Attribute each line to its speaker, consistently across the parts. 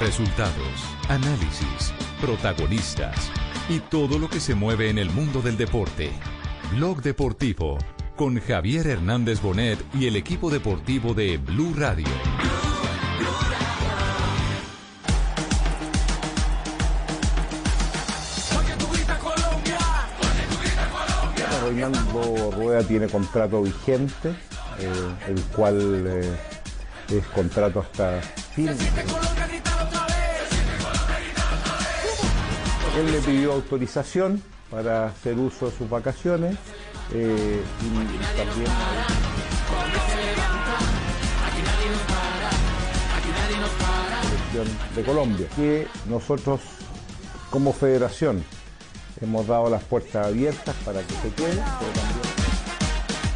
Speaker 1: Resultados, análisis, protagonistas y todo lo que se mueve en el mundo del deporte. Blog Deportivo con Javier Hernández Bonet y el equipo deportivo de Blue Radio.
Speaker 2: Reinaldo Rueda tiene contrato vigente, eh, el cual eh, es contrato hasta fin. Él le pidió autorización para hacer uso de sus vacaciones eh, y también de Colombia, que nosotros como federación hemos dado las puertas abiertas para que se quede,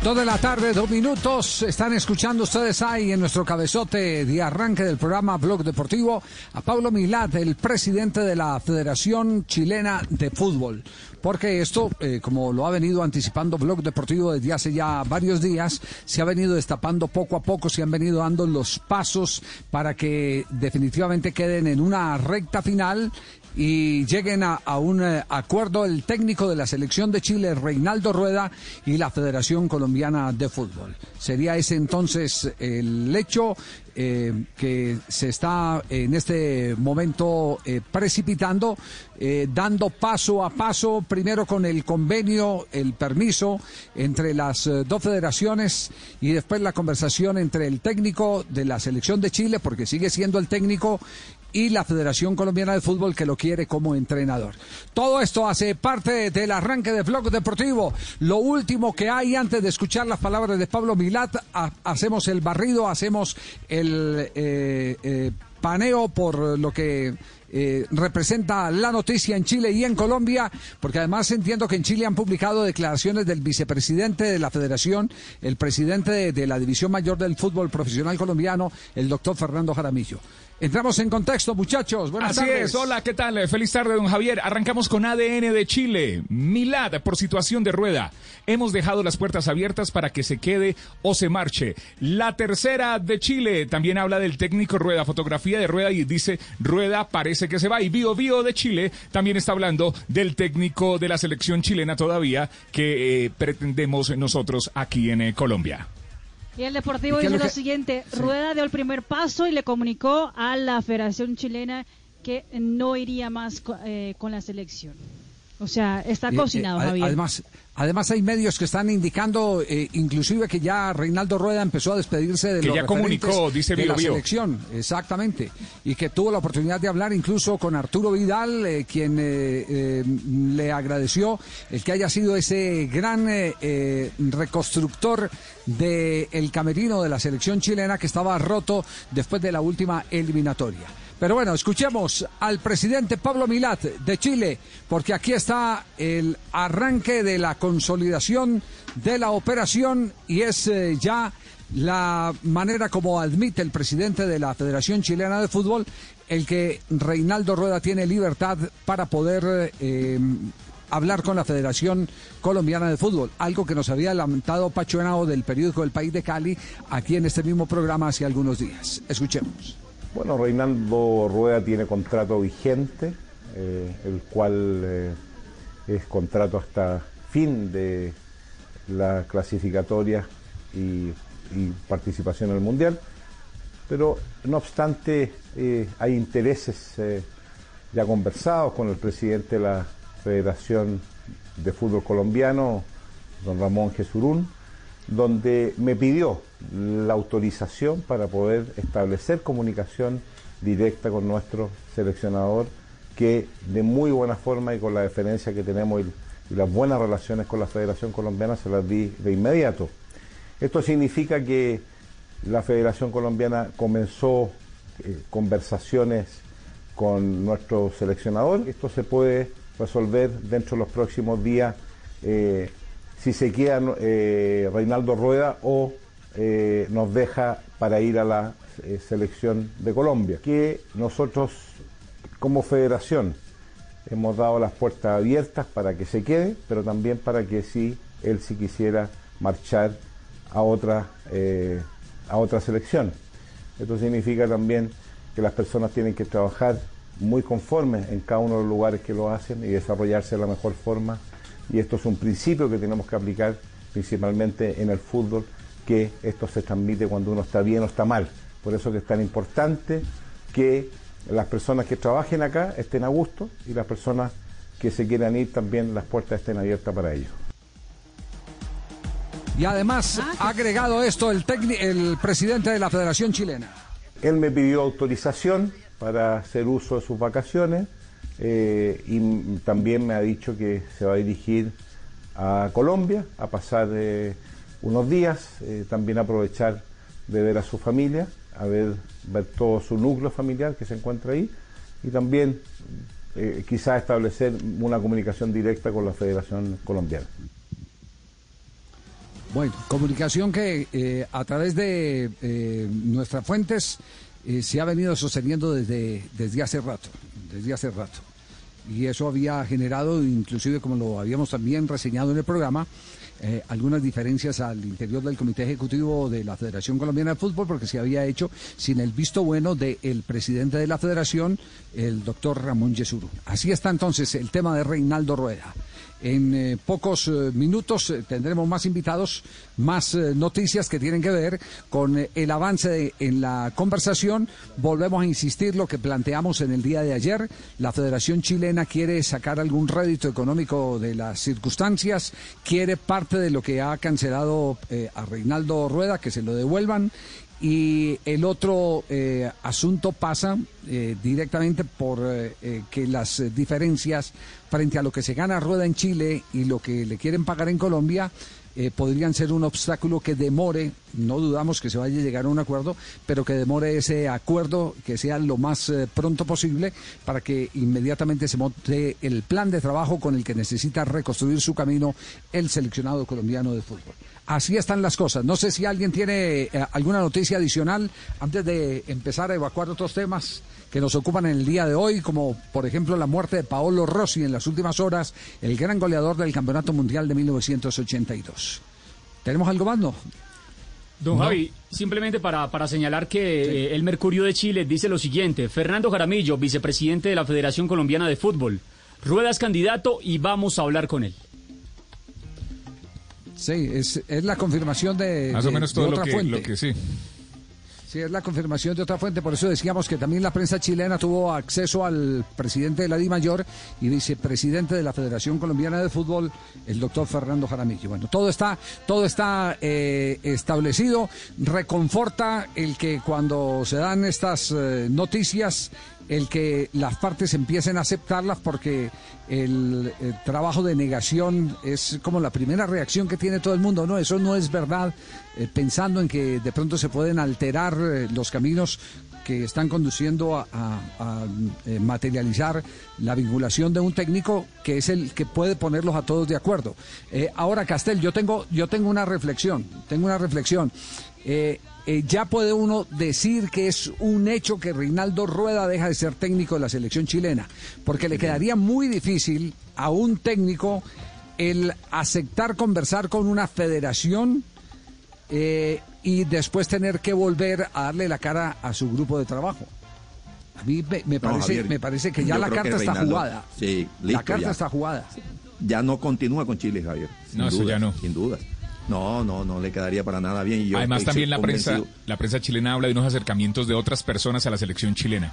Speaker 3: Dos de la tarde, dos minutos. Están escuchando ustedes ahí en nuestro cabezote de arranque del programa Blog Deportivo a Pablo Milat, el presidente de la Federación Chilena de Fútbol. Porque esto, eh, como lo ha venido anticipando Blog Deportivo desde hace ya varios días, se ha venido destapando poco a poco, se han venido dando los pasos para que definitivamente queden en una recta final y lleguen a, un eh, acuerdo el técnico de la selección de Chile, Reinaldo Rueda, y la Federación Colombiana de Fútbol. Sería ese entonces el hecho eh, que se está en este momento eh, precipitando, dando paso a paso, primero con el convenio, el permiso entre las dos federaciones y después la conversación entre el técnico de la selección de Chile, porque sigue siendo el técnico, y la Federación Colombiana de Fútbol que lo quiere como entrenador. Todo esto hace parte del arranque de Blog Deportivo. Lo último que hay antes de escuchar las palabras de Pablo Milat, ha- hacemos el barrido, hacemos el eh, eh, paneo por lo que eh, representa la noticia en Chile y en Colombia, porque además entiendo que en Chile han publicado declaraciones del vicepresidente de la federación, el presidente de, de la División Mayor del Fútbol Profesional Colombiano, el doctor Fernando Jaramillo. Entramos en contexto, muchachos. Buenas
Speaker 4: Así
Speaker 3: tardes.
Speaker 4: es, hola, ¿qué tal? Feliz tarde, don Javier. Arrancamos con ADN de Chile. Milad, por situación de rueda. Hemos dejado las puertas abiertas para que se quede o se marche. La tercera de Chile también habla del técnico Rueda, fotografía de Rueda y dice, Rueda parece que se va. Y Bio Bio de Chile también está hablando del técnico de la selección chilena todavía que eh, pretendemos nosotros aquí en eh, Colombia.
Speaker 5: Y el Deportivo
Speaker 3: ¿Y
Speaker 5: dice
Speaker 3: lo que-
Speaker 5: siguiente,
Speaker 3: Sí.
Speaker 5: Rueda dio el primer paso y le comunicó a la Federación Chilena que no iría más eh, con la selección. O sea, está
Speaker 3: Eh,
Speaker 5: cocinado,
Speaker 3: eh,
Speaker 5: Javier.
Speaker 3: Además, además hay medios que están indicando, eh, inclusive que ya Reinaldo Rueda empezó a despedirse de
Speaker 4: Que
Speaker 3: los
Speaker 4: ya comunicó, dice
Speaker 3: de
Speaker 4: Bio
Speaker 3: la
Speaker 4: Bio.
Speaker 3: selección, exactamente, y que tuvo la oportunidad de hablar incluso con Arturo Vidal, eh, quien eh, eh, le agradeció el que haya sido ese gran eh, eh, reconstructor del camerino de la selección chilena que estaba roto después de la última eliminatoria. Pero bueno, escuchemos al presidente Pablo Milat de Chile, porque aquí está el arranque de la consolidación de la operación y es eh, ya la manera como admite el presidente de la Federación Chilena de Fútbol el que Reinaldo Rueda tiene libertad para poder eh, hablar con la Federación Colombiana de Fútbol, algo que nos había lamentado Pacho Henao del periódico El País de Cali aquí en este mismo programa hace algunos días. Escuchemos.
Speaker 2: Bueno, Reinaldo Rueda tiene contrato vigente, eh, el cual eh, es contrato hasta fin de la clasificatoria y, participación en el Mundial, pero no obstante eh, hay intereses ya conversados con el presidente de la Federación de Fútbol Colombiano, don Ramón Jesurún, donde me pidió la autorización para poder establecer comunicación directa con nuestro seleccionador, que de muy buena forma y con la deferencia que tenemos y, las buenas relaciones con la Federación Colombiana se las di de inmediato. Esto significa que la Federación Colombiana comenzó eh, conversaciones con nuestro seleccionador. Esto se puede resolver dentro de los próximos días eh, si se queda eh, Reinaldo Rueda o eh, nos deja para ir a la eh, selección de Colombia. Que nosotros como federación hemos dado las puertas abiertas para que se quede, pero también para que si él si quisiera marchar a otra, a otra selección. Esto significa también que las personas tienen que trabajar muy conformes en cada uno de los lugares que lo hacen y desarrollarse de la mejor forma. Y esto es un principio que tenemos que aplicar principalmente en el fútbol, que esto se transmite cuando uno está bien o está mal. Por eso que es tan importante que las personas que trabajen acá estén a gusto y las personas que se quieran ir también las puertas estén abiertas para ellos.
Speaker 3: Y además ha agregado esto el, el presidente de la Federación Chilena.
Speaker 2: Él me pidió autorización para hacer uso de sus vacaciones eh, y también me ha dicho que se va a dirigir a Colombia a pasar eh, unos días, eh, también aprovechar de ver a su familia, a ver, todo su núcleo familiar que se encuentra ahí y también quizás establecer una comunicación directa con la Federación Colombiana.
Speaker 3: Bueno, comunicación que a través de nuestras fuentes eh, se ha venido sosteniendo desde, desde hace rato, desde hace rato. Y eso había generado, inclusive como lo habíamos también reseñado en el programa, algunas diferencias al interior del Comité Ejecutivo de la Federación Colombiana de Fútbol, porque se había hecho sin el visto bueno del presidente de la Federación, el doctor Ramón Yesuru. Así está entonces el tema de Reinaldo Rueda. En eh, pocos eh, minutos eh, tendremos más invitados, más noticias que tienen que ver con el avance en la conversación. Volvemos a insistir lo que planteamos en el día de ayer. La Federación Chilena quiere sacar algún rédito económico de las circunstancias, quiere parte de lo que ha cancelado a Reinaldo Rueda, que se lo devuelvan y el otro eh, asunto pasa eh, directamente por eh, que las diferencias frente a lo que se gana Rueda en Chile y lo que le quieren pagar en Colombia podrían ser un obstáculo que demore, no dudamos que se vaya a llegar a un acuerdo, pero que demore ese acuerdo, que sea lo más pronto posible para que inmediatamente se monte el plan de trabajo con el que necesita reconstruir su camino el seleccionado colombiano de fútbol. Así están las cosas. No sé si alguien tiene eh, alguna noticia adicional antes de empezar a evacuar otros temas que nos ocupan en el día de hoy, como por ejemplo la muerte de Paolo Rossi en las últimas horas, el gran goleador del Campeonato Mundial de 1982. ¿Tenemos algo más? No.
Speaker 6: Don Javi, simplemente para, para señalar que eh, el Mercurio de Chile dice lo siguiente, Fernando Jaramillo, vicepresidente de la Federación Colombiana de Fútbol, Rueda es candidato y vamos a hablar con él.
Speaker 3: Sí, es, es la confirmación de,
Speaker 4: Más o menos todo lo, que, lo que sí.
Speaker 3: Sí, es la confirmación de otra fuente, por eso decíamos que también la prensa chilena tuvo acceso al presidente de la DIMAYOR y vicepresidente de la Federación Colombiana de Fútbol, el doctor Fernando Jaramillo. Bueno, todo está, todo está eh, establecido. Reconforta el que cuando se dan estas eh, noticias el que las partes empiecen a aceptarlas porque el, trabajo de negación es como la primera reacción que tiene todo el mundo, ¿no? Eso no es verdad, eh, pensando en que de pronto se pueden alterar eh, los caminos que están conduciendo a, eh, materializar la vinculación de un técnico que es el que puede ponerlos a todos de acuerdo. ahora, Castel, yo tengo, yo tengo una reflexión, tengo una reflexión. Eh, ya puede uno decir que es un hecho que Reinaldo Rueda deja de ser técnico de la selección chilena, porque le quedaría muy difícil a un técnico el aceptar conversar con una federación eh, y después tener que volver a darle la cara a su grupo de trabajo. A mí me, parece, me parece que ya la carta está jugada.
Speaker 7: Sí,
Speaker 3: la carta está jugada.
Speaker 7: Ya no continúa con Chile, Javier.
Speaker 4: no, eso ya no.
Speaker 7: Sin duda. No, no, no le quedaría para nada bien.
Speaker 4: Y Además, también la prensa, la prensa chilena habla de unos acercamientos de otras personas a la selección chilena.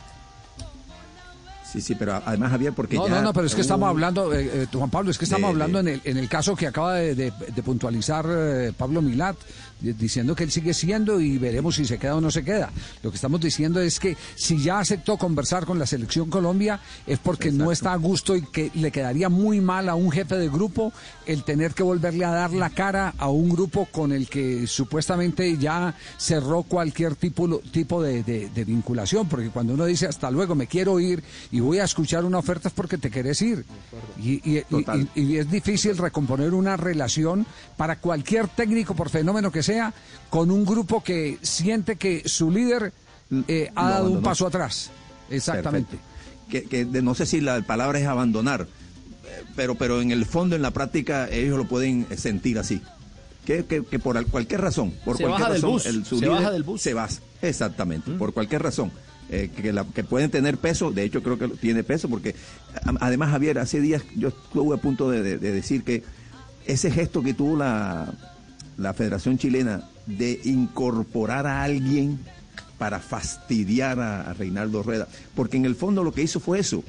Speaker 7: Sí, sí, pero además Javier, porque
Speaker 3: no,
Speaker 7: ya...
Speaker 3: No, no, pero es que estamos hablando, eh, eh, Juan Pablo, es que estamos hablando en, el, en el caso que acaba de, puntualizar eh, Pablo Milat, diciendo que él sigue siendo y veremos si se queda o no se queda. Lo que estamos diciendo es que si ya aceptó conversar con la selección Colombia es porque no está a gusto y que le quedaría muy mal a un jefe de grupo el tener que volverle a dar la cara a un grupo con el que supuestamente ya cerró cualquier tipo, tipo de, vinculación, porque cuando uno dice hasta luego me quiero ir y voy a escuchar una oferta es porque te querés ir. Y, y es difícil recomponer una relación para cualquier técnico, por fenómeno que sea sea con un grupo que siente que su líder eh, ha dado un paso atrás. Exactamente.
Speaker 7: Que, no sé si la palabra es abandonar, pero, pero en el fondo, en la práctica, ellos lo pueden sentir así. Que, que, por cualquier razón, por cualquier razón,
Speaker 6: el, se baja del bus.
Speaker 7: Se va, exactamente, por cualquier razón.
Speaker 8: eh, que, la- que pueden tener peso, de hecho creo que tiene peso, porque a- además Javier, hace días yo estuve a punto de, de- de decir que ese gesto que tuvo la, la Federación Chilena de incorporar a alguien para fastidiar a, a Reinaldo Rueda, porque en el fondo lo que hizo fue eso,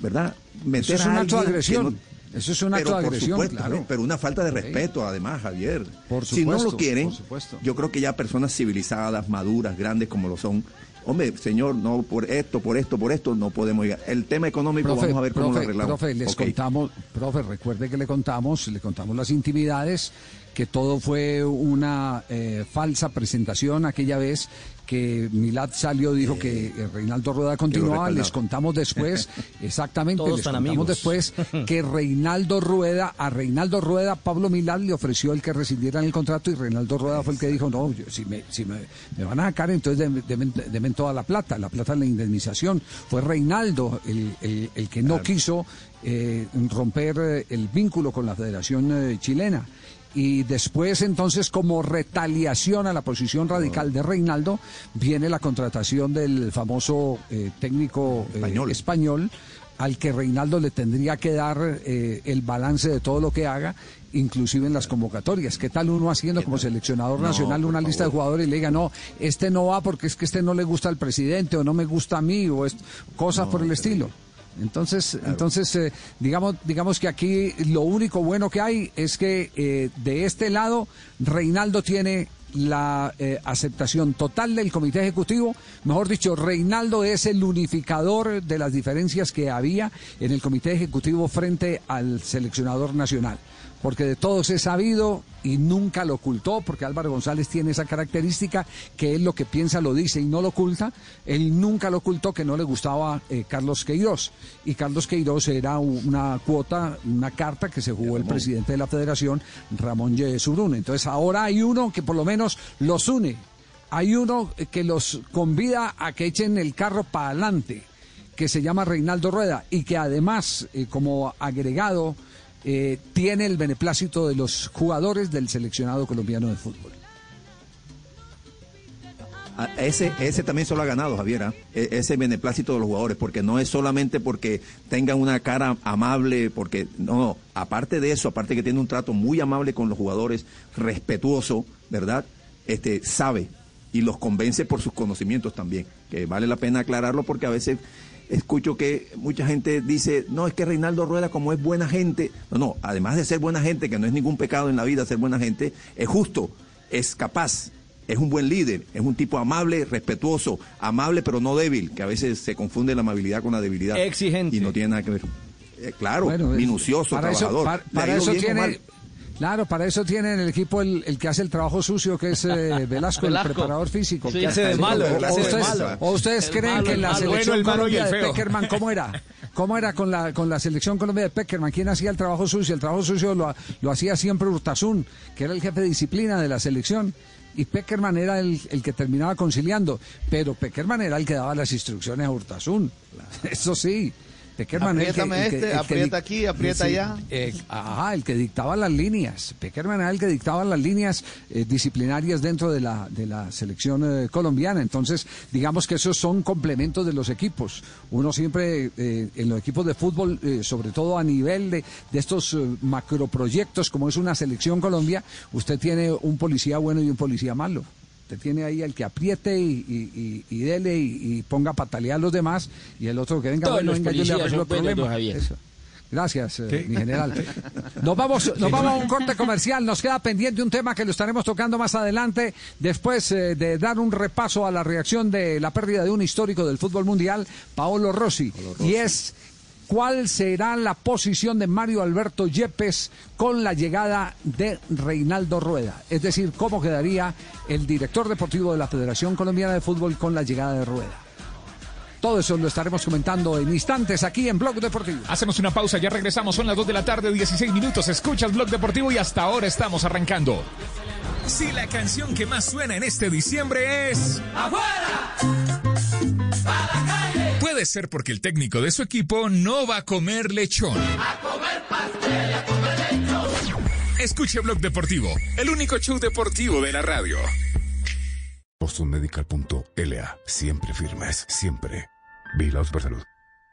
Speaker 8: ¿verdad?
Speaker 3: Eso es un acto de agresión. Eso es un acto de agresión,
Speaker 8: supuesto,
Speaker 3: claro.
Speaker 8: pero una falta de respeto además, Javier.
Speaker 3: Por
Speaker 8: si no
Speaker 3: supuesto,
Speaker 8: lo quieren,
Speaker 3: por supuesto.
Speaker 8: yo creo que ya personas civilizadas, maduras, grandes como lo son, hombre, señor, no por esto, por esto, por esto, no podemos llegar. El tema económico
Speaker 3: Profe,
Speaker 8: vamos a ver cómo
Speaker 3: profe,
Speaker 8: lo arreglamos.
Speaker 3: profe, les contamos, profe, recuerde que le contamos, le contamos las intimidades, que todo fue una eh, falsa presentación aquella vez que Milad salió, dijo que eh, Reinaldo Rueda continuaba, les contamos después, exactamente,
Speaker 9: Todos
Speaker 3: les contamos
Speaker 9: amigos.
Speaker 3: después que Reinaldo Rueda, a Reinaldo Rueda, Pablo Milad le ofreció el que rescindieran el contrato y Reinaldo Rueda fue el que dijo, no, yo- si, me, si me, me van a sacar, entonces deben, deben- deben toda la plata, la plata de la indemnización. Fue Reinaldo el, el- el que no quiso eh, romper eh, el vínculo con la Federación eh, Chilena. Y después, entonces, como retaliación a la posición radical de Reinaldo, viene la contratación del famoso eh, técnico eh,
Speaker 8: Español.
Speaker 3: español al que Reinaldo le tendría que dar eh, el balance de todo lo que haga, inclusive en las convocatorias. ¿Qué tal uno haciendo como seleccionador
Speaker 8: No,
Speaker 3: nacional
Speaker 8: por
Speaker 3: una lista de jugadores y le diga, no, este no va porque es que este no le gusta al presidente o no me gusta a mí o es- cosas por el estilo? Entonces, entonces eh, digamos, digamos que aquí lo único bueno que hay es que eh, de este lado Reinaldo tiene la eh, aceptación total del comité ejecutivo. Mejor dicho, Reinaldo es el unificador de las diferencias que había en el comité ejecutivo frente al seleccionador nacional. Porque de todos he sabido y nunca lo ocultó, porque Álvaro González tiene esa característica que él lo que piensa lo dice y no lo oculta. Él nunca lo ocultó que no le gustaba eh, Carlos Queiroz. Y Carlos Queiroz era una cuota, una carta que se jugó el presidente de la federación, Ramón Yesurún. Entonces ahora hay uno que por lo menos los une. Hay uno que los convida a que echen el carro para adelante, que se llama Reinaldo Rueda y que además, eh, como agregado, eh, tiene el beneplácito de los jugadores del seleccionado colombiano de fútbol.
Speaker 8: A- Ese, ese también solo ha ganado, Javier, ¿ah? E- ese beneplácito de los jugadores, porque no es solamente porque tengan una cara amable, porque no, no, aparte de eso, aparte que tiene un trato muy amable con los jugadores, respetuoso, ¿verdad? Este, sabe y los convence por sus conocimientos también, que vale la pena aclararlo porque a veces escucho que mucha gente dice, no, es que Reinaldo Rueda como es buena gente, no, no, además de ser buena gente, que no es ningún pecado en la vida ser buena gente, es justo, es capaz, es un buen líder, es un tipo amable, respetuoso, amable pero no débil, que a veces se confunde la amabilidad con la debilidad.
Speaker 9: Exigente.
Speaker 8: Y no tiene nada que ver. Eh, claro,
Speaker 3: Bueno, es-
Speaker 8: minucioso,
Speaker 3: para eso-
Speaker 8: trabajador.
Speaker 3: para- eso tiene,
Speaker 8: mal.
Speaker 3: Claro, para eso tiene en el equipo el, el que hace el trabajo sucio, que es eh, Velasco, el preparador físico.
Speaker 9: Sí, hace de malo,
Speaker 3: o,
Speaker 9: hace de
Speaker 3: ustedes,
Speaker 9: malo.
Speaker 3: o ustedes creen
Speaker 9: malo,
Speaker 3: que en la
Speaker 9: malo.
Speaker 3: selección
Speaker 4: Bueno,
Speaker 3: Colombia de. Peckerman, ¿cómo era? ¿Cómo era con la, con la selección Colombia de Peckerman? ¿Quién hacía el trabajo sucio? El trabajo sucio lo, lo hacía siempre Urtasun, que era el jefe de disciplina de la selección. Y Peckerman era el, el que terminaba conciliando, pero Peckerman era el que daba las instrucciones a Urtasun. Eso sí. Peckerman era el que-
Speaker 10: Apriétame
Speaker 3: el que-
Speaker 10: este,
Speaker 3: el que
Speaker 10: aquí, aprieta allá.
Speaker 3: eh, ajá, el que dictaba las líneas. Peckerman era el que dictaba las líneas eh, disciplinarias dentro de la, de la selección eh, colombiana. Entonces, digamos que esos son complementos de los equipos. Uno siempre, eh, en los equipos de fútbol, sobre todo a nivel de, de estos macroproyectos como es una selección Colombia, usted tiene un policía bueno y un policía malo. Usted tiene ahí el que apriete y, y, y- y dele y, y ponga a patalear a los demás y el otro que venga,
Speaker 9: Todos
Speaker 3: bueno,
Speaker 9: los
Speaker 3: venga, yo le arreglo el problema. Eso. Gracias, eh, mi general. Nos vamos, nos vamos a un corte comercial. Nos queda pendiente un tema que lo estaremos tocando más adelante, después eh, de dar un repaso a la reacción de la pérdida de un histórico del fútbol mundial, Paolo Rossi. Y es cuál será la posición de Mario Alberto Yepes con la llegada de Reinaldo Rueda. Es decir, cómo quedaría el director deportivo de la Federación Colombiana de Fútbol con la llegada de Rueda. Todo eso lo estaremos comentando en instantes aquí en Blog Deportivo.
Speaker 4: Hacemos una pausa, ya regresamos, son las 2 de la tarde, 16 minutos, escuchas Blog Deportivo y hasta ahora estamos arrancando. Si la canción que más suena en este diciembre es... Puede ser porque el técnico de su equipo no va a comer lechón. Escuche Blog Deportivo, el único show deportivo de la radio.
Speaker 11: bostonmedical.la. Siempre firmes, siempre. Vigilados por salud.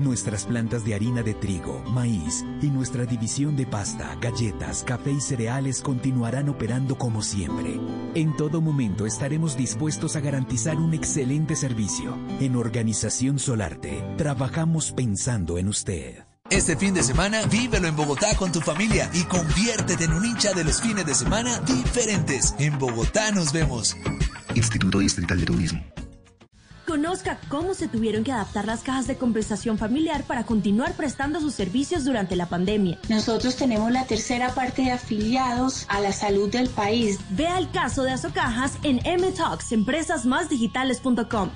Speaker 12: Nuestras plantas de harina de trigo, maíz y nuestra división de pasta, galletas, café y cereales continuarán operando como siempre. En todo momento estaremos dispuestos a garantizar un excelente servicio. En Organización Solarte, trabajamos pensando en usted.
Speaker 13: Este fin de semana, vívelo en Bogotá con tu familia y conviértete en un hincha de los fines de semana diferentes. En Bogotá nos vemos.
Speaker 14: Instituto Distrital de Turismo.
Speaker 15: Conozca cómo se tuvieron que adaptar las cajas de compensación familiar para continuar prestando sus servicios durante la pandemia.
Speaker 16: Nosotros tenemos la tercera parte de afiliados a la salud del país.
Speaker 15: Vea el caso de Asocajas en mtalks, empresasmásdigitales.com.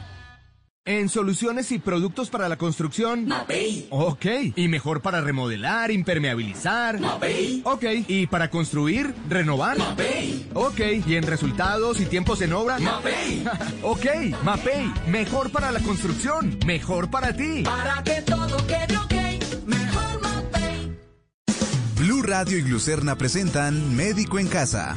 Speaker 17: En soluciones y productos para la construcción.
Speaker 13: Mapei.
Speaker 17: Ok. Y mejor para remodelar, impermeabilizar.
Speaker 13: Mapei.
Speaker 17: Ok. Y para construir, renovar.
Speaker 13: Mapei.
Speaker 17: Ok. Y en resultados y tiempos en obra.
Speaker 13: Mapei.
Speaker 17: ok. Mapei. Mejor para la construcción. Mejor para ti.
Speaker 13: Para que todo quede ok. Mejor Mapei.
Speaker 18: Blue Radio y Glucerna presentan Médico en Casa.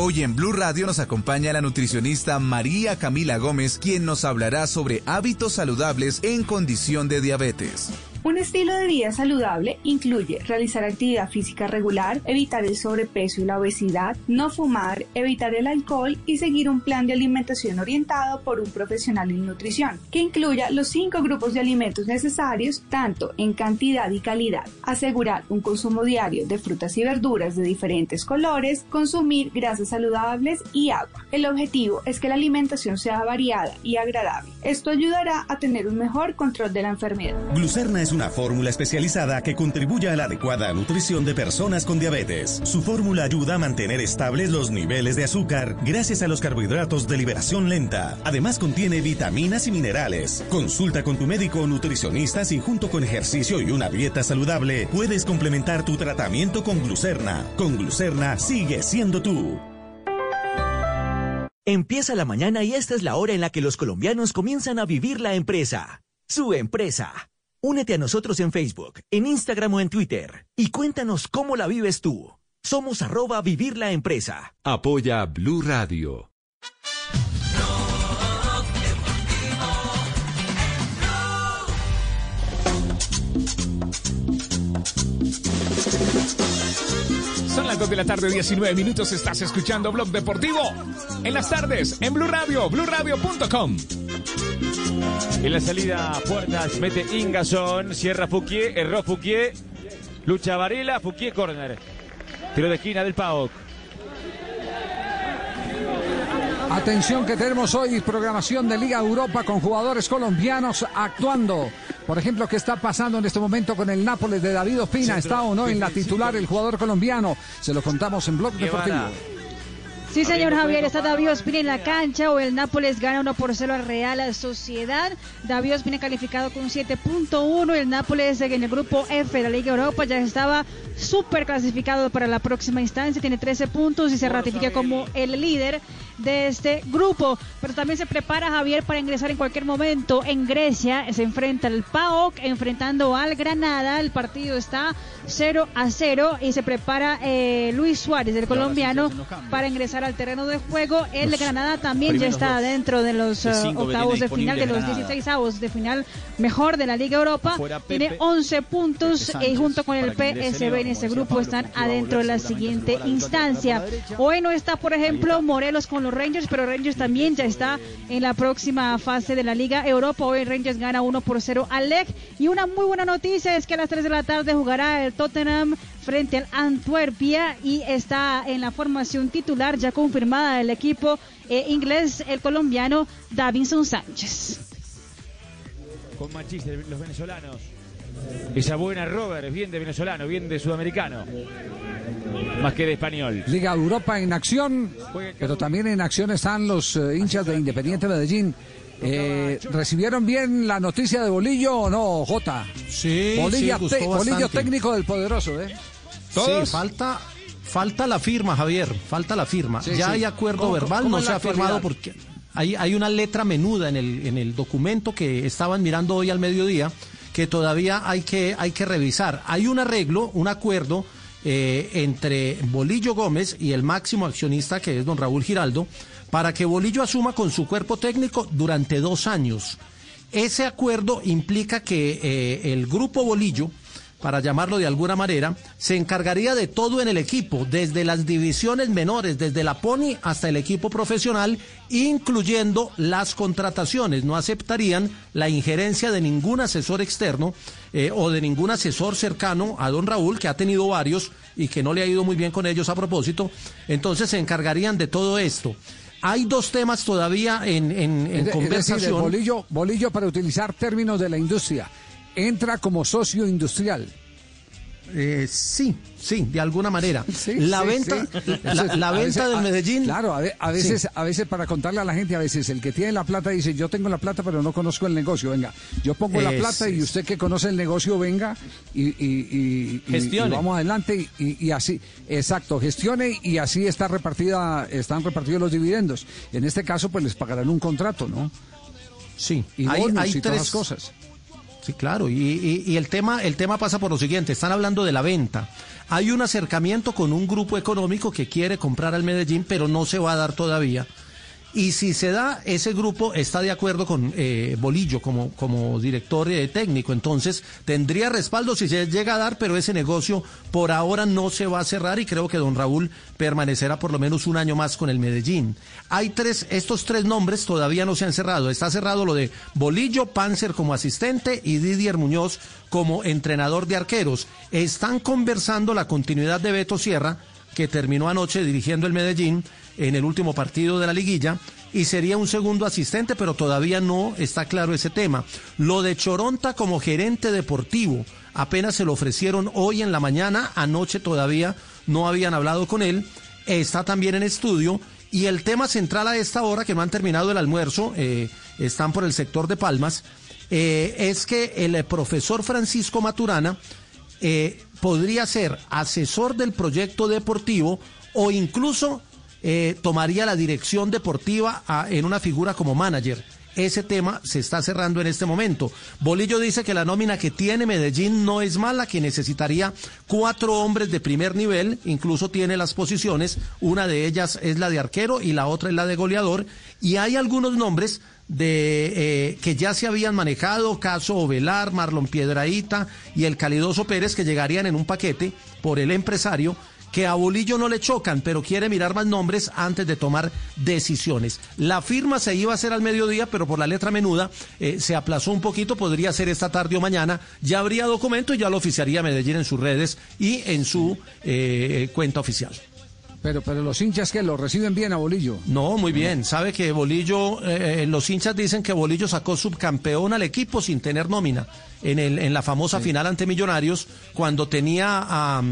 Speaker 18: Hoy en Blue Radio nos acompaña la nutricionista María Camila Gómez, quien nos hablará sobre hábitos saludables en condición de diabetes.
Speaker 19: Un estilo de vida saludable incluye realizar actividad física regular, evitar el sobrepeso y la obesidad, no fumar, evitar el alcohol y seguir un plan de alimentación orientado por un profesional en nutrición, que incluya los cinco grupos de alimentos necesarios, tanto en cantidad y calidad. Asegurar un consumo diario de frutas y verduras de diferentes colores, consumir grasas saludables y agua. El objetivo es que la alimentación sea variada y agradable. Esto ayudará a tener un mejor control de la enfermedad.
Speaker 20: Glucerna es una fórmula especializada que contribuye a la adecuada nutrición de personas con diabetes. Su fórmula ayuda a mantener estables los niveles de azúcar gracias a los carbohidratos de liberación lenta. Además contiene vitaminas y minerales. Consulta con tu médico o nutricionista si junto con ejercicio y una dieta saludable puedes complementar tu tratamiento con glucerna. Con glucerna sigue siendo tú.
Speaker 21: Empieza la mañana y esta es la hora en la que los colombianos comienzan a vivir la empresa. Su empresa. Únete a nosotros en Facebook, en Instagram o en Twitter y cuéntanos cómo la vives tú. Somos arroba vivir la empresa.
Speaker 1: Apoya Blue Radio.
Speaker 4: Son las 2 de la tarde, 19 minutos. Estás escuchando Blog Deportivo. En las tardes, en Blue Radio, BlueRadio.com.
Speaker 22: En la salida a puertas mete Ingason, cierra Fouquier, erró Fouquier, lucha Varela, Fouquier corner. Tiro de esquina del PAOK.
Speaker 3: Atención que tenemos hoy programación de Liga Europa con jugadores colombianos actuando. Por ejemplo, ¿qué está pasando en este momento con el Nápoles de David Ospina? ¿Está o no en la titular el jugador colombiano? Se lo contamos en Blog Deportivo.
Speaker 5: Sí, señor Javier, está David Ospina en la cancha o el Nápoles gana 1 por 0 al Real Sociedad. David Ospina calificado con 7.1. El Nápoles en el grupo F de la Liga Europa ya estaba súper clasificado para la próxima instancia. Tiene 13 puntos y se ratifica como el líder de este grupo. Pero también se prepara Javier para ingresar en cualquier momento en Grecia. Se enfrenta al PAOK enfrentando al Granada. El partido está 0 a 0 y se prepara eh, Luis Suárez, el colombiano, para ingresar al terreno de juego. El Granada también ya está dentro de los uh, octavos de final, de los 16 avos de final mejor de la Liga Europa. Tiene 11 puntos y junto con el PSB en ese grupo están adentro de la siguiente instancia. Hoy no está, por ejemplo, Morelos con los Rangers, pero Rangers también ya está en la próxima fase de la Liga Europa. Hoy Rangers gana 1 por 0 al LEC. Y una muy buena noticia es que a las 3 de la tarde jugará el Tottenham frente al Antwerpia y está en la formación titular ya confirmada del equipo eh, inglés, el colombiano Davinson Sánchez.
Speaker 22: Con Manchester, los venezolanos. Esa buena Robert, bien de venezolano, bien de sudamericano. Más que de español.
Speaker 3: Liga Europa en acción, pero también en acción están los eh, hinchas de Independiente Medellín. Eh, ¿Recibieron bien la noticia de Bolillo o no, Jota?
Speaker 23: Sí,
Speaker 3: Bolilla
Speaker 23: sí, gustó
Speaker 3: te- Bolillo técnico del poderoso, ¿eh?
Speaker 23: Sí, falta, Falta la firma, Javier, falta la firma.
Speaker 3: Sí,
Speaker 23: ya
Speaker 3: sí.
Speaker 23: hay acuerdo
Speaker 3: ¿Cómo-
Speaker 23: verbal,
Speaker 3: cómo
Speaker 23: no se ha firmado porque hay, hay una letra menuda en el, en el documento que estaban mirando hoy al mediodía que todavía hay que, hay que revisar. Hay un arreglo, un acuerdo eh, entre Bolillo Gómez y el máximo accionista que es don Raúl Giraldo para que Bolillo asuma con su cuerpo técnico durante dos años. Ese acuerdo implica que eh, el grupo Bolillo, para llamarlo de alguna manera, se encargaría de todo en el equipo, desde las divisiones menores, desde la Pony hasta el equipo profesional, incluyendo las contrataciones. No aceptarían la injerencia de ningún asesor externo eh, o de ningún asesor cercano a don Raúl, que ha tenido varios y que no le ha ido muy bien con ellos a propósito. Entonces se encargarían de todo esto. Hay dos temas todavía en, en- en
Speaker 3: Es de- es decir,
Speaker 23: conversación.
Speaker 3: bolillo, bolillo, para utilizar términos de la industria, entra como socio industrial.
Speaker 23: Eh, sí, sí, de alguna manera.
Speaker 3: Sí,
Speaker 23: la
Speaker 3: sí,
Speaker 23: venta,
Speaker 3: sí.
Speaker 23: la, venta
Speaker 3: veces-
Speaker 23: del
Speaker 3: a-
Speaker 23: Medellín.
Speaker 3: Claro, a, a veces, a veces para contarle a la gente, a veces el que tiene la plata dice, yo tengo la plata, pero no conozco el negocio. Venga, yo pongo la plata y usted que conoce el negocio, venga y, y- vamos adelante y, así, exacto, gestione y así está repartida, están repartidos los dividendos. En este caso, pues les pagarán un contrato, ¿no?
Speaker 23: Sí,
Speaker 3: y
Speaker 23: hay- hay
Speaker 3: y todas
Speaker 23: tres-
Speaker 3: las cosas.
Speaker 23: Sí, claro, y, y- y el tema el tema pasa por lo siguiente, están hablando de la venta. Hay un acercamiento con un grupo económico que quiere comprar al Medellín, pero no se va a dar todavía. Y si se da, ese grupo está de acuerdo con eh, Bolillo como, como director técnico. Entonces, tendría respaldo si se llega a dar, pero ese negocio por ahora no se va a cerrar y creo que don Raúl permanecerá por lo menos un año más con el Medellín. Hay tres, estos tres nombres todavía no se han cerrado. Está cerrado lo de Bolillo, Panzer como asistente y Didier Muñoz como entrenador de arqueros. Están conversando la continuidad de Beto Sierra, que terminó anoche dirigiendo el Medellín en el último partido de la liguilla y sería un segundo asistente, pero todavía no está claro ese tema. Lo de Choronta como gerente deportivo, apenas se lo ofrecieron hoy en la mañana, anoche todavía no habían hablado con él, está también en estudio y el tema central a esta hora, que no han terminado el almuerzo, eh, están por el sector de Palmas, eh, es que el profesor Francisco Maturana eh, podría ser asesor del proyecto deportivo o incluso eh, tomaría la dirección deportiva a- en una figura como manager. Ese tema se está cerrando en este momento. Bolillo dice que la nómina que tiene Medellín no es mala, que necesitaría cuatro hombres de primer nivel, incluso tiene las posiciones, una de ellas es la de arquero y la otra es la de goleador, y hay algunos nombres de eh, que ya se habían manejado, caso Ovelar, Marlon Piedraíta y el Calidoso Pérez, que llegarían en un paquete por el empresario, que a Bolillo no le chocan, pero quiere mirar más nombres antes de tomar decisiones. La firma se iba a hacer al mediodía, pero por la letra menuda eh, se aplazó un poquito, podría ser esta tarde o mañana, ya habría documento y ya lo oficiaría Medellín en sus redes y en su eh, cuenta oficial.
Speaker 3: Pero, pero los hinchas que lo reciben bien a Bolillo.
Speaker 23: No, muy bien. Sabe que Bolillo, eh, los hinchas dicen que Bolillo sacó subcampeón al equipo sin tener nómina en, el, en la famosa final ante Millonarios, cuando tenía a,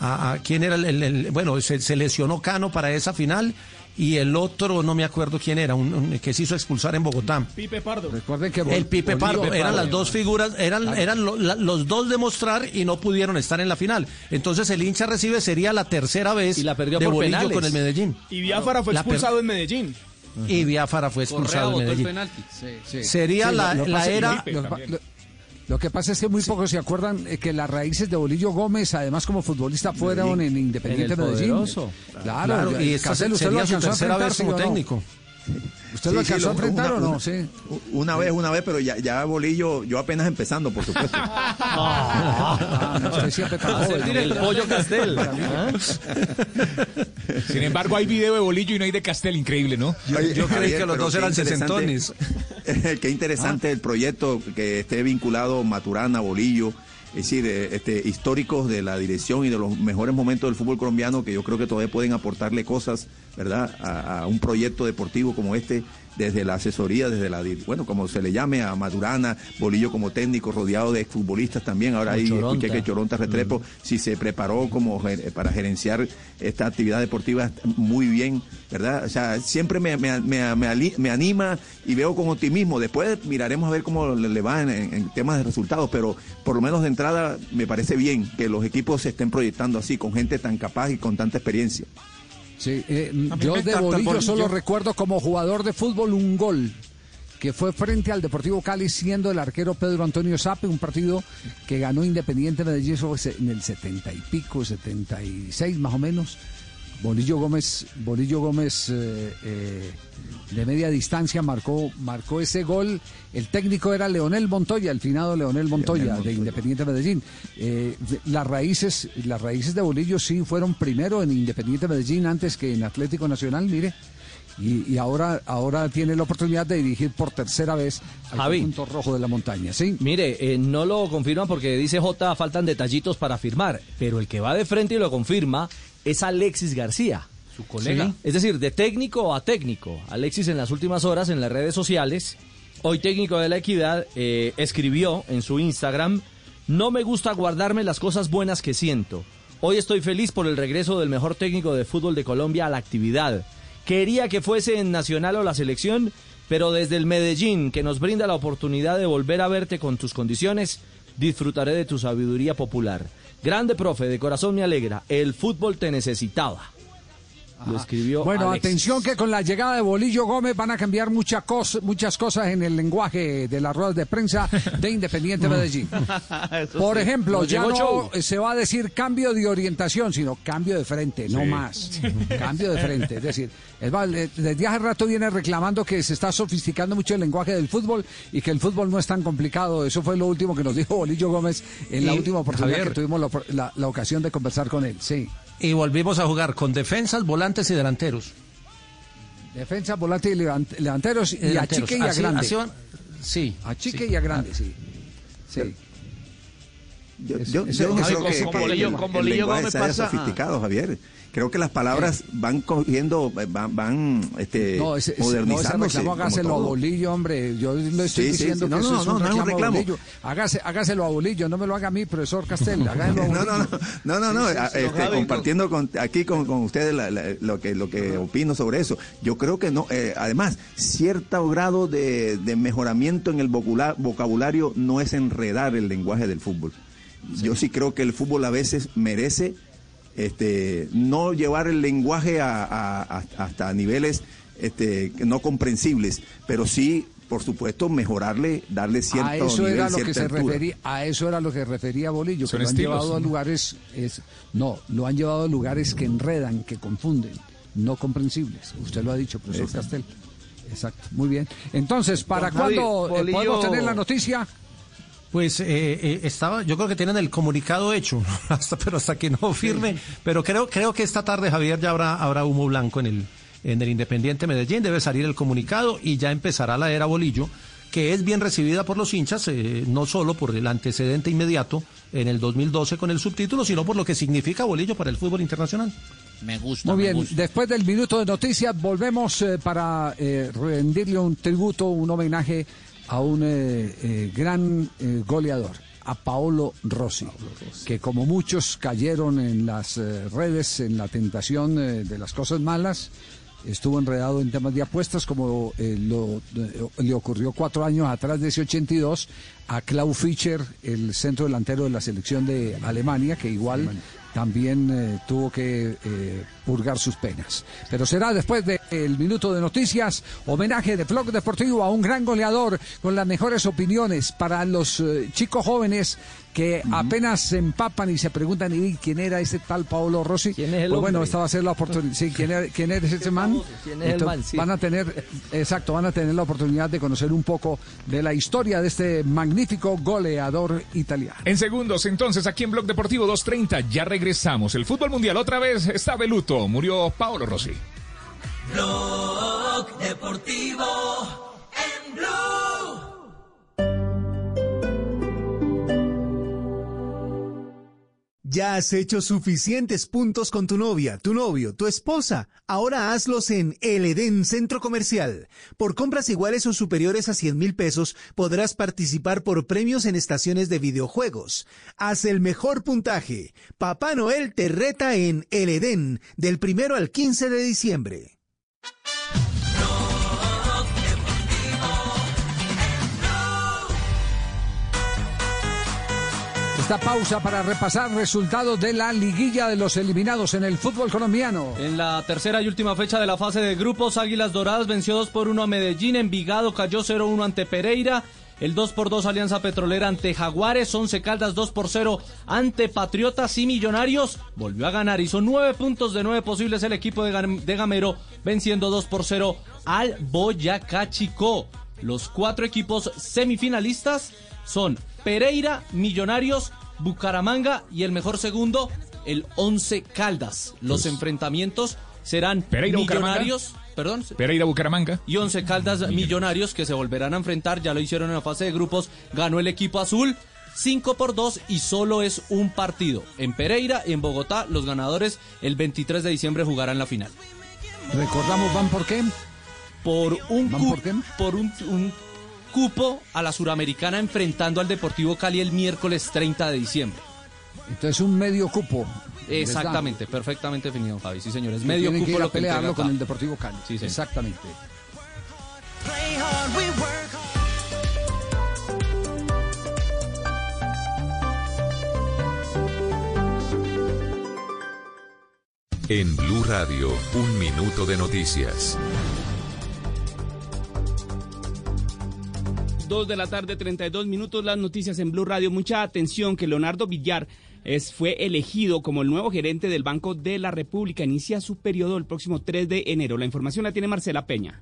Speaker 23: a- a- quién era el, el- el- bueno, se, se lesionó Cano para esa final y el otro no me acuerdo quién era, un, un- que se hizo expulsar en Bogotá.
Speaker 9: Pipe Pardo.
Speaker 3: Recuerden que
Speaker 23: El Pipe Pardo, eran las dos figuras, eran, eran lo- la- los dos de mostrar y no pudieron estar en la final. Entonces el hincha recibe sería la tercera vez
Speaker 9: perdió
Speaker 23: de
Speaker 9: por
Speaker 23: Bolillo
Speaker 9: penales.
Speaker 23: con el Medellín.
Speaker 9: Y Biafara fue expulsado en Medellín.
Speaker 23: y Biafara fue expulsado en Medellín. Sería
Speaker 3: Sí,
Speaker 23: la,
Speaker 3: lo- lo
Speaker 23: la
Speaker 3: pasa-
Speaker 23: era.
Speaker 3: Lo- que pasa es que muy pocos se acuerdan eh, que las raíces de Bolillo Gómez, además como futbolista, fueron en Independiente
Speaker 23: En el
Speaker 3: Medellín. Claro,
Speaker 23: Claro, y esta
Speaker 3: Castel, ¿usted lo alcanzó a enfrentar,
Speaker 23: como
Speaker 3: o no? ¿Usted lo
Speaker 7: Sí, sí,
Speaker 3: alcanzó a
Speaker 7: lo-
Speaker 3: enfrentar
Speaker 7: una-
Speaker 3: o no?
Speaker 7: una-
Speaker 3: Sí.
Speaker 7: Una vez, una vez, pero ya, ya Bolillo, yo apenas empezando, por supuesto.
Speaker 3: Ah, no, usted siempre tan
Speaker 9: Hacer
Speaker 3: joven,
Speaker 9: el pollo Castel.
Speaker 4: ¿Ah? Sin embargo, hay video de Bolillo y no hay de Castel, increíble, ¿no?
Speaker 7: Oye,
Speaker 23: yo creí que los dos eran sesentones.
Speaker 7: Qué interesante el proyecto que esté vinculado Maturana, Bolillo, es decir, eh, este, históricos de la dirección y de los mejores momentos del fútbol colombiano que yo creo que todavía pueden aportarle cosas
Speaker 8: ¿verdad? A, a un proyecto deportivo como este desde la asesoría, desde la, bueno, como se le llame a Madurana, Bolillo como técnico, rodeado de futbolistas también. Ahora ahí escuché que Choronta Retrepo, si se preparó como para gerenciar esta actividad deportiva muy bien, ¿verdad? O sea, siempre me, me, me, me anima y veo con optimismo. Después miraremos a ver cómo le, va en- en temas de resultados, pero por lo menos de entrada me parece bien que los equipos se estén proyectando así, con gente tan capaz y con tanta experiencia.
Speaker 3: Sí, eh, yo de Bolillo
Speaker 8: Bolillo.
Speaker 3: solo recuerdo como jugador de fútbol un gol que fue frente al Deportivo Cali siendo el arquero Pedro Antonio Sape, un partido que ganó Independiente Medellín en el 70 y pico, 76 más o menos. Bolillo Gómez, Bolillo Gómez eh, eh, de media distancia marcó, marcó ese gol. El técnico era Leonel Montoya, el finado Leonel Montoya, de Independiente Medellín. Eh, las raíces, las raíces de Bolillo sí fueron primero en Independiente Medellín antes que en Atlético Nacional, mire. Y, y ahora, ahora tiene la oportunidad de dirigir por tercera vez al conjunto rojo de la montaña, ¿sí?
Speaker 9: Mire, eh, no lo confirman porque dice J, faltan detallitos para firmar, pero el que va de frente y lo confirma es Alexis García, su
Speaker 3: colega.
Speaker 9: Es decir, de técnico a técnico. Alexis en las últimas horas en las redes sociales, hoy técnico de la equidad, eh, escribió en su Instagram, no me gusta guardarme las cosas buenas que siento. Hoy estoy feliz por el regreso del mejor técnico de fútbol de Colombia a la actividad. Quería que fuese en Nacional o la selección, pero desde el Medellín, que nos brinda la oportunidad de volver a verte con tus condiciones, disfrutaré de tu sabiduría popular. Grande profe, de corazón me alegra, el fútbol te necesitaba. Lo escribió
Speaker 3: Bueno, atención que con la llegada de Bolillo Gómez van a cambiar muchas cosas, muchas cosas en el lenguaje de las ruedas de prensa de Independiente Medellín. Por ejemplo, ya no
Speaker 9: show.
Speaker 3: se va a decir cambio de orientación, sino cambio de frente, no más. Cambio de frente. Es decir, es más, desde hace rato viene reclamando que se está sofisticando mucho el lenguaje del fútbol y que el fútbol no es tan complicado. Eso fue lo último que nos dijo Bolillo Gómez en la última oportunidad
Speaker 23: Javier.
Speaker 3: que tuvimos la, la- la ocasión de conversar con él. Sí.
Speaker 23: Y volvimos a jugar con defensas, volantes y delanteros.
Speaker 3: Defensa, volante y levant- levanteros y,
Speaker 23: Delanteros.
Speaker 3: achique y a
Speaker 23: Así-
Speaker 3: grande.
Speaker 23: así van- sí.
Speaker 3: Achique
Speaker 23: sí.
Speaker 3: y a grande, sí. Sí.
Speaker 8: Yo, yo-
Speaker 3: es-
Speaker 8: yo no
Speaker 3: es-
Speaker 8: creo que,
Speaker 3: con
Speaker 8: que
Speaker 3: Bolillo-
Speaker 8: el,
Speaker 3: con
Speaker 8: el
Speaker 3: Bolillo
Speaker 8: lenguaje
Speaker 3: Gómez pasa-
Speaker 8: sofisticado, Javier. Creo que las palabras van cogiendo, van, van este,
Speaker 3: No, ese, ese, no, ese
Speaker 8: modernizándose.
Speaker 3: reclamo hágaselo a. Bolillo, hombre. Yo le estoy
Speaker 8: Sí, sí,
Speaker 3: diciendo
Speaker 8: sí. No,
Speaker 3: que
Speaker 8: no,
Speaker 3: eso es
Speaker 8: no,
Speaker 3: un reclamo, a
Speaker 8: reclamo.
Speaker 3: Bolillo. Hágase, hágaselo a Bolillo, no me lo haga a mí, profesor Castel. Hágaselo a
Speaker 8: No, no, no, no, no, no,
Speaker 3: Sí, sí,
Speaker 8: a-
Speaker 3: sí,
Speaker 8: este,
Speaker 3: Javi,
Speaker 8: compartiendo con, aquí con, con ustedes la- la- lo que lo que opino sobre eso. Yo creo que no, eh, además, cierto grado de, de mejoramiento en el vocula- vocabulario no es enredar el lenguaje del fútbol. Yo sí creo que el fútbol a veces merece este, no llevar el lenguaje a, a- a- hasta niveles este, no comprensibles, pero sí, por supuesto, mejorarle, darle cierto
Speaker 3: a eso
Speaker 8: nivel,
Speaker 3: era lo que se
Speaker 8: altura.
Speaker 3: refería, a eso era lo que refería Bolillo, que
Speaker 8: Son
Speaker 3: lo han
Speaker 8: estilos,
Speaker 3: llevado a lugares, es, no, lo han llevado a lugares que enredan, que confunden, no comprensibles. Usted lo ha dicho, profesor
Speaker 23: Exacto.
Speaker 3: Castel. Exacto, muy bien. Entonces, ¿para cuándo eh, podemos tener la noticia?
Speaker 23: Pues eh, eh, estaba, yo creo que tienen el comunicado hecho, hasta, pero hasta que no firme. Pero creo, creo que esta tarde, Javier, ya habrá, habrá humo blanco en el, en el Independiente Medellín. Debe salir el comunicado y ya empezará la era Bolillo, que es bien recibida por los hinchas, eh, no solo por el antecedente inmediato en el 2012 con el subtítulo, sino por lo que significa Bolillo para el fútbol internacional.
Speaker 24: Me gusta.
Speaker 3: Muy
Speaker 24: me
Speaker 3: bien,
Speaker 24: gusta.
Speaker 3: después del minuto de noticias volvemos eh, para eh, rendirle un tributo, un homenaje a un eh, eh, gran eh, goleador, a Paolo Rossi, que como muchos cayeron en las redes en la tentación de las cosas malas, estuvo enredado en temas de apuestas como lo, le ocurrió cuatro años atrás de ese 82 a Klaus Fischer, el centro delantero de la selección de Alemania, que igual también eh, tuvo que eh, purgar sus penas. Pero será después del minuto de noticias, homenaje de Blog Deportivo a un gran goleador con las mejores opiniones para los eh, chicos jóvenes que apenas se empapan y se preguntan ¿y quién era ese tal Paolo Rossi.
Speaker 9: ¿Quién es el
Speaker 3: pues bueno,
Speaker 9: hombre?
Speaker 3: esta va a ser la oportunidad. Sí, ¿quién, era- quién eres ese man?
Speaker 9: ¿Quién es el man? Sí.
Speaker 3: Van a tener, exacto, van a tener la oportunidad de conocer un poco de la historia de este magnífico goleador italiano.
Speaker 4: En segundos, entonces, aquí en Blog Deportivo 230, ya regresamos. El fútbol mundial otra vez está de luto. Murió Paolo Rossi.
Speaker 25: Blog Deportivo en Blue. Ya has hecho suficientes puntos con tu novia, tu novio, tu esposa. Ahora hazlos en El Edén Centro Comercial. Por compras iguales o superiores a 100 mil pesos podrás participar por premios en estaciones de videojuegos. Haz el mejor puntaje. Papá Noel te reta en El Edén del primero al 15 de diciembre.
Speaker 3: Esta pausa para repasar resultados de la liguilla de los eliminados en el fútbol colombiano.
Speaker 26: En la tercera y última fecha de la fase de grupos, Águilas Doradas venció 2 por 1 a Medellín, Envigado cayó 0-1 ante Pereira, el 2 por 2 Alianza Petrolera ante Jaguares, 11 Caldas 2 por 0 ante Patriotas y Millonarios, volvió a ganar, hizo 9 puntos de 9 posibles el equipo de, Gamero, venciendo 2 por 0 al Boyacá Chico. Los cuatro equipos semifinalistas son Pereira, Millonarios, Bucaramanga y el mejor segundo, el Once Caldas. Los
Speaker 4: Pues-
Speaker 26: enfrentamientos serán
Speaker 4: Pereira,
Speaker 26: Millonarios,
Speaker 4: Bucaramanga.
Speaker 26: perdón,
Speaker 4: Pereira Bucaramanga.
Speaker 26: y Once Caldas Millonarios que se volverán a enfrentar, ya lo hicieron en la fase de grupos, ganó el equipo azul 5 por 2 y solo es un partido. En Pereira y en Bogotá los ganadores el 23 de diciembre jugarán la final.
Speaker 3: Recordamos, ¿van por qué?
Speaker 26: Por un,
Speaker 3: ¿Van por qué?
Speaker 26: por un, un cupo a la Suramericana enfrentando al Deportivo Cali el miércoles 30 de diciembre.
Speaker 3: Entonces un medio cupo.
Speaker 26: Exactamente, perfectamente definido, Javi. Sí, señores. Medio
Speaker 3: tienen que
Speaker 26: cupo
Speaker 3: ir a
Speaker 26: lo que
Speaker 3: pelearlo con el Deportivo Cali.
Speaker 26: Sí, señor.
Speaker 3: Exactamente.
Speaker 1: En Blue Radio, un minuto de noticias.
Speaker 27: 2 de la tarde, 32 minutos, las noticias en Blue Radio. Mucha atención que Leonardo Villar es, fue elegido como el nuevo gerente del Banco de la República. Inicia su periodo el próximo 3 de enero. La información la tiene Marcela Peña.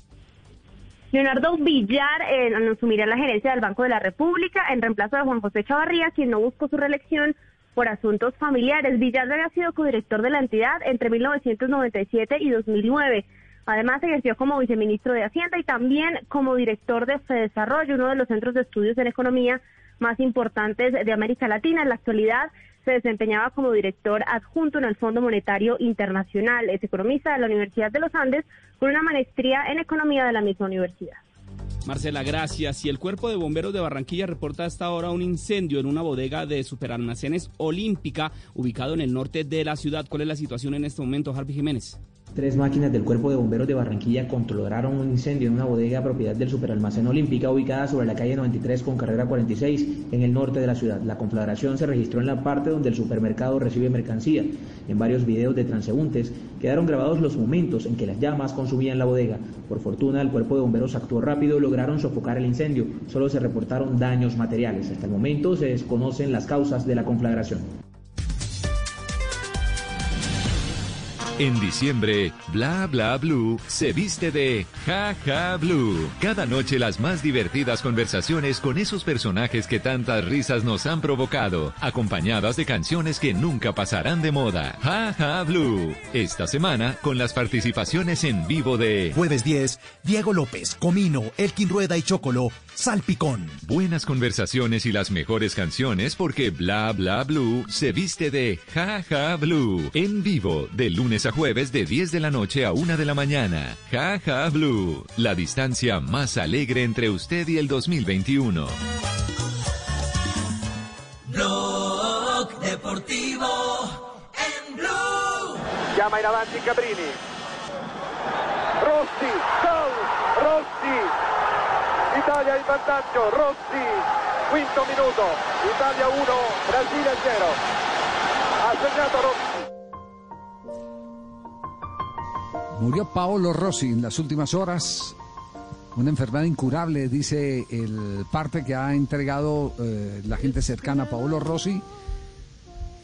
Speaker 28: Leonardo Villar eh, asumirá la gerencia del Banco de la República en reemplazo de Juan José Chavarría, quien no buscó su reelección por asuntos familiares. Villar había sido codirector de la entidad entre 1997 y 2009. Además, ejerció como viceministro de Hacienda y también como director de Fedesarrollo, uno de los centros de estudios en economía más importantes de América Latina. En la actualidad se desempeñaba como director adjunto en el Fondo Monetario Internacional. Es economista de la Universidad de los Andes con una maestría en economía de la misma universidad.
Speaker 27: Marcela, gracias. Y el Cuerpo de Bomberos de Barranquilla reporta hasta ahora un incendio en una bodega de superalmacenes Olímpica ubicado en el norte de la ciudad. ¿Cuál es la situación en este momento, Harvey Jiménez?
Speaker 29: Tres máquinas del Cuerpo de Bomberos de Barranquilla controlaron un incendio en una bodega propiedad del Superalmacén Olímpica ubicada sobre la calle 93 con carrera 46 en el norte de la ciudad. La conflagración se registró en la parte donde el supermercado recibe mercancía. En varios videos de transeúntes quedaron grabados los momentos en que las llamas consumían la bodega. Por fortuna, el Cuerpo de Bomberos actuó rápido y lograron sofocar el incendio. Solo se reportaron daños materiales. Hasta el momento se desconocen las causas de la conflagración.
Speaker 1: En diciembre, Bla Bla Blue se viste de Ja Ja Blue. Cada noche las más divertidas conversaciones con esos personajes que tantas risas nos han provocado, acompañadas de canciones que nunca pasarán de moda. Ja Ja Blue. Esta semana con las participaciones en vivo de
Speaker 30: Jueves 10, Diego López, Comino, Elkin Rueda y Chocolo, Salpicón.
Speaker 1: Buenas conversaciones y las mejores canciones porque Bla Bla Blue se viste de Ja Ja Blue. En vivo, de lunes a jueves de 10 de la noche a 1 de la mañana. Ja Ja Blue. La distancia más alegre entre usted y el 2021.
Speaker 31: Blog Deportivo en Blue.
Speaker 32: Chiama in avanti Cabrini. Rossi, gol, Rossi. Italia in vantaggio, Rossi. Quinto minuto, Italia 1, Brasile 0. Ha segnato Rossi.
Speaker 3: Murió Paolo Rossi en las últimas horas. Una enfermedad incurable, dice el parte que ha entregado eh, la gente cercana a Paolo Rossi.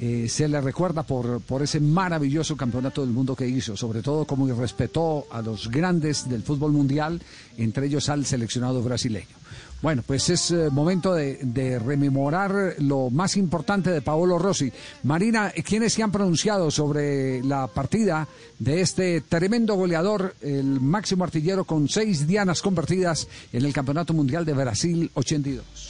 Speaker 3: Eh, se le recuerda por, por ese maravilloso campeonato del mundo que hizo, sobre todo como respetó a los grandes del fútbol mundial, entre ellos al seleccionado brasileño. Bueno, pues es eh, momento de, de rememorar lo más importante de Paolo Rossi. Marina, ¿quiénes se han pronunciado sobre la partida de este tremendo goleador, el máximo artillero con seis dianas convertidas en el Campeonato Mundial de Brasil 82?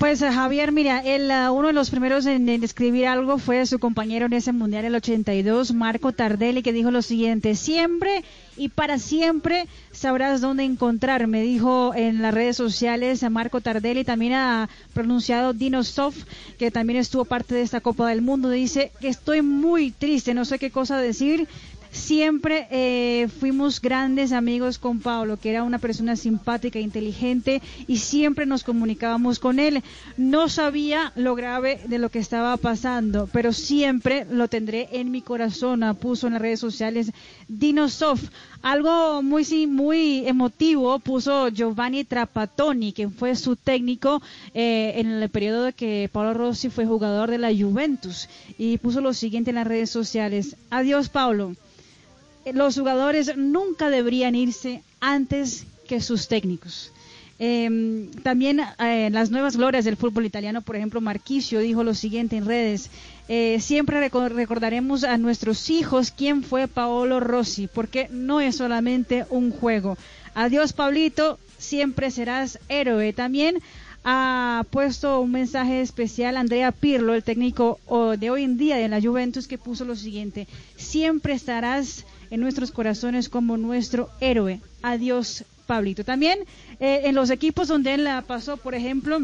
Speaker 5: Pues eh, Javier, mira, el, uh, uno de los primeros en, en, escribir algo fue su compañero en ese Mundial el 82, Marco Tardelli, que dijo lo siguiente, siempre y para siempre sabrás dónde encontrarme, dijo en las redes sociales a Marco Tardelli, también ha pronunciado Dino Soft, que también estuvo parte de esta Copa del Mundo, dice que estoy muy triste, no sé qué cosa decir, siempre eh, fuimos grandes amigos con Pablo, que era una persona simpática, inteligente y siempre nos comunicábamos con él. No sabía lo grave de lo que estaba pasando, pero siempre lo tendré en mi corazón, puso en las redes sociales Dinosoft. Algo muy, muy emotivo puso Giovanni Trapattoni, que fue su técnico eh, en el periodo de que Pablo Rossi fue jugador de la Juventus. Y puso lo siguiente en las redes sociales. Adiós, Pablo los jugadores nunca deberían irse antes que sus técnicos. Eh, también eh, las nuevas glorias del fútbol italiano, por ejemplo, Marquisio dijo lo siguiente en redes, eh, siempre recordaremos a nuestros hijos quién fue Paolo Rossi, porque no es solamente un juego. Adiós, Pablito, siempre serás héroe. También ha puesto un mensaje especial Andrea Pirlo, el técnico de hoy en día de la Juventus, que puso lo siguiente, siempre estarás en nuestros corazones como nuestro héroe. Adiós, Pablito. También eh, en los equipos donde él pasó, por ejemplo,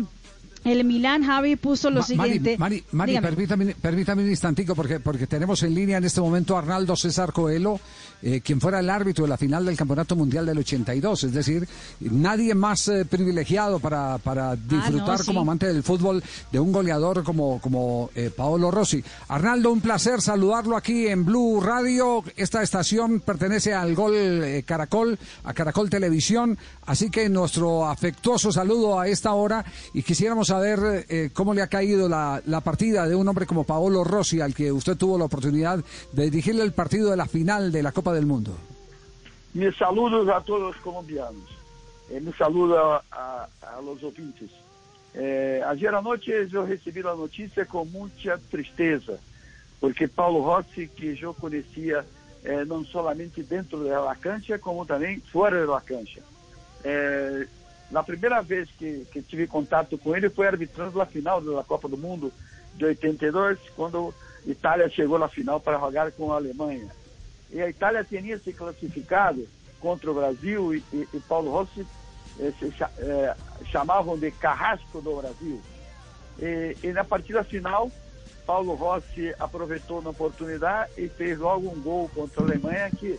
Speaker 5: el Milán, Javi, puso lo siguiente.
Speaker 3: Mari, Mari, permítame, permítame, un instantico, porque, porque tenemos en línea en este momento a Arnaldo César Coelho, eh, quien fuera el árbitro de la final del Campeonato Mundial del 82. Es decir, nadie más eh, privilegiado para, para ah, disfrutar como amante del fútbol de un goleador como, como eh, Paolo Rossi. Arnaldo, un placer saludarlo aquí en Blue Radio. Esta estación pertenece al Gol Caracol, a Caracol Televisión. Así que nuestro afectuoso saludo a esta hora y quisiéramos ver eh, cómo le ha caído la, la, partida de un hombre como Paolo Rossi, al que usted tuvo la oportunidad de dirigirle el partido de la final de la Copa del Mundo.
Speaker 33: Mis saludos a todos los colombianos. Eh, mi saludo a, a, a los ouvintes. Eh, ayer anoche eu recebi a notícia com muita tristeza, porque Paulo Rossi, que eu conhecia eh, não somente dentro da cancha, como também fora da cancha. Eh, na primeira vez que, que tive contato com ele foi arbitrando a final da Copa do Mundo de 82, quando a Itália chegou na final para jogar com a Alemanha. E a Itália tinha se classificado contra o Brasil e, e, e Paulo Rossi eh, se, eh, chamavam de Carrasco do Brasil. E, e, na partida final, Paulo Rossi aproveitou a oportunidade e fez logo um gol contra a Alemanha que,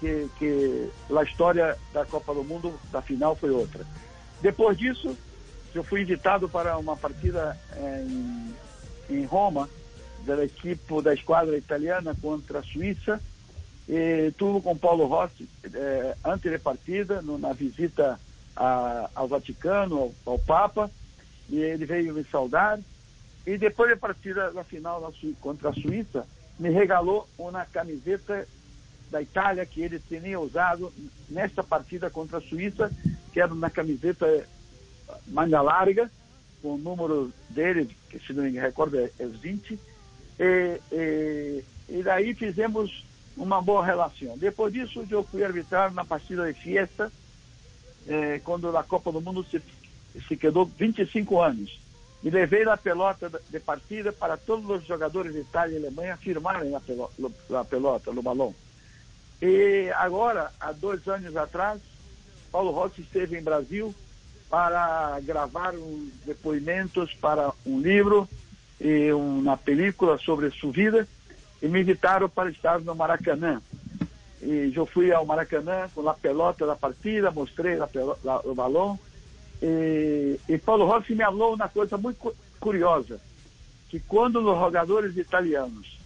Speaker 33: que, que a história da Copa do Mundo, da final, foi outra. Depois disso, eu fui invitado para uma partida eh, em, em Roma, da equipe da esquadra italiana contra a Suíça. E tudo com Paulo Rossi eh, antes da partida, no, na visita a, ao Vaticano, ao, ao, Papa, e ele veio me saudar. E depois da partida da final na, contra a Suíça, me regalou uma camiseta da Itália que ele tinha usado nesta partida contra a Suíça, que era na camiseta manga larga, com o número dele, que se não me recordo é, é 20, e, e, e daí fizemos uma boa relação. Depois disso, eu fui arbitrar na partida de Fiesta, eh, quando a Copa do Mundo se, se quedou 25 anos. E levei a pelota de partida para todos os jogadores de Itália e Alemanha firmarem a pelota, a pelota no balão. E agora, há dois anos atrás, Paulo Rossi esteve em Brasil para gravar um depoimentos para um livro e uma película sobre sua vida e me invitaram para estar no Maracanã. E eu fui ao Maracanã com a pelota da partida, mostrei a o balão e, e Paulo Rossi me falou uma coisa muito curiosa, que quando os jogadores italianos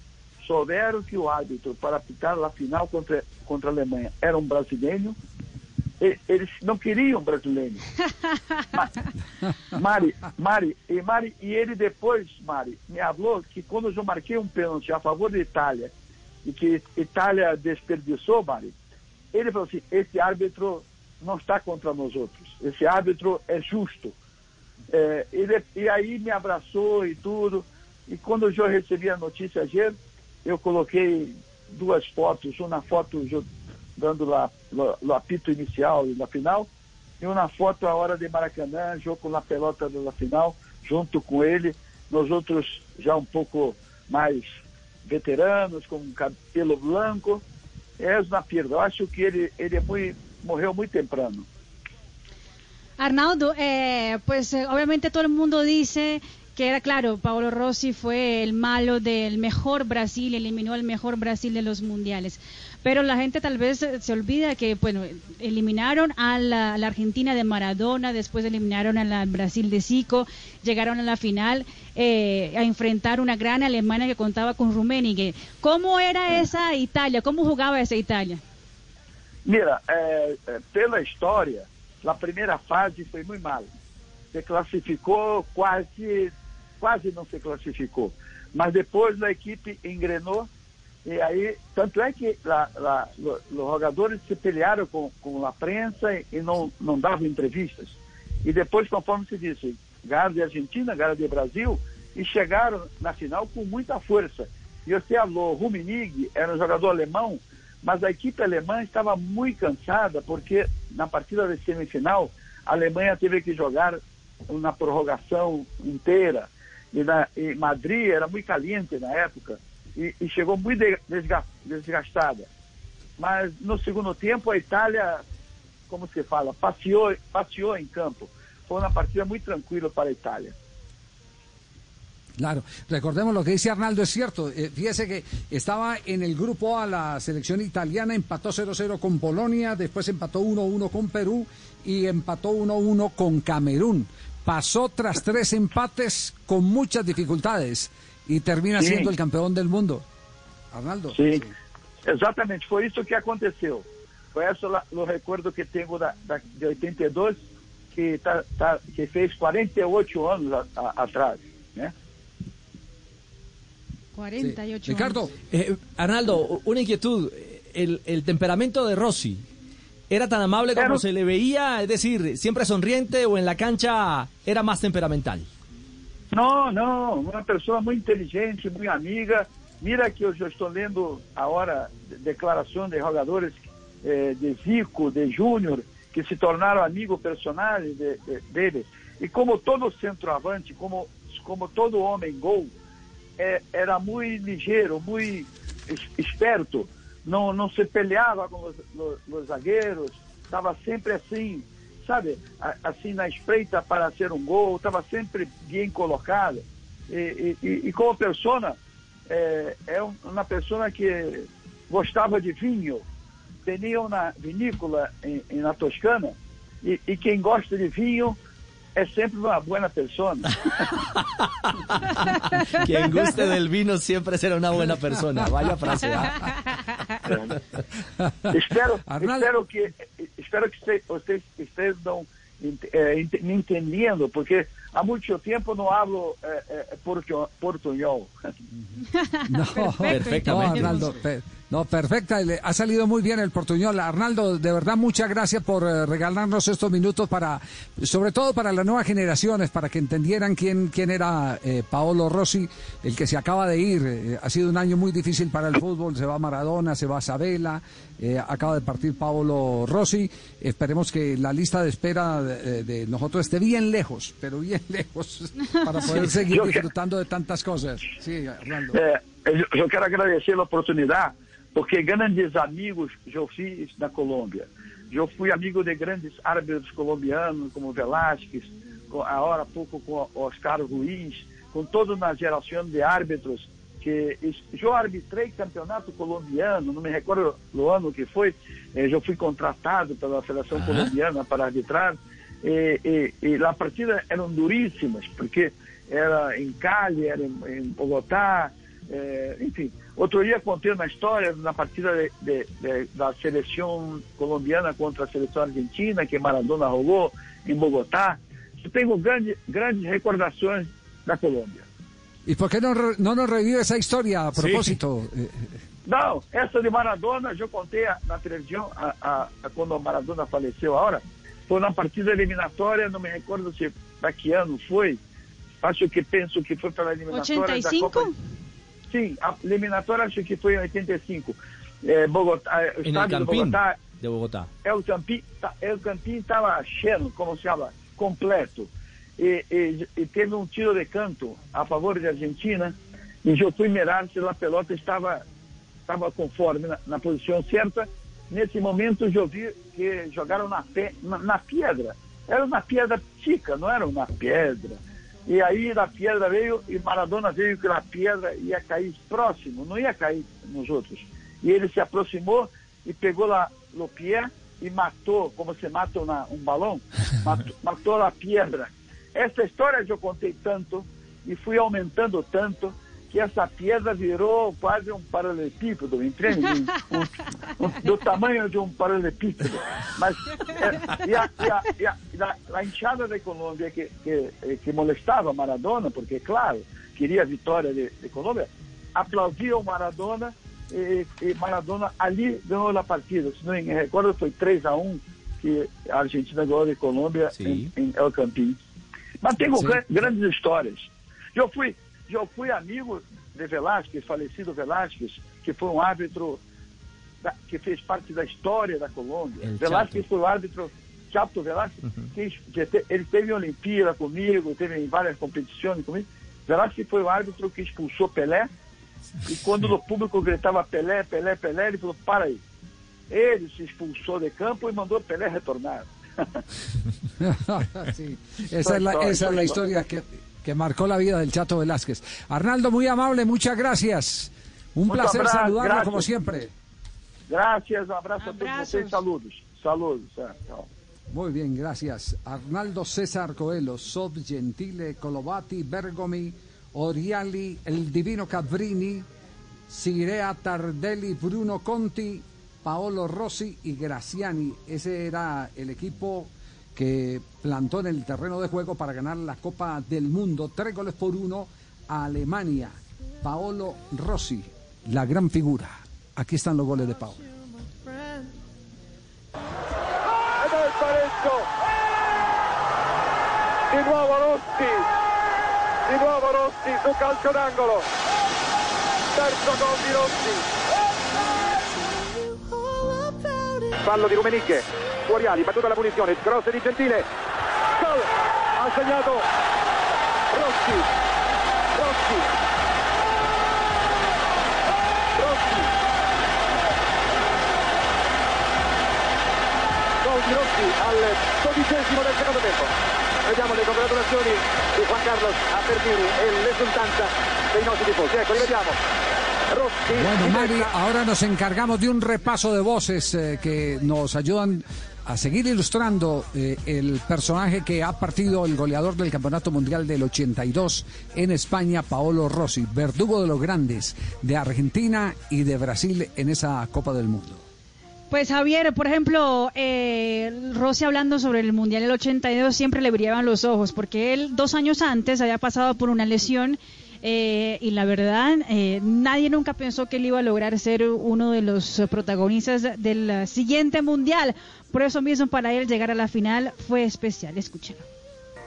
Speaker 33: souberam que o árbitro para apitar a final contra, contra a Alemanha era um brasileiro. Eles não queriam brasileiro. Mari, Mari, e Mari, e ele depois, Mari, me falou que quando eu marquei um pênalti a favor da Itália e que Itália desperdiçou, Mari, ele falou assim: esse árbitro não está contra nós outros, esse árbitro é justo. É, ele, e aí me abraçou e tudo. E quando eu recebi a notícia ayer, eu coloquei duas fotos, uma foto dando lá o apito inicial e na final, e uma foto a hora de Maracanã, jogo na pelota da final, junto com ele. Nós outros já um pouco mais veteranos, com cabelo branco. É uma perda. Eu acho que ele, ele é muito, morreu muito temprano.
Speaker 5: Arnaldo, eh, pues eh, obviamente todo el mundo dice que era claro, Paolo Rossi fue el malo del mejor Brasil, eliminó al mejor Brasil de los mundiales. Pero la gente tal vez eh, se olvida que, bueno, eliminaron a la, la Argentina de Maradona, después eliminaron a la Brasil de Zico, llegaron a la final eh, a enfrentar una gran Alemania que contaba con Rummenigge. ¿Cómo era esa Italia? ¿Cómo jugaba esa Italia?
Speaker 33: Mira, eh, eh, pela história, a primeira fase foi muito mal. Se classificou quase, quase não se classificou. Mas depois a equipe engrenou e aí, tanto é que lá, lá, os jogadores se pelearam com, com a prensa e, não, não davam entrevistas. E depois, conforme se disse, ganharam de Argentina, ganharam de Brasil e chegaram na final com muita força. E você falou, Rummenigge era um jogador alemão, mas a equipe alemã estava muito cansada porque na partida de semifinal a Alemanha teve que jogar na prorrogação inteira e, na, Madrid era muito caliente na época e, e chegou muito de- desga- desgastada. Mas no segundo tempo a Itália, como se fala, passeou, passeou em campo. Foi uma partida muito tranquila para a Itália.
Speaker 3: Claro, recordemos lo que dice Arnaldo, es cierto. Eh, fíjese que estaba en el grupo A la selección italiana, empató 0-0 con Polonia, después empató 1-1 con Perú y empató 1-1 con Camerún. Pasó tras tres empates con muchas dificultades y termina
Speaker 33: Sí.
Speaker 3: siendo el campeón del mundo. Arnaldo.
Speaker 33: Sim, exatamente, foi isso que aconteceu. Foi esse o recuerdo que tenho da, da, de 82, que, tá, tá, que fez 48 anos a, a, atrás, né?
Speaker 5: 48
Speaker 9: Ricardo. Eh, Arnaldo, una inquietud. El, el temperamento de Rossi, ¿era tan amable como se le veía? Es decir, ¿siempre sonriente o en la cancha era más temperamental?
Speaker 33: Não, não, uma pessoa muito inteligente, muito amiga. Mira que eu já estou lendo agora de- declarações de jogadores eh, de Zico, de Júnior, que se tornaram amigos personagens de, de, dele. E como todo centroavante, como, como todo homem gol, eh, era muito ligeiro, muito es- esperto. Não, não se peleava com os, os- os zagueiros, estava sempre assim, sabe, assim na espreita para ser um gol, estava sempre bem colocado. E, e, e- como pessoa, é, é um- uma pessoa que gostava de vinho, tinha uma vinícola em, em- na Toscana, e, e quem gosta de vinho é sempre uma boa pessoa.
Speaker 9: Quien guste del vino siempre será una buena persona. Vaya frase. ¿Ah?
Speaker 33: espero, espero que espero que você- vocês estejam eh, ent- me entendendo, porque há muito tempo não hablo eh, eh, portu- portuñol.
Speaker 3: No, no, Arnaldo, no, perfecta, le- ha salido muy bien el portuñol. Arnaldo, de verdad, muchas gracias por eh, regalarnos estos minutos para, sobre todo para las nuevas generaciones, para que entendieran quién, quién era eh, Paolo Rossi, el que se acaba de ir. Eh, ha sido un año muy difícil para el fútbol, se va Maradona, se va Sabela, eh, acaba de partir Paolo Rossi. Esperemos que la lista de espera de, de nosotros esté bien lejos, pero bien lejos, para poder
Speaker 33: Sí.
Speaker 3: seguir
Speaker 33: Yo que-
Speaker 3: disfrutando de tantas cosas. Sí, Arnaldo.
Speaker 33: É, eu, eu quero agradecer a oportunidade, porque grandes amigos eu fiz na Colômbia. Eu fui amigo de grandes árbitros colombianos, como Velázquez, com, agora há pouco com Oscar Ruiz, com toda uma geração de árbitros que eu arbitrei campeonato colombiano, não me recordo o ano que foi, eh, eu fui contratado pela seleção
Speaker 34: Aham.
Speaker 33: colombiana para arbitrar, e, e, e as partidas eram duríssimas, porque era em Cali, era em, em Bogotá, eh, enfim. Outro dia contei uma história na partida de, de, de, da seleção colombiana contra a seleção argentina, que Maradona rolou em Bogotá. Eu tenho grande, grandes recordações da Colômbia.
Speaker 3: ¿Y por qué no, no nos revive esa historia a propósito? Eh,
Speaker 33: Não, essa de Maradona, eu contei na televisão a, a, a quando o Maradona faleceu agora. Foi na partida eliminatória, não me recordo se para que ano foi. Acho que penso que foi pela eliminatória
Speaker 5: 85?
Speaker 33: da Copa. Sim, a eliminatória acho que foi em 85. É, Bogotá, o
Speaker 9: el
Speaker 33: estádio de. Bogotá
Speaker 9: de Bogotá.
Speaker 33: El Campín, ta- el Campín estaba lleno, como se llama, completo. E, e, e teve um tiro de canto a favor de Argentina e eu fui mirar se a pelota estava estava conforme na, na posição certa. Nesse momento eu vi que jogaram na, pe, na, na pedra. Era uma pedra chica, não era uma pedra. E aí da pedra veio e Maradona veio que a pedra ia cair próximo, não ia cair nos outros. E ele se aproximou e pegou lá no pé e matou, como se mata um balão, matou, matou a pedra. Essa história eu contei tanto e fui aumentando tanto que essa pedra virou quase um paralelepípedo, entende? Um- um- do tamanho de um paralelepípedo. Mas é, e a, e a, e a, a, a enxada da Colômbia que, que, que molestava Maradona, porque, claro, queria a vitória de, de Colômbia, aplaudia o Maradona e, e Maradona ali ganhou a partida. Se não me recordo, foi 3 a 1 que a Argentina ganhou de Colômbia em, em El Campín. Mas gran- grandes histórias. Eu fui, eu fui amigo de Velázquez, falecido Velázquez, que foi um árbitro da- que fez parte da história da Colômbia.
Speaker 9: El
Speaker 33: Velázquez
Speaker 9: Chato.
Speaker 33: foi o árbitro, Chato Velázquez, que, que te- ele teve em Olimpíada comigo, teve em várias competições comigo. Velázquez foi o árbitro que expulsou Pelé, e quando no público gritava Pelé, Pelé, Pelé, ele falou, para aí. Ele se expulsou de campo e mandou Pelé retornar.
Speaker 3: Sí, esa es la, esa es la historia que, que marcó la vida del Chato Velázquez. Arnaldo, muy amable, muchas gracias. Un
Speaker 33: Mucho
Speaker 3: placer
Speaker 33: abrazo,
Speaker 3: saludarlo
Speaker 33: gracias.
Speaker 3: como siempre.
Speaker 33: Gracias, um abraço a todos saludos. Saludos. tchau.
Speaker 3: Muy bien, gracias. Arnaldo César Coelho, Sob Gentile, Colovati, Bergomi, Oriali, el Divino Cabrini, Sirea Tardelli, Bruno Conti, Paolo Rossi y Graciani. Ese era el equipo que plantó en el terreno de juego para ganar la Copa del Mundo. Tres goles por uno a Alemania. Paolo Rossi, la gran figura. Aquí están los goles de Paolo.
Speaker 32: di nuovo Rossi di nuovo Rossi su calcio d'angolo terzo gol di Rossi fallo di Rummenigge. Fuori ali battuta la punizione. Cross di Gentile. Gol! Ha segnato Rossi. Rossi. Rossi. Gol di Rossi al dodicesimo del secondo tempo. Vediamo le congratulazioni di Juan Carlos a Bernini e l'esultanza dei nostri tifosi. Ecco, rivediamo.
Speaker 3: Bueno, Mari, ahora nos encargamos de un repaso de voces eh, que nos ayudan a seguir ilustrando eh, el personaje que ha partido el goleador del Campeonato Mundial del 82 en España, Paolo Rossi, verdugo de los grandes de Argentina y de Brasil en esa Copa del Mundo.
Speaker 5: Pues Javier, por ejemplo, eh, Rossi hablando sobre el Mundial del 82 siempre le brillaban los ojos porque él dos años antes había pasado por una lesión eh, y la verdad eh, nadie nunca pensó que él iba a lograr ser uno de los protagonistas del siguiente Mundial. Por eso mismo para él llegar a la final fue especial. Escúchalo.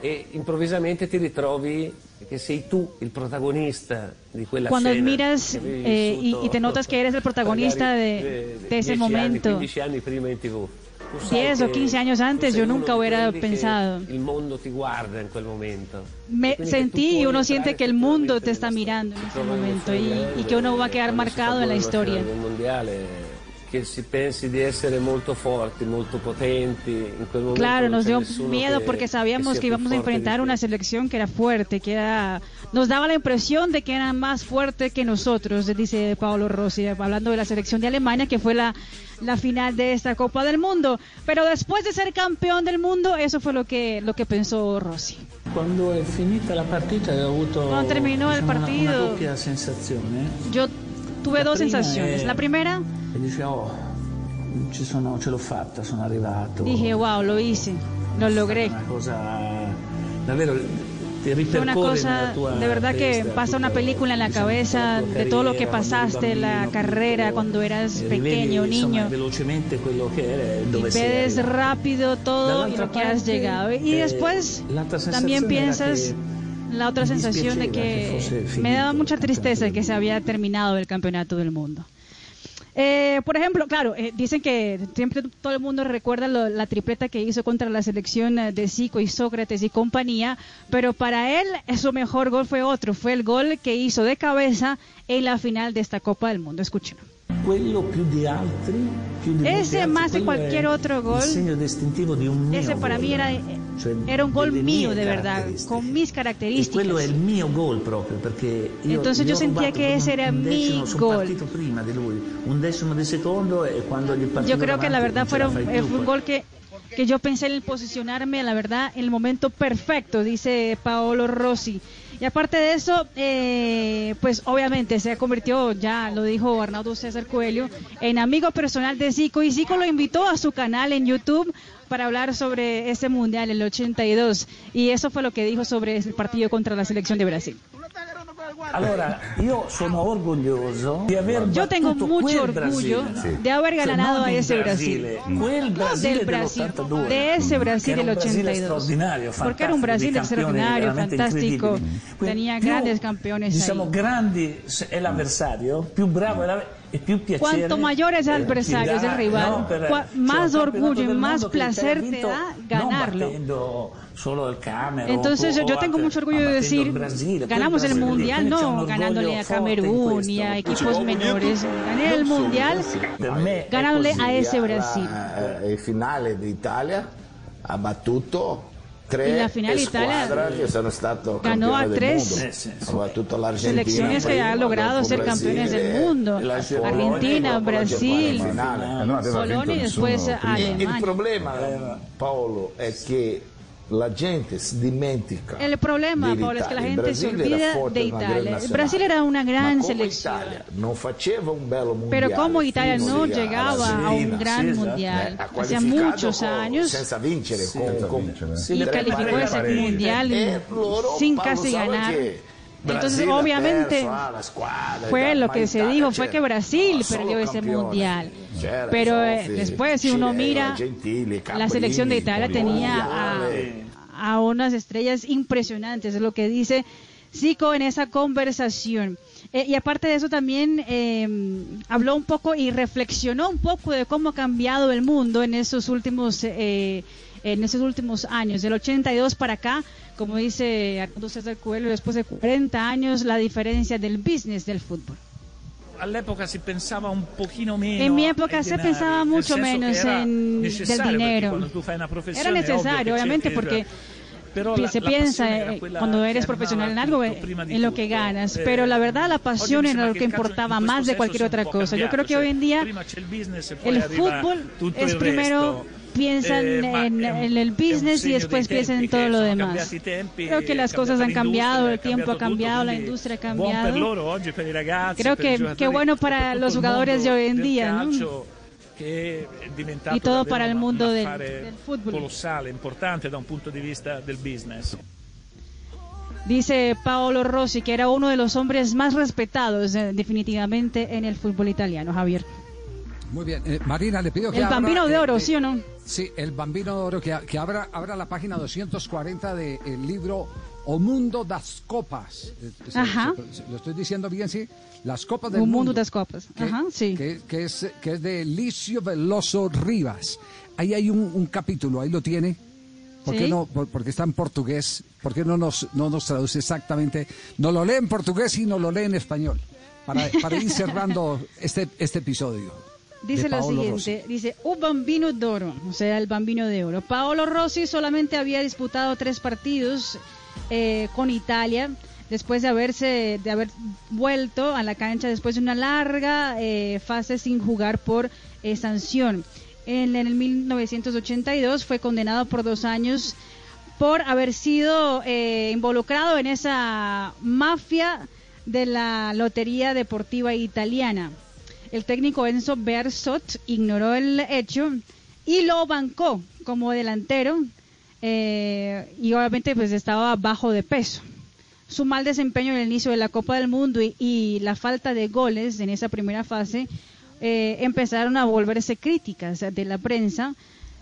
Speaker 34: e improvvisamente ti ritrovi che sei tu il protagonista di quella
Speaker 5: Cuando
Speaker 34: avevi
Speaker 5: eh, y, te notas que eres el protagonista de, de ese
Speaker 34: 10
Speaker 5: momento.
Speaker 34: Anni, 15 anni prima in tv. Tu sai
Speaker 5: 10 o
Speaker 34: che
Speaker 5: 15 años antes yo nunca hubiera pensado.
Speaker 34: Il mondo ti guarda in quel momento.
Speaker 5: Me sentí y uno siente que el mundo te está mirando en ese momento y, y que uno va a quedar marcado en la historia.
Speaker 34: Che si pensi di essere molto forti, molto potenti, in quel momento
Speaker 5: Claro, nos dio miedo
Speaker 34: che-
Speaker 5: porque sabíamos que íbamos a enfrentar una selección que era fuerte, que era, nos daba la impresión de que era más fuerte que nosotros, dice Paolo Rossi, hablando de la selección de Alemania, que fue la, la final de esta Copa del Mundo. Pero después de ser campeón del mundo, eso fue lo que, lo que pensó Rossi.
Speaker 35: Quando è finita la partita ho avuto
Speaker 5: il
Speaker 35: diciamo, una-
Speaker 5: partito-
Speaker 35: una, doppia sensazione.
Speaker 5: Yo tuve dos sensaciones.
Speaker 35: è-
Speaker 5: La primera,
Speaker 35: E oh,
Speaker 5: dije, wow, lo hice, lo logré.
Speaker 35: Una cosa
Speaker 5: de verdad que pasa una película en la cabeza de todo lo que pasaste, la carrera, cuando eras
Speaker 35: e
Speaker 5: pequeño, niño.
Speaker 35: e
Speaker 5: Y ves rápido todo y lo que has llegado. Y
Speaker 35: eh,
Speaker 5: después también piensas la otra sensación de que me daba mucha tristeza que se había terminado el campeonato del mundo. Eh, por ejemplo, claro, eh, dicen que siempre todo el mundo recuerda lo- la tripleta que hizo contra la selección eh, de Zico y Sócrates y compañía, pero para él su mejor gol fue otro, fue el gol que hizo de cabeza en la final de esta Copa del Mundo. Escuchen.
Speaker 35: Quello più di altri, più di molti
Speaker 5: Ese más de
Speaker 35: quello
Speaker 5: cualquier otro gol,
Speaker 35: un
Speaker 5: Ese para mí era, era un gol mío, de verdad, con mis características.
Speaker 35: quello è il mio gol proprio perché io
Speaker 5: Entonces yo sentía que ese era
Speaker 35: un
Speaker 5: mi gol.
Speaker 35: un e
Speaker 5: Yo creo que la verdad fue un
Speaker 35: poi.
Speaker 5: gol que, que yo pensé en posicionarme, la verdad, en el momento perfecto, dice Paolo Rossi. Y aparte de eso, eh, pues obviamente se convirtió, ya lo dijo Arnaldo César Coelho, en amigo personal de Zico. Y Zico lo invitó a su canal en YouTube para hablar sobre ese mundial, el 82. Y eso fue lo que dijo sobre el partido contra la selección de Brasil.
Speaker 35: Allora, io sono orgoglioso di aver
Speaker 5: Yo tengo mucho orgullo
Speaker 35: Brasile.
Speaker 5: de haber ganado a ese Brasil.
Speaker 35: Brasile, Quel
Speaker 5: No
Speaker 35: Brasile
Speaker 5: del Brasil,
Speaker 35: dell'82.
Speaker 5: de ese Brasil del
Speaker 35: un Brasile
Speaker 5: 82.
Speaker 35: straordinario,
Speaker 5: Porque era un Brasil extraordinario, fantástico. Tenía
Speaker 35: più,
Speaker 5: grandes campeones
Speaker 35: Diciamo,
Speaker 5: ahí.
Speaker 35: grandi se- è l'avversario, più bravo è e.
Speaker 5: Cuanto mayor es el
Speaker 35: eh,
Speaker 5: adversario, es el rival,
Speaker 35: no,
Speaker 5: más orgullo y más placer te da ganarlo. Entonces yo tengo mucho orgullo de decir, ganamos el mundial, no ganándole a Camerún ni a equipos menores, gané el mundial ganándole a ese Brasil.
Speaker 36: eh, il finale d'Italia ha battuto
Speaker 5: la finale Italia ganó a tres.
Speaker 35: Eh,
Speaker 5: selecciones que han logrado ser campeones del mundo.
Speaker 36: la Germania,
Speaker 5: Argentina, Brasil, Polonia e después Alemania.
Speaker 36: problema Paolo è che la gente si dimentica
Speaker 5: El problema, Paolo, es que la gente se
Speaker 36: Brasile era
Speaker 5: olvida de Italia. Brasil era una gran selección.
Speaker 36: Italia un bello mondiale
Speaker 5: Pero como Italia
Speaker 36: fino
Speaker 5: no llegaba a un gran
Speaker 36: esatto.
Speaker 5: mundial
Speaker 36: ha
Speaker 5: hace
Speaker 36: qualificato
Speaker 5: muchos años
Speaker 36: senza vincere con, con-
Speaker 5: y calificó ese mundial
Speaker 36: E
Speaker 5: sin casi ganar. Entonces, obviamente,
Speaker 36: ah, squadra,
Speaker 5: fue lo que se dijo, fue que Brasil
Speaker 36: no,
Speaker 5: perdió ese mundial. Pero eh, después, si uno mira, la selección de Italia tenía a, unas estrellas impresionantes, es lo que dice Zico en esa conversación. Eh, y aparte de eso también eh, habló un poco y reflexionó un poco de cómo ha cambiado el mundo en esos últimos eh, en esos últimos años, del 82 para acá, como dice Arnaldo César Coelho, después de 40 años, la diferencia del business del fútbol.
Speaker 37: All'epoca si pensava un pochino meno
Speaker 5: En mi época se
Speaker 37: denari,
Speaker 5: pensaba mucho menos en, del dinero. Era necesario, obviamente, porque
Speaker 37: Però
Speaker 5: pi-
Speaker 37: la-
Speaker 5: se
Speaker 37: la
Speaker 5: piensa eh, cuando eres profesional en algo, en lo que ganas.
Speaker 37: Eh,
Speaker 5: Pero la verdad, la pasión era lo que importaba más de cualquier otra cosa. Yo creo que hoy en día el fútbol es primero. Piensan
Speaker 37: Eh, ma
Speaker 5: en, el business y después piensan en todo lo demás.
Speaker 37: tempi,
Speaker 5: Creo que las cosas han cambiado, el tiempo ha cambiado, la industria ha
Speaker 37: Buon per
Speaker 5: cambiado.
Speaker 37: loro oggi, per i ragazzi,
Speaker 5: Creo que qué bueno para los jugadores de hoy en día, ¿no?
Speaker 37: calcio, che è diventato
Speaker 5: Y todo para el mundo
Speaker 37: un
Speaker 5: del- fútbol.
Speaker 37: colossale, importante da un punto di vista del business.
Speaker 5: Dice Paolo Rossi que era uno de los hombres más respetados eh, definitivamente en el fútbol italiano, Javier.
Speaker 3: Muy bien. Eh, Marina, le pido que
Speaker 5: El
Speaker 3: abra,
Speaker 5: bambino de
Speaker 3: eh,
Speaker 5: oro,
Speaker 3: eh,
Speaker 5: ¿sí o no?
Speaker 3: Sí, el bambino de oro, que, que abra, abra la página 240 del libro O Mundo das Copas. Eh, se-
Speaker 5: Ajá.
Speaker 3: lo estoy diciendo bien, sí. Las Copas del
Speaker 5: Un
Speaker 3: Mundo.
Speaker 5: mundo das copas.
Speaker 3: que,
Speaker 5: Ajá, sí.
Speaker 3: que, que es, que es de Licio Veloso Rivas. Ahí hay un, un capítulo, ahí lo tiene. ¿Por qué
Speaker 5: Sí.
Speaker 3: no? Por- porque está en portugués. ¿Por qué no nos, no nos traduce exactamente? No lo lee en portugués y no lo lee en español. Para, para ir cerrando este, este episodio.
Speaker 5: Dice lo siguiente,
Speaker 3: Rossi.
Speaker 5: dice, un bambino d'oro, o sea, el bambino de oro. Paolo Rossi solamente había disputado tres partidos eh, con Italia después de haberse de haber vuelto a la cancha después de una larga eh, fase sin jugar por eh, sanción. En, en el 1982 fue condenado por dos años por haber sido eh, involucrado en esa mafia de la lotería deportiva italiana. El técnico Enzo Bersot ignoró el hecho y lo bancó como delantero eh, y obviamente pues estaba bajo de peso. Su mal desempeño en el inicio de la Copa del Mundo y, la falta de goles en esa primera fase eh, empezaron a volverse críticas de la prensa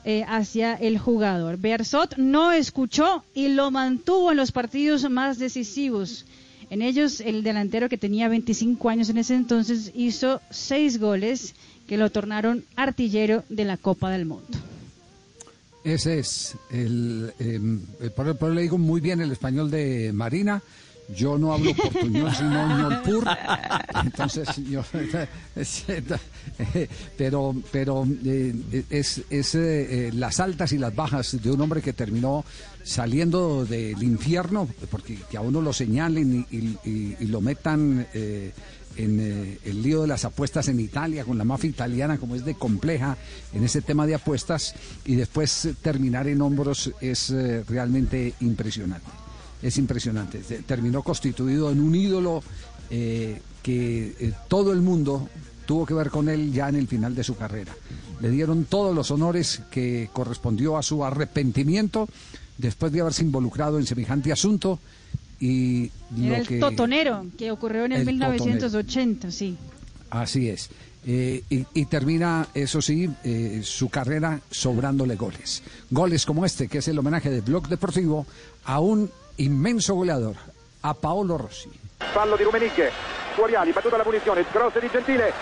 Speaker 5: eh, hacia el jugador. Bersot no escuchó y lo mantuvo en los partidos más decisivos. En ellos, el delantero que tenía 25 años en ese entonces hizo seis goles que lo tornaron artillero de la Copa del Mundo.
Speaker 3: Ese es el, eh, por, por le digo muy bien el español de Marina. Yo no hablo portuñol, sino ñolpur. Entonces, yo, pero, pero eh, es, es eh, las altas y las bajas de un hombre que terminó saliendo del infierno, porque que a uno lo señalen y, y- y lo metan eh, en eh, el lío de las apuestas en Italia, con la mafia italiana, como es de compleja en ese tema de apuestas, y después eh, terminar en hombros es eh, realmente impresionante. Es impresionante. Te- Terminó constituido en un ídolo eh, que eh, todo el mundo tuvo que ver con él ya en el final de su carrera. Le dieron todos los honores que correspondió a su arrepentimiento después de haberse involucrado en semejante asunto y
Speaker 5: Era el
Speaker 3: que
Speaker 5: totonero que ocurrió en el,
Speaker 3: El
Speaker 5: 1980, sí.
Speaker 3: Así es. Eh, y, y termina, eso sí, eh, su carrera sobrándole goles. Goles como este, que es el homenaje de Blog Deportivo a un inmenso goleador, a Paolo Rossi.
Speaker 32: Fallo di Rumeniche, Fuoriali, battuta la punizione, cross di Gentile,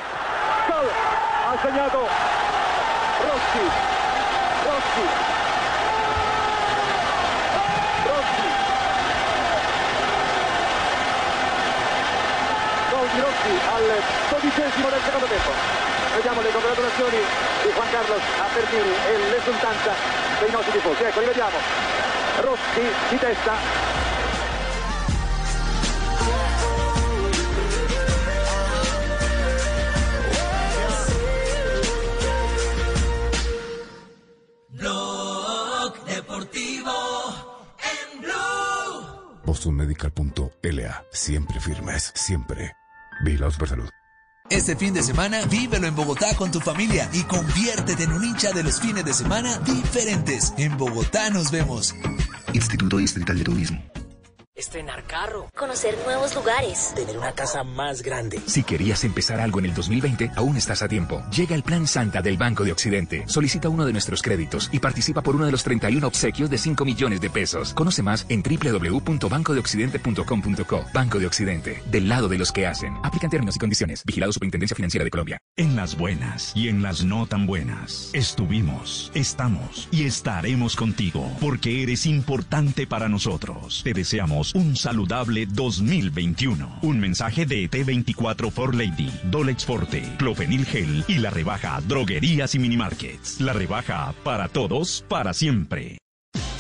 Speaker 32: gol, ha segnato Rossi, Rossi, Rossi, gol di Rossi al dodicesimo del secondo tempo. Vediamo le congratulazioni di Juan Carlos a Bernini e l'esultanza dei nostri tifosi. Ecco, rivediamo. Rossi di testa,
Speaker 38: Blog Deportivo en Blue.
Speaker 11: BostonMedical.la. Siempre firmes, siempre. Vigilados por salud.
Speaker 38: Este fin de semana, vívelo en Bogotá con tu familia y conviértete en un hincha de los fines de semana diferentes. En Bogotá nos vemos.
Speaker 39: Instituto Distrital de Turismo.
Speaker 40: Estrenar carro. Conocer nuevos lugares.
Speaker 39: Tener una casa más grande.
Speaker 41: Si querías empezar algo en el 2020, aún estás a tiempo. Llega el Plan Santa del Banco de Occidente. Solicita uno de nuestros créditos y participa por uno de los 31 obsequios de 5 millones de pesos. Conoce más en www.bancodeoccidente.com.co. Banco de Occidente, del lado de los que hacen. Aplican términos y condiciones. Vigilado Superintendencia Financiera de Colombia.
Speaker 42: En las buenas y en las no tan buenas. Estuvimos, estamos y estaremos contigo porque eres importante para nosotros. Te deseamos un saludable 2021. Un mensaje de ET24 for Lady, Dolex Forte, Clofenil Gel y la rebaja Droguerías y Minimarkets. La rebaja para todos, para siempre.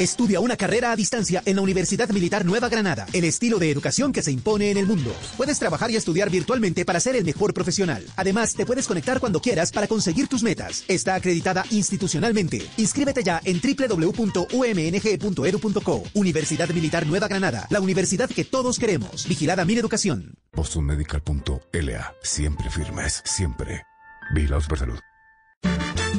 Speaker 43: Estudia una carrera a distancia en la Universidad Militar Nueva Granada, el estilo de educación que se impone en el mundo. Puedes trabajar y estudiar virtualmente para ser el mejor profesional. Además, te puedes conectar cuando quieras para conseguir tus metas. Está acreditada institucionalmente. Inscríbete ya en www.umng.edu.co. Universidad Militar Nueva Granada, la universidad que todos queremos. Vigilada mi educación.
Speaker 11: BostonMedical.la. Siempre firmes, siempre. Vigilados por salud.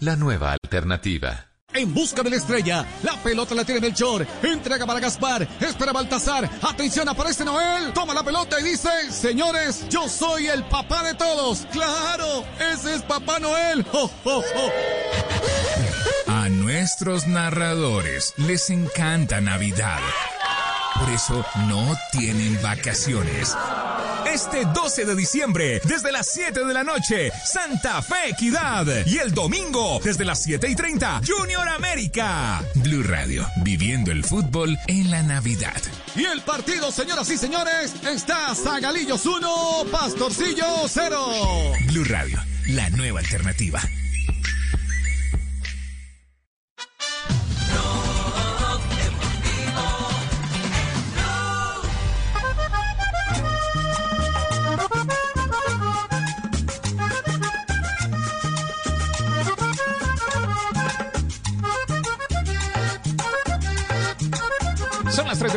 Speaker 1: La nueva alternativa.
Speaker 44: En busca de la estrella, la pelota la tiene Melchor, entrega para Gaspar, espera Baltasar, atención, aparece Noel, toma la pelota y dice, señores, yo soy el papá de todos, claro, ese es Papá Noel, ¡Oh, oh, oh!
Speaker 4: A nuestros narradores les encanta Navidad. Por eso no tienen vacaciones. Este 12 de diciembre, desde las 7 de la noche, Santa Fe Equidad. Y el domingo, desde las 7 y 30, Junior América. Blue Radio, viviendo el fútbol en la Navidad.
Speaker 44: Y el partido, señoras y señores, está Zagalillos 1, Pastorcillo 0.
Speaker 4: Blue Radio, la nueva alternativa.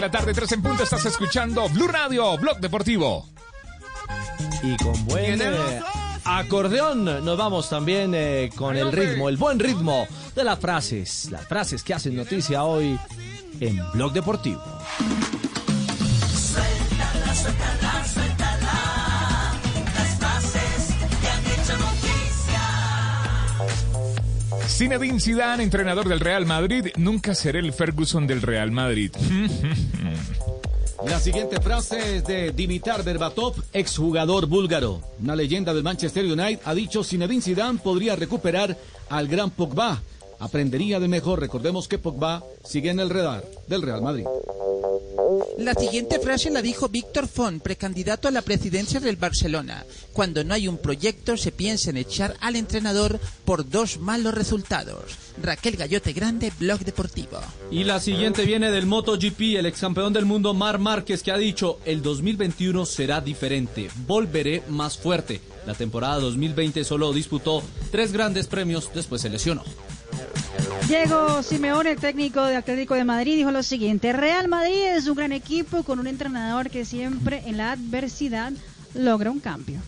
Speaker 4: La tarde, 3 en punto. Estás escuchando Blue Radio, Blog Deportivo.
Speaker 9: Y con buen eh, acordeón nos vamos también eh, con el ritmo, el buen ritmo de las frases, las frases que hacen noticia hoy en Blog Deportivo.
Speaker 45: Suéltala, suéltala.
Speaker 4: Zinedine Zidane, entrenador del Real Madrid, nunca seré el Ferguson del Real Madrid.
Speaker 26: La siguiente frase es de Dimitar Berbatov, exjugador búlgaro. Una leyenda del Manchester United ha dicho Zinedine Zidane podría recuperar al gran Pogba. Aprendería de mejor. Recordemos que Pogba sigue en el radar del Real Madrid.
Speaker 32: La siguiente frase la dijo Víctor Font, precandidato a la presidencia del Barcelona. Cuando no hay un proyecto se piensa en echar al entrenador por dos malos resultados. Raquel Gallote Grande, Blog Deportivo.
Speaker 9: Y la siguiente viene del MotoGP, el ex campeón del mundo Mar Márquez que ha dicho, el 2021 será diferente, volveré más fuerte. La temporada 2020 solo disputó tres grandes premios, después se lesionó.
Speaker 5: Diego Simeone, el técnico de Atlético de Madrid, dijo lo siguiente: Real Madrid es un gran equipo con un entrenador que siempre en la adversidad logra un cambio.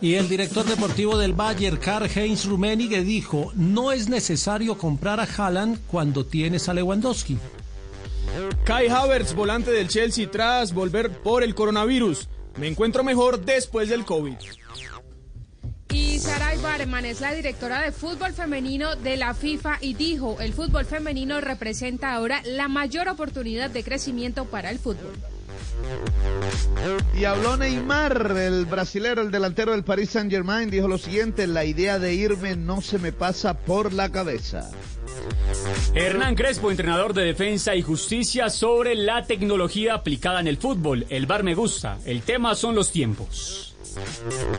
Speaker 23: Y el director deportivo del Bayern, Karl-Heinz Rummenigge, dijo, no es necesario comprar a Haaland cuando tienes a Lewandowski.
Speaker 46: Kai Havertz, volante del Chelsea, tras volver por el coronavirus. Me encuentro mejor después del COVID.
Speaker 47: Y Saray Barman es la directora de fútbol femenino de la FIFA y dijo, el fútbol femenino representa ahora la mayor oportunidad de crecimiento para el fútbol.
Speaker 10: Y habló Neymar, el brasilero, el delantero del Paris Saint Germain, dijo lo siguiente, la idea de irme no se me pasa por la cabeza.
Speaker 48: Hernán Crespo, entrenador de defensa y justicia sobre la tecnología aplicada en el fútbol. El bar me gusta. El tema son los tiempos.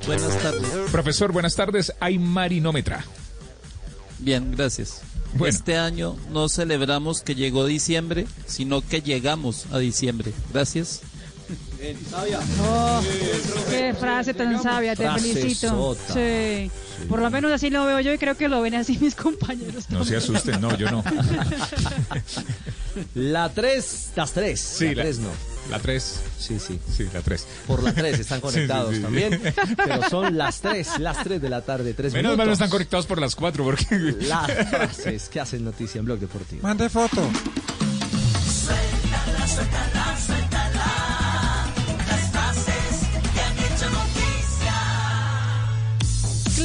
Speaker 49: Buenas tardes.
Speaker 4: Profesor, buenas tardes. Hay marinómetra.
Speaker 49: Bien, gracias. Este año no celebramos que llegó diciembre, sino que llegamos a diciembre. Gracias.
Speaker 5: Oh, qué frase tan sabia, te
Speaker 9: Frase
Speaker 5: felicito. Sí. Por lo menos así lo veo yo y creo que lo ven así mis compañeros.
Speaker 4: No se asusten, no, yo no.
Speaker 9: La 3, las 3.
Speaker 4: Sí,
Speaker 9: la
Speaker 4: la-
Speaker 9: 3 no.
Speaker 4: La 3.
Speaker 9: Sí, sí.
Speaker 4: Sí, la 3.
Speaker 9: Por la 3 están conectados
Speaker 4: Sí, sí, sí.
Speaker 9: también. Pero son las 3, las 3 de la tarde, 3
Speaker 4: Menos mal no
Speaker 9: minutos.
Speaker 4: están conectados por las 4 porque...
Speaker 9: Las frases que hacen noticia en Blog Deportivo.
Speaker 23: Mande foto.
Speaker 45: Suéltala, suéltala, suéltala. Las frases que han hecho noticia.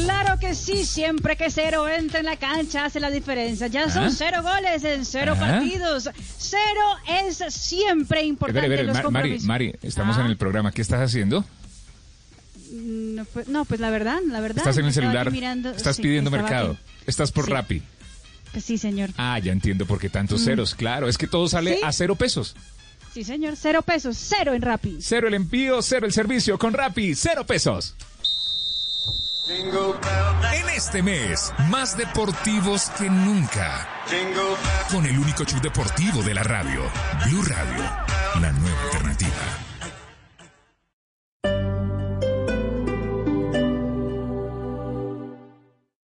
Speaker 5: Claro que sí, siempre que cero entra en la cancha hace la diferencia. Ya son
Speaker 4: ¿Ah?
Speaker 5: cero goles en cero
Speaker 4: ¿Ah?
Speaker 5: partidos. Cero es siempre importante los
Speaker 4: Ma- Mari. Mari, estamos
Speaker 5: Ah.
Speaker 4: en el programa. ¿Qué estás haciendo?
Speaker 5: No pues, no, pues la verdad, la verdad.
Speaker 4: Estás en el celular.
Speaker 5: mirando-
Speaker 4: Estás
Speaker 5: sí,
Speaker 4: pidiendo mercado.
Speaker 5: aquí.
Speaker 4: Estás por
Speaker 5: Sí.
Speaker 4: Rappi.
Speaker 5: Pues sí, señor.
Speaker 4: Ah, ya entiendo por qué tantos
Speaker 5: Mm.
Speaker 4: ceros. Claro, es que todo sale
Speaker 5: ¿Sí?
Speaker 4: a cero pesos.
Speaker 5: Sí, señor. Cero pesos, cero en Rappi.
Speaker 4: Cero el envío, cero el servicio. Con Rappi, cero pesos. En este mes, más deportivos que nunca. Con el único show deportivo de la radio. Blue Radio, la nueva alternativa.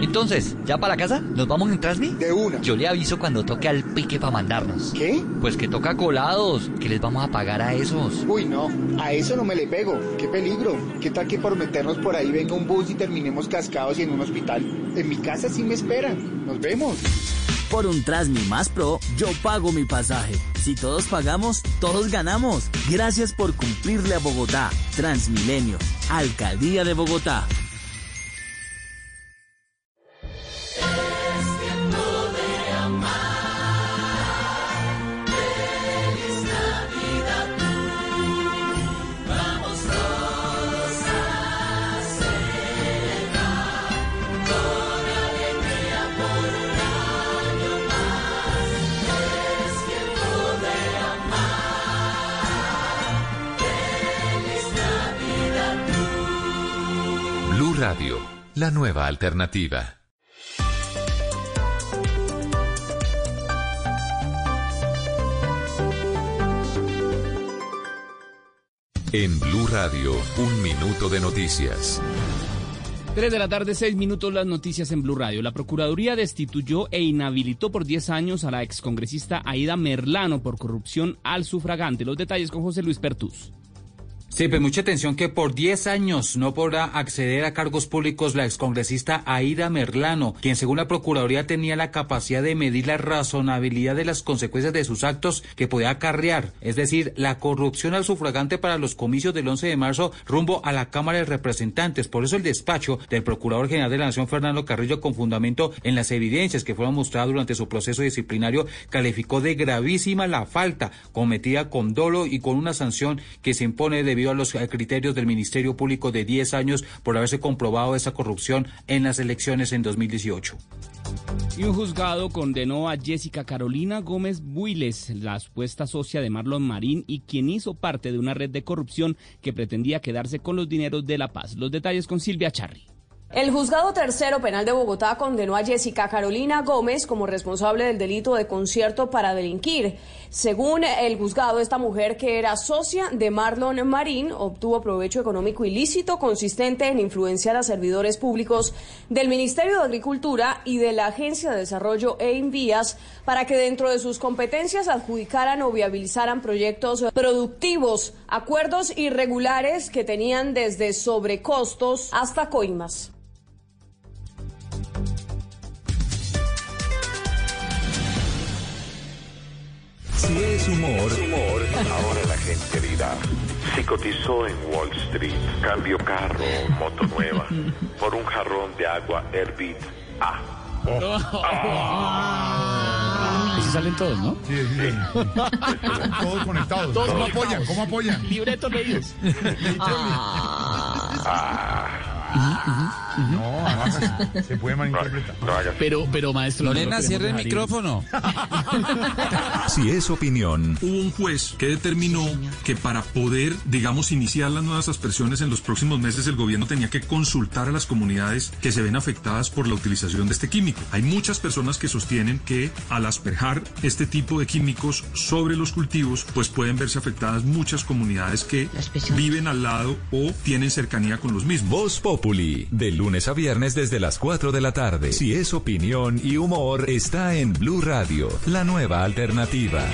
Speaker 50: Entonces, ¿ya para casa? ¿Nos vamos en Transmi? De una. Yo le aviso cuando toque al pique para mandarnos. ¿Qué? Pues que toca colados, que les vamos a pagar a esos.
Speaker 51: Uy, no, a eso no me le pego. Qué peligro. ¿Qué tal que por meternos por ahí venga un bus y terminemos cascados y en un hospital? En mi casa sí me esperan. Nos vemos.
Speaker 52: Por un Trasmi más Pro, yo pago mi pasaje. Si todos pagamos, todos ganamos. Gracias por cumplirle a Bogotá. Transmilenio, Alcaldía de Bogotá.
Speaker 1: Radio, la nueva alternativa. En Blue Radio, un minuto de noticias.
Speaker 27: 3 de la tarde, 6 minutos, las noticias en Blue Radio. La Procuraduría destituyó e inhabilitó por 10 años a la excongresista Aida Merlano por corrupción al sufragante. Los detalles con José Luis Pertus.
Speaker 53: Sí, pues mucha atención que por 10 años no podrá acceder a cargos públicos la excongresista Aida Merlano, quien según la Procuraduría tenía la capacidad de medir la razonabilidad de las consecuencias de sus actos que podía acarrear, es decir, la corrupción al sufragante para los comicios del 11 de marzo rumbo a la Cámara de Representantes. Por eso el despacho del Procurador General de la Nación, Fernando Carrillo, con fundamento en las evidencias que fueron mostradas durante su proceso disciplinario, calificó de gravísima la falta cometida con dolo y con una sanción que se impone debido a los criterios del Ministerio Público de 10 años por haberse comprobado esa corrupción en las elecciones en 2018.
Speaker 27: Y un juzgado condenó a Jessica Carolina Gómez Builes, la supuesta socia de Marlon Marín y quien hizo parte de una red de corrupción que pretendía quedarse con los dineros de la paz. Los detalles con Silvia Charri.
Speaker 54: El juzgado tercero penal de Bogotá condenó a Jessica Carolina Gómez como responsable del delito de concierto para delinquir. Según el juzgado, esta mujer que era socia de Marlon Marín obtuvo provecho económico ilícito consistente en influenciar a servidores públicos del Ministerio de Agricultura y de la Agencia de Desarrollo e Invías para que dentro de sus competencias adjudicaran o viabilizaran proyectos productivos, acuerdos irregulares que tenían desde sobrecostos hasta coimas.
Speaker 1: Si es humor,
Speaker 26: Ahora la gente dirá, si cotizó en Wall Street, cambio carro, moto nueva, por un jarrón de agua Herbit A.
Speaker 4: Así salen todos, ¿no?
Speaker 37: Sí, sí. Todos conectados.
Speaker 4: Todos
Speaker 37: ¿Cómo apoyan? ¿Cómo apoyan?
Speaker 27: Libretos leídos.
Speaker 37: No, además se puede malinterpretar.
Speaker 4: Pero, pero maestro.
Speaker 37: Lorena, cierre el micrófono.
Speaker 1: si es opinión,
Speaker 51: Hubo un juez que determinó que para poder, digamos, iniciar las nuevas aspersiones en los próximos meses, el gobierno tenía que consultar a las comunidades que se ven afectadas por la utilización de este químico. Hay muchas personas que sostienen que al asperjar este tipo de químicos sobre los cultivos, pues pueden verse afectadas muchas comunidades que viven al lado o tienen cercanía con los mismos.
Speaker 1: Voz Populi, de lunes a viernes desde las 4 de la tarde. Si es opinión y humor, está en Blue Radio, la nueva alternativa.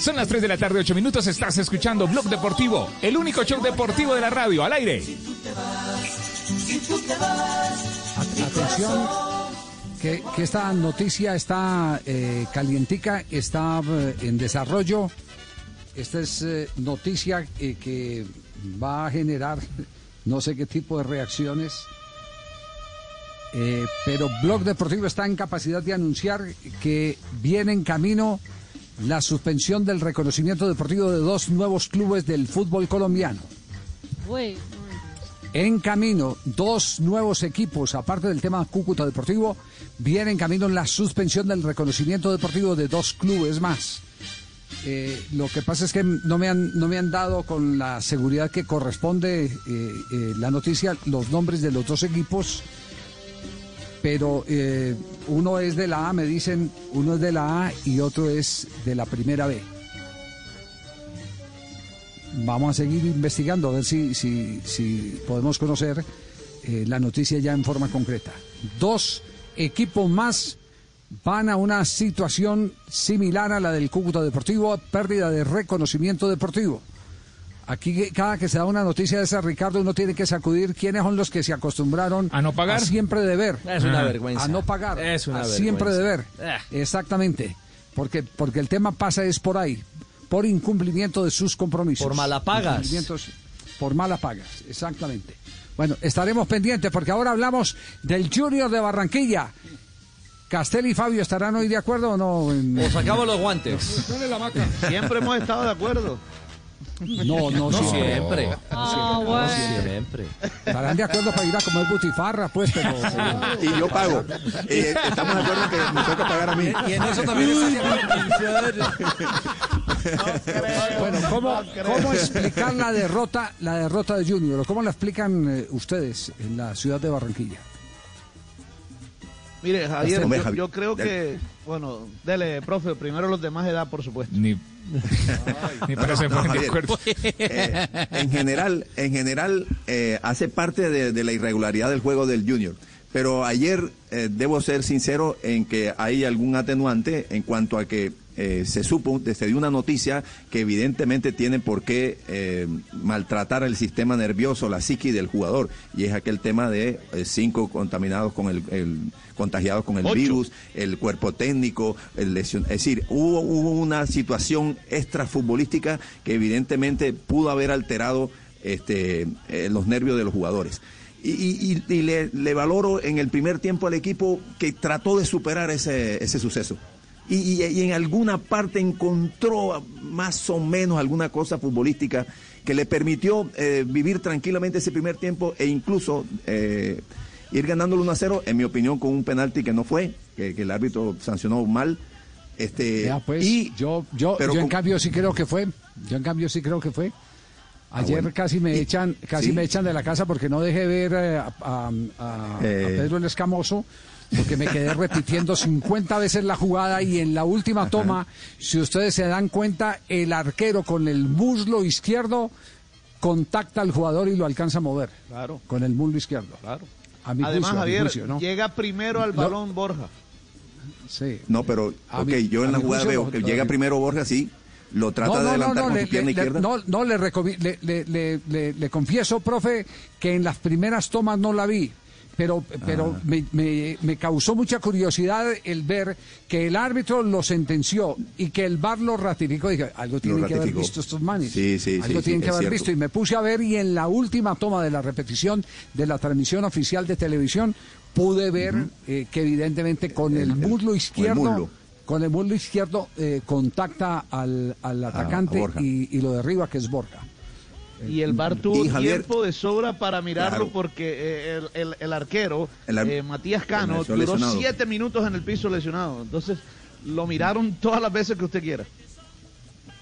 Speaker 4: Son las 3 de la tarde, 8 minutos. Estás escuchando Blog Deportivo, el único show deportivo de la radio, al aire.
Speaker 3: Atención, que, esta noticia está eh, calientica, está eh, en desarrollo. Esta es eh, noticia eh, que va a generar no sé qué tipo de reacciones. Pero Blog Deportivo está en capacidad de anunciar que viene en camino la suspensión del reconocimiento deportivo de dos nuevos clubes del fútbol colombiano. En camino, dos nuevos equipos, aparte del tema Cúcuta Deportivo, viene en camino la suspensión del reconocimiento deportivo de dos clubes más. Eh, lo que pasa es que no me han, no me han dado con la seguridad que corresponde eh, eh, la noticia los nombres de los dos equipos, pero uno es de la A, me dicen, uno es de la A y otro es de la primera B. Vamos a seguir investigando a ver si, si, si podemos conocer eh, la noticia ya en forma concreta. Dos equipos más van a una situación similar a la del Cúcuta Deportivo, pérdida de reconocimiento deportivo. Aquí cada que se da una noticia de esa, Ricardo, uno tiene que sacudir quiénes son los que se acostumbraron a
Speaker 4: no pagar.
Speaker 3: siempre deber.
Speaker 9: Es una vergüenza.
Speaker 3: A no pagar.
Speaker 9: Es una
Speaker 3: a siempre deber.
Speaker 9: vergüenza.
Speaker 3: Exactamente. Porque, porque el tema pasa es por ahí, por incumplimiento de sus compromisos.
Speaker 9: Por malapagas.
Speaker 3: Por malas pagas, exactamente. Bueno, estaremos pendientes porque ahora hablamos del Junior de Barranquilla. Castel y Fabio estarán hoy de acuerdo o no? En-
Speaker 9: O sacamos los guantes.
Speaker 10: Siempre hemos estado de acuerdo.
Speaker 3: No, no,
Speaker 9: No
Speaker 3: siempre.
Speaker 9: siempre.
Speaker 5: Ah,
Speaker 9: No
Speaker 5: bueno.
Speaker 9: siempre.
Speaker 3: Estarán de acuerdo para ir a comer butifarra, pues, pero...
Speaker 8: Y yo pago. Eh, estamos de acuerdo en que me toca pagar a mí.
Speaker 9: Y en eso también
Speaker 3: Bueno, ¿cómo, cómo explicar la derrota, la derrota de Junior? ¿O ¿Cómo la explican eh, ustedes en la ciudad de Barranquilla?
Speaker 10: Mire, Javier,
Speaker 3: Hombre,
Speaker 10: yo, creo que, bueno, dele, profe, primero los demás edad, por supuesto.
Speaker 4: Ni, ni para se
Speaker 8: No,
Speaker 4: de acuerdo.
Speaker 8: eh, en general, en general eh, hace parte de, de la irregularidad del juego del Junior. Pero ayer eh, debo ser sincero en que hay algún atenuante en cuanto a que eh, se supo, se dio una noticia que evidentemente tiene por qué eh, maltratar el sistema nervioso, la psiqui del jugador, y es aquel tema de eh, cinco contaminados con el, el- contagiados con el
Speaker 10: Ocho.
Speaker 8: virus, el cuerpo técnico, el lesión, es decir, hubo, hubo una situación extrafutbolística que evidentemente pudo haber alterado este, eh, los nervios de los jugadores. Y, y- y- y le, le valoro en el primer tiempo al equipo que trató de superar ese, ese suceso. Y, y- y en alguna parte encontró más o menos alguna cosa futbolística que le permitió eh, vivir tranquilamente ese primer tiempo e incluso eh, ir ganándolo 1 a 0, en mi opinión, con un penalti que no fue, que, que el árbitro sancionó mal. Este,
Speaker 3: Ya, pues,
Speaker 8: y,
Speaker 3: yo, yo,
Speaker 8: pero
Speaker 3: yo en
Speaker 8: con-
Speaker 3: cambio sí creo que fue. Yo en cambio sí creo que fue. Ayer
Speaker 8: Ah, bueno.
Speaker 3: casi me
Speaker 8: Y-
Speaker 3: echan, casi
Speaker 8: sí.
Speaker 3: me echan de la casa porque no dejé ver eh, a, a- a- a
Speaker 8: Eh.
Speaker 3: Pedro el Escamoso, porque me quedé repitiendo 50 veces la jugada y en la última toma, si ustedes se dan cuenta, el arquero con el muslo izquierdo contacta al jugador y lo alcanza a mover.
Speaker 10: Claro.
Speaker 3: Con el muslo izquierdo.
Speaker 10: Claro.
Speaker 3: A mi
Speaker 10: Además,
Speaker 3: juicio, a mi
Speaker 10: Javier,
Speaker 3: juicio, ¿no?
Speaker 10: llega primero al
Speaker 3: No.
Speaker 10: balón Borja.
Speaker 3: Sí.
Speaker 8: No, pero,
Speaker 3: A
Speaker 8: ok,
Speaker 3: mi-
Speaker 8: yo en la
Speaker 3: mi
Speaker 8: jugada
Speaker 3: juicio,
Speaker 8: veo que llega primero Borja, sí, lo trata de adelantar con
Speaker 3: le,
Speaker 8: su pierna
Speaker 3: le-
Speaker 8: izquierda.
Speaker 3: no, no, le, recomi- le, le- le- le- le confieso, profe, que en las primeras tomas no la vi. Pero, pero
Speaker 8: Ah.
Speaker 3: me, me- me causó mucha curiosidad el ver que el árbitro lo sentenció y que el VAR lo ratificó. Dije, algo tienen que haber visto estos manes.
Speaker 8: Sí, sí,
Speaker 3: algo
Speaker 8: sí,
Speaker 3: tienen que haber
Speaker 8: cierto.
Speaker 3: visto. Y me puse a ver y en la última toma de la repetición de la transmisión oficial de televisión pude ver eh, que evidentemente con el, muslo izquierdo
Speaker 8: muslo.
Speaker 3: con el muslo izquierdo eh, contacta al, al atacante y, y lo derriba, que es Borja.
Speaker 10: Y el VAR tuvo
Speaker 8: Javier-
Speaker 10: tiempo de sobra para mirarlo
Speaker 8: Claro.
Speaker 10: porque eh, el, el- el arquero,
Speaker 8: El ar-
Speaker 10: eh, Matías Cano, duró
Speaker 8: lesionado.
Speaker 10: siete minutos en el piso lesionado. Entonces, lo miraron todas las veces que usted quiera.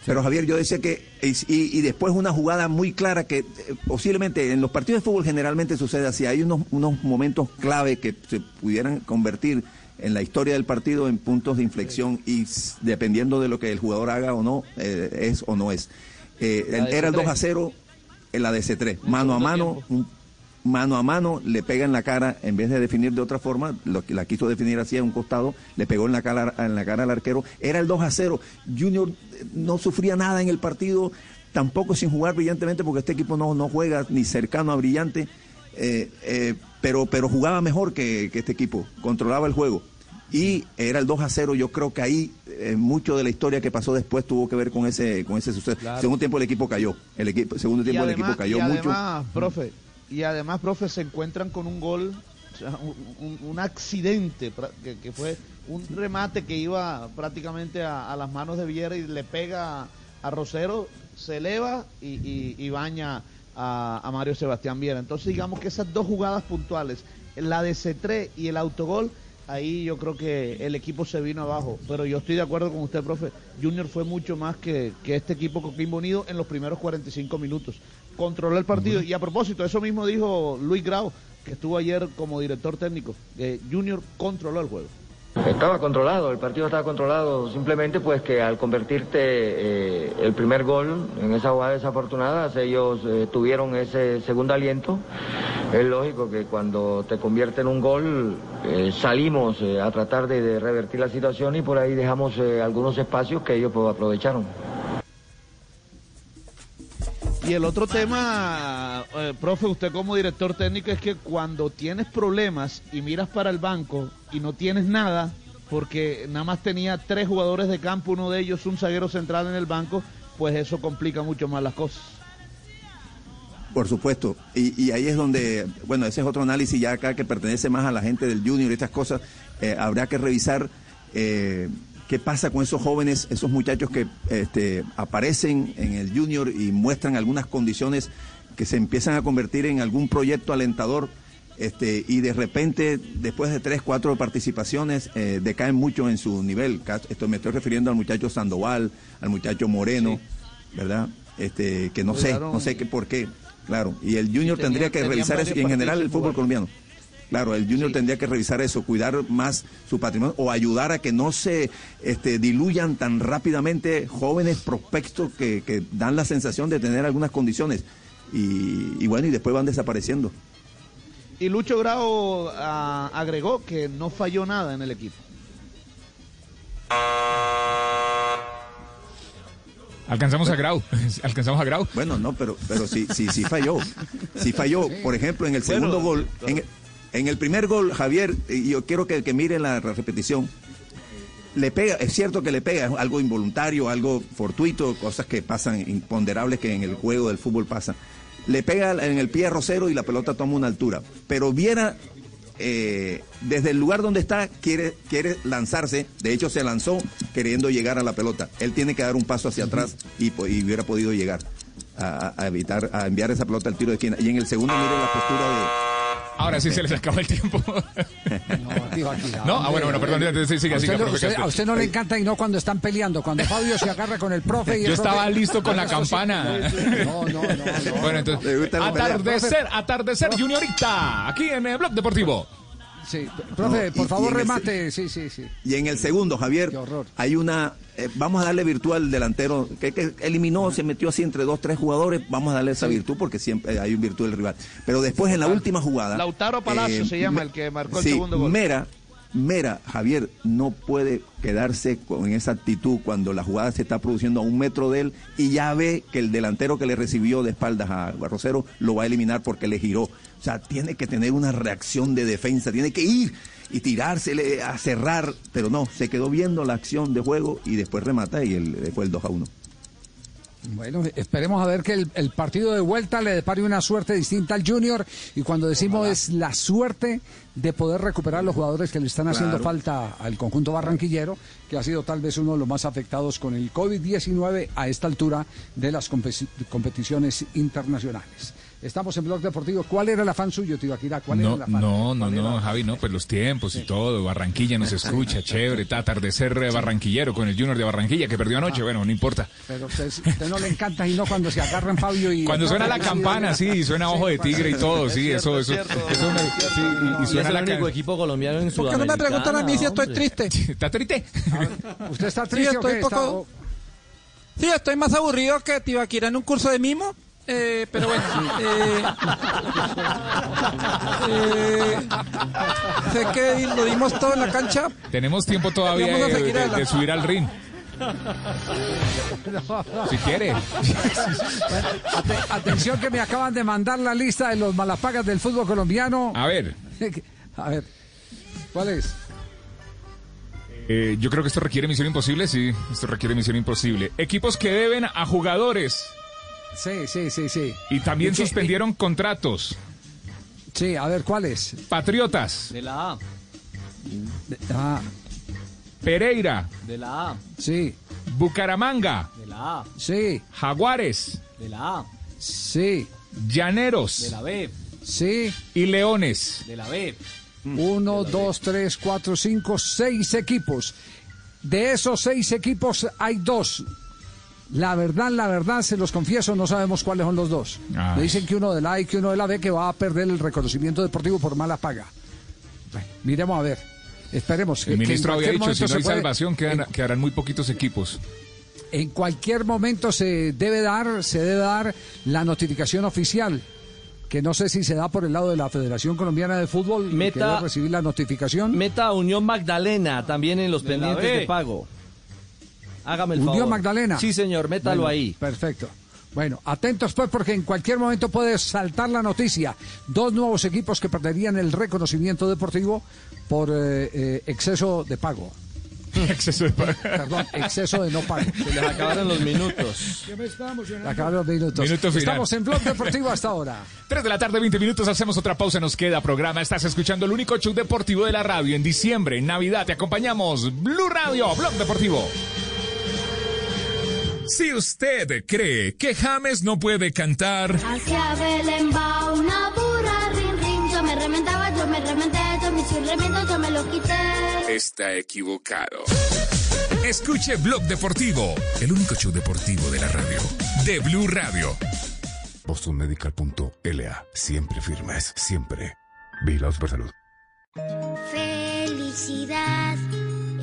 Speaker 8: Pero Javier, yo decía que, y, y después una jugada muy clara que eh, posiblemente en los partidos de fútbol generalmente sucede así, hay unos, unos momentos clave que se pudieran convertir en la historia del partido en puntos de inflexión y dependiendo de lo que el jugador haga o no, eh, es o no es. Eh, era el
Speaker 10: DC3.
Speaker 8: 2 a 0 en la DC3, mano a mano,
Speaker 10: tiempo.
Speaker 8: mano a mano, le pega en la cara, en vez de definir de otra forma, lo que la quiso definir así a un costado, le pegó en la cara, en la cara al arquero, era el 2 a 0. Junior eh, no sufría nada en el partido, tampoco sin jugar brillantemente, porque este equipo no, no juega ni cercano a brillante, eh, eh, pero, pero jugaba mejor que, que este equipo, controlaba el juego. Y era el 2 a 0, yo creo que ahí eh, mucho de la historia que pasó después tuvo que ver con ese, con ese suceso.
Speaker 10: Claro.
Speaker 8: Segundo tiempo el equipo cayó, el equipo, segundo
Speaker 10: Y
Speaker 8: tiempo el
Speaker 10: además,
Speaker 8: equipo cayó
Speaker 10: y
Speaker 8: mucho.
Speaker 10: además, profe, y además, profe, se encuentran con un gol, o sea, un, un- un accidente, que, que fue un remate que iba prácticamente a, a las manos de Viera y le pega a Rosero, se eleva y, y- y baña a, a Mario Sebastián Viera. Entonces, digamos que esas dos jugadas puntuales, la de C3 y el autogol, ahí yo creo que el equipo se vino abajo. Pero yo estoy de acuerdo con usted, profe. Junior fue mucho más que, que este equipo Coquimbo Unido en los primeros 45 minutos. Controló el partido. Y a propósito, eso mismo dijo Luis Grau, que estuvo ayer como director técnico. que Junior controló el juego.
Speaker 55: Estaba controlado, el partido estaba controlado, simplemente pues que al convertirte eh, el primer gol en esa jugada desafortunada, ellos eh, tuvieron ese segundo aliento. Es lógico que cuando te convierte en un gol eh, salimos a tratar de, revertir la situación y por ahí dejamos algunos espacios que ellos pues, aprovecharon.
Speaker 10: Y el otro tema, eh, profe, usted como director técnico, es que cuando tienes problemas y miras para el banco y no tienes nada, porque nada más tenía tres jugadores de campo, uno de ellos un zaguero central en el banco, pues eso complica mucho más las cosas.
Speaker 8: Por supuesto, y, ahí es donde, bueno, ese es otro análisis ya acá que pertenece más a la gente del junior y estas cosas, eh, habrá que revisar eh, ¿Qué pasa con esos jóvenes, esos muchachos que este, aparecen en el junior y muestran algunas condiciones que se empiezan a convertir en algún proyecto alentador? Este, y de repente, después de tres, cuatro participaciones, eh, decaen mucho en su nivel. Esto me estoy refiriendo al muchacho Sandoval, al muchacho Moreno, ¿verdad? Este, que no sé, no sé qué por qué, claro. Y el Junior tendría que revisar eso, y en general el fútbol colombiano. Claro, el Junior tendría que revisar eso, cuidar más su patrimonio o ayudar a que no se este, diluyan tan rápidamente jóvenes prospectos que, que dan la sensación de tener algunas condiciones. Y, y bueno, y después van desapareciendo.
Speaker 10: Y Lucho Grau ah, agregó que no falló nada en el equipo.
Speaker 4: Alcanzamos a Grau. Alcanzamos a Grau.
Speaker 8: Bueno, no, pero, pero sí, sí, sí falló. Sí falló. Por ejemplo, en el
Speaker 10: Bueno,
Speaker 8: segundo gol, en, el- en el primer gol, Javier, yo quiero que, que miren la repetición. Le pega, es cierto que le pega, es algo involuntario, algo fortuito, cosas que pasan, imponderables que en el juego del fútbol pasan. Le pega en el pie a Rosero y la pelota toma una altura. Pero Viera, eh, desde el lugar donde está, quiere, quiere lanzarse. De hecho, se lanzó queriendo llegar a la pelota. Él tiene que dar un paso hacia atrás y hubiera podido llegar a, evitar, a enviar esa pelota al tiro de esquina. Y en el segundo, miren la postura de.
Speaker 4: Ahora sí se les acabó el tiempo. No, ah, bueno, bueno, perdón, sí,
Speaker 3: a, usted, no-
Speaker 4: profe
Speaker 3: usted-
Speaker 4: Castro.
Speaker 3: a usted no le encanta y no cuando están peleando, cuando Fabio se agarra con el profe y el
Speaker 4: Yo
Speaker 3: profe-
Speaker 4: estaba listo con la campana.
Speaker 3: No, no, no.
Speaker 4: Bueno, entonces, atardecer, atardecer juniorita, aquí en el Blog Deportivo.
Speaker 3: Sí, profe,
Speaker 8: No,
Speaker 3: por
Speaker 8: y-
Speaker 3: favor
Speaker 8: y en el
Speaker 3: remate. Sí, sí, sí.
Speaker 8: Y en el segundo, Javier, hay una. eh, vamos a darle virtud al delantero que, que eliminó, se metió así entre dos, tres jugadores. Vamos a darle esa virtud porque siempre hay un virtud del rival. Pero después, en la última jugada.
Speaker 10: Lautaro Palacio
Speaker 8: eh,
Speaker 10: se llama el que marcó el
Speaker 8: sí,
Speaker 10: segundo gol.
Speaker 8: Mera, Mera, Javier, no puede quedarse con esa actitud cuando la jugada se está produciendo a un metro de él y ya ve que el delantero que le recibió de espaldas a Rosero lo va a eliminar porque le giró. O sea, tiene que tener una reacción de defensa, tiene que ir y tirársele a cerrar, pero no, se quedó viendo la acción de juego y después remata y el, fue el 2 a 1.
Speaker 3: Bueno, esperemos a ver que el, el partido de vuelta le depare una suerte distinta al Junior y cuando decimos es la suerte de poder recuperar los jugadores que le están haciendo
Speaker 8: Claro.
Speaker 3: falta al conjunto barranquillero, que ha sido tal vez uno de los más afectados con el COVID-19 a esta altura de las competi- competiciones internacionales. Estamos en Blog Deportivo. ¿Cuál era el afán suyo, Tibaquirá? ¿Cuál
Speaker 4: No,
Speaker 3: era el afán?
Speaker 4: no, no, no, Javi, no, pues los tiempos y todo. Barranquilla nos escucha, chévere. ta- Atardecer eh, barranquillero con el Junior de Barranquilla que perdió anoche. Bueno, no importa.
Speaker 3: Pero usted, usted no le encanta y no cuando se agarran Fabio y...
Speaker 4: Cuando suena la campana, sí, suena ojo de tigre y todo, sí, eso, eso. sí, y- y
Speaker 9: Y es
Speaker 4: suena
Speaker 9: el
Speaker 4: la
Speaker 9: único
Speaker 4: can-
Speaker 9: equipo colombiano en
Speaker 56: ¿Por qué no me preguntan a mí si estoy triste?
Speaker 4: ¿Está triste?
Speaker 3: ¿Usted está
Speaker 56: Sí,
Speaker 3: triste o
Speaker 56: estoy
Speaker 3: qué?
Speaker 56: poco... Sí, estoy más aburrido que Tibaquira en un curso de mimo. Eh, pero bueno, eh, eh, sé que lo dimos todo en la cancha.
Speaker 4: Tenemos tiempo todavía
Speaker 56: Vamos a
Speaker 4: de,
Speaker 56: seguir
Speaker 4: de- de
Speaker 56: adelante.
Speaker 4: subir al ring. Si quiere.
Speaker 3: Ate- atención que me acaban de mandar la lista de los malapagas del fútbol colombiano.
Speaker 4: A ver,
Speaker 3: A ver, ¿cuál es?
Speaker 4: eh, yo creo que esto requiere misión imposible, sí, esto requiere misión imposible. Equipos que deben a jugadores
Speaker 3: Sí, sí, sí, sí.
Speaker 4: y también
Speaker 3: ¿Y qué-
Speaker 4: suspendieron contratos.
Speaker 3: Sí, a ver, ¿cuál es?
Speaker 4: Patriotas,
Speaker 9: De la A,
Speaker 3: Ah,
Speaker 4: Pereira,
Speaker 9: de la A,
Speaker 3: sí,
Speaker 4: Bucaramanga,
Speaker 9: de la A,
Speaker 3: sí,
Speaker 4: Jaguares,
Speaker 9: de la A,
Speaker 3: sí,
Speaker 4: Llaneros
Speaker 9: de la B,
Speaker 3: sí.
Speaker 4: y Leones.
Speaker 9: de la B.
Speaker 3: Uno, dos, tres, cuatro, cinco, seis equipos. De esos seis equipos hay dos. La verdad, la verdad, se los confieso, no sabemos cuáles son los dos.
Speaker 4: Ay.
Speaker 3: Me dicen que uno de la A y que uno de la B que va a perder el reconocimiento deportivo por mala paga. Bueno, miremos a ver. Esperemos. que-
Speaker 4: El
Speaker 3: que en
Speaker 4: ministro había
Speaker 3: cualquier
Speaker 4: dicho, si no hay
Speaker 3: puede-
Speaker 4: salvación, quedan, quedarán muy poquitos equipos.
Speaker 3: En cualquier momento se debe dar, se debe dar la notificación oficial, que no sé si se da por el lado de la Federación Colombiana de Fútbol, y
Speaker 9: Meta-
Speaker 3: que debe recibir la notificación.
Speaker 9: Meta Unión Magdalena también en los De pendientes de pago. Hágame el
Speaker 3: Unión
Speaker 9: favor.
Speaker 3: Magdalena.
Speaker 9: Sí, señor, métalo
Speaker 3: Bueno,
Speaker 9: ahí.
Speaker 3: Perfecto. Bueno, atentos pues porque en cualquier momento puede saltar la noticia. Dos nuevos equipos que perderían el reconocimiento deportivo por eh, eh, exceso de pago.
Speaker 4: exceso de pago.
Speaker 3: Perdón, exceso de no pago.
Speaker 9: Se les acabaron los minutos.
Speaker 3: Se acabaron los minutos.
Speaker 4: Minuto final.
Speaker 3: Estamos en Blog Deportivo hasta ahora.
Speaker 4: 3 de la tarde, 20 minutos, hacemos otra pausa, nos queda programa. Estás escuchando el único show deportivo de la radio. En diciembre, en Navidad, te acompañamos Blue Radio, Blog Deportivo. Si usted cree que James no puede cantar,
Speaker 57: Hacia Belén va una burra, rin, rin. Yo me rementaba, yo me rementé, yo me hice un remiendo, yo me lo quité.
Speaker 58: está equivocado. Escuche Blog Deportivo, el único show deportivo de la radio. De Blue Radio.
Speaker 11: BostonMedical.la. Siempre firmes, siempre. Vigilados por salud.
Speaker 57: Felicidad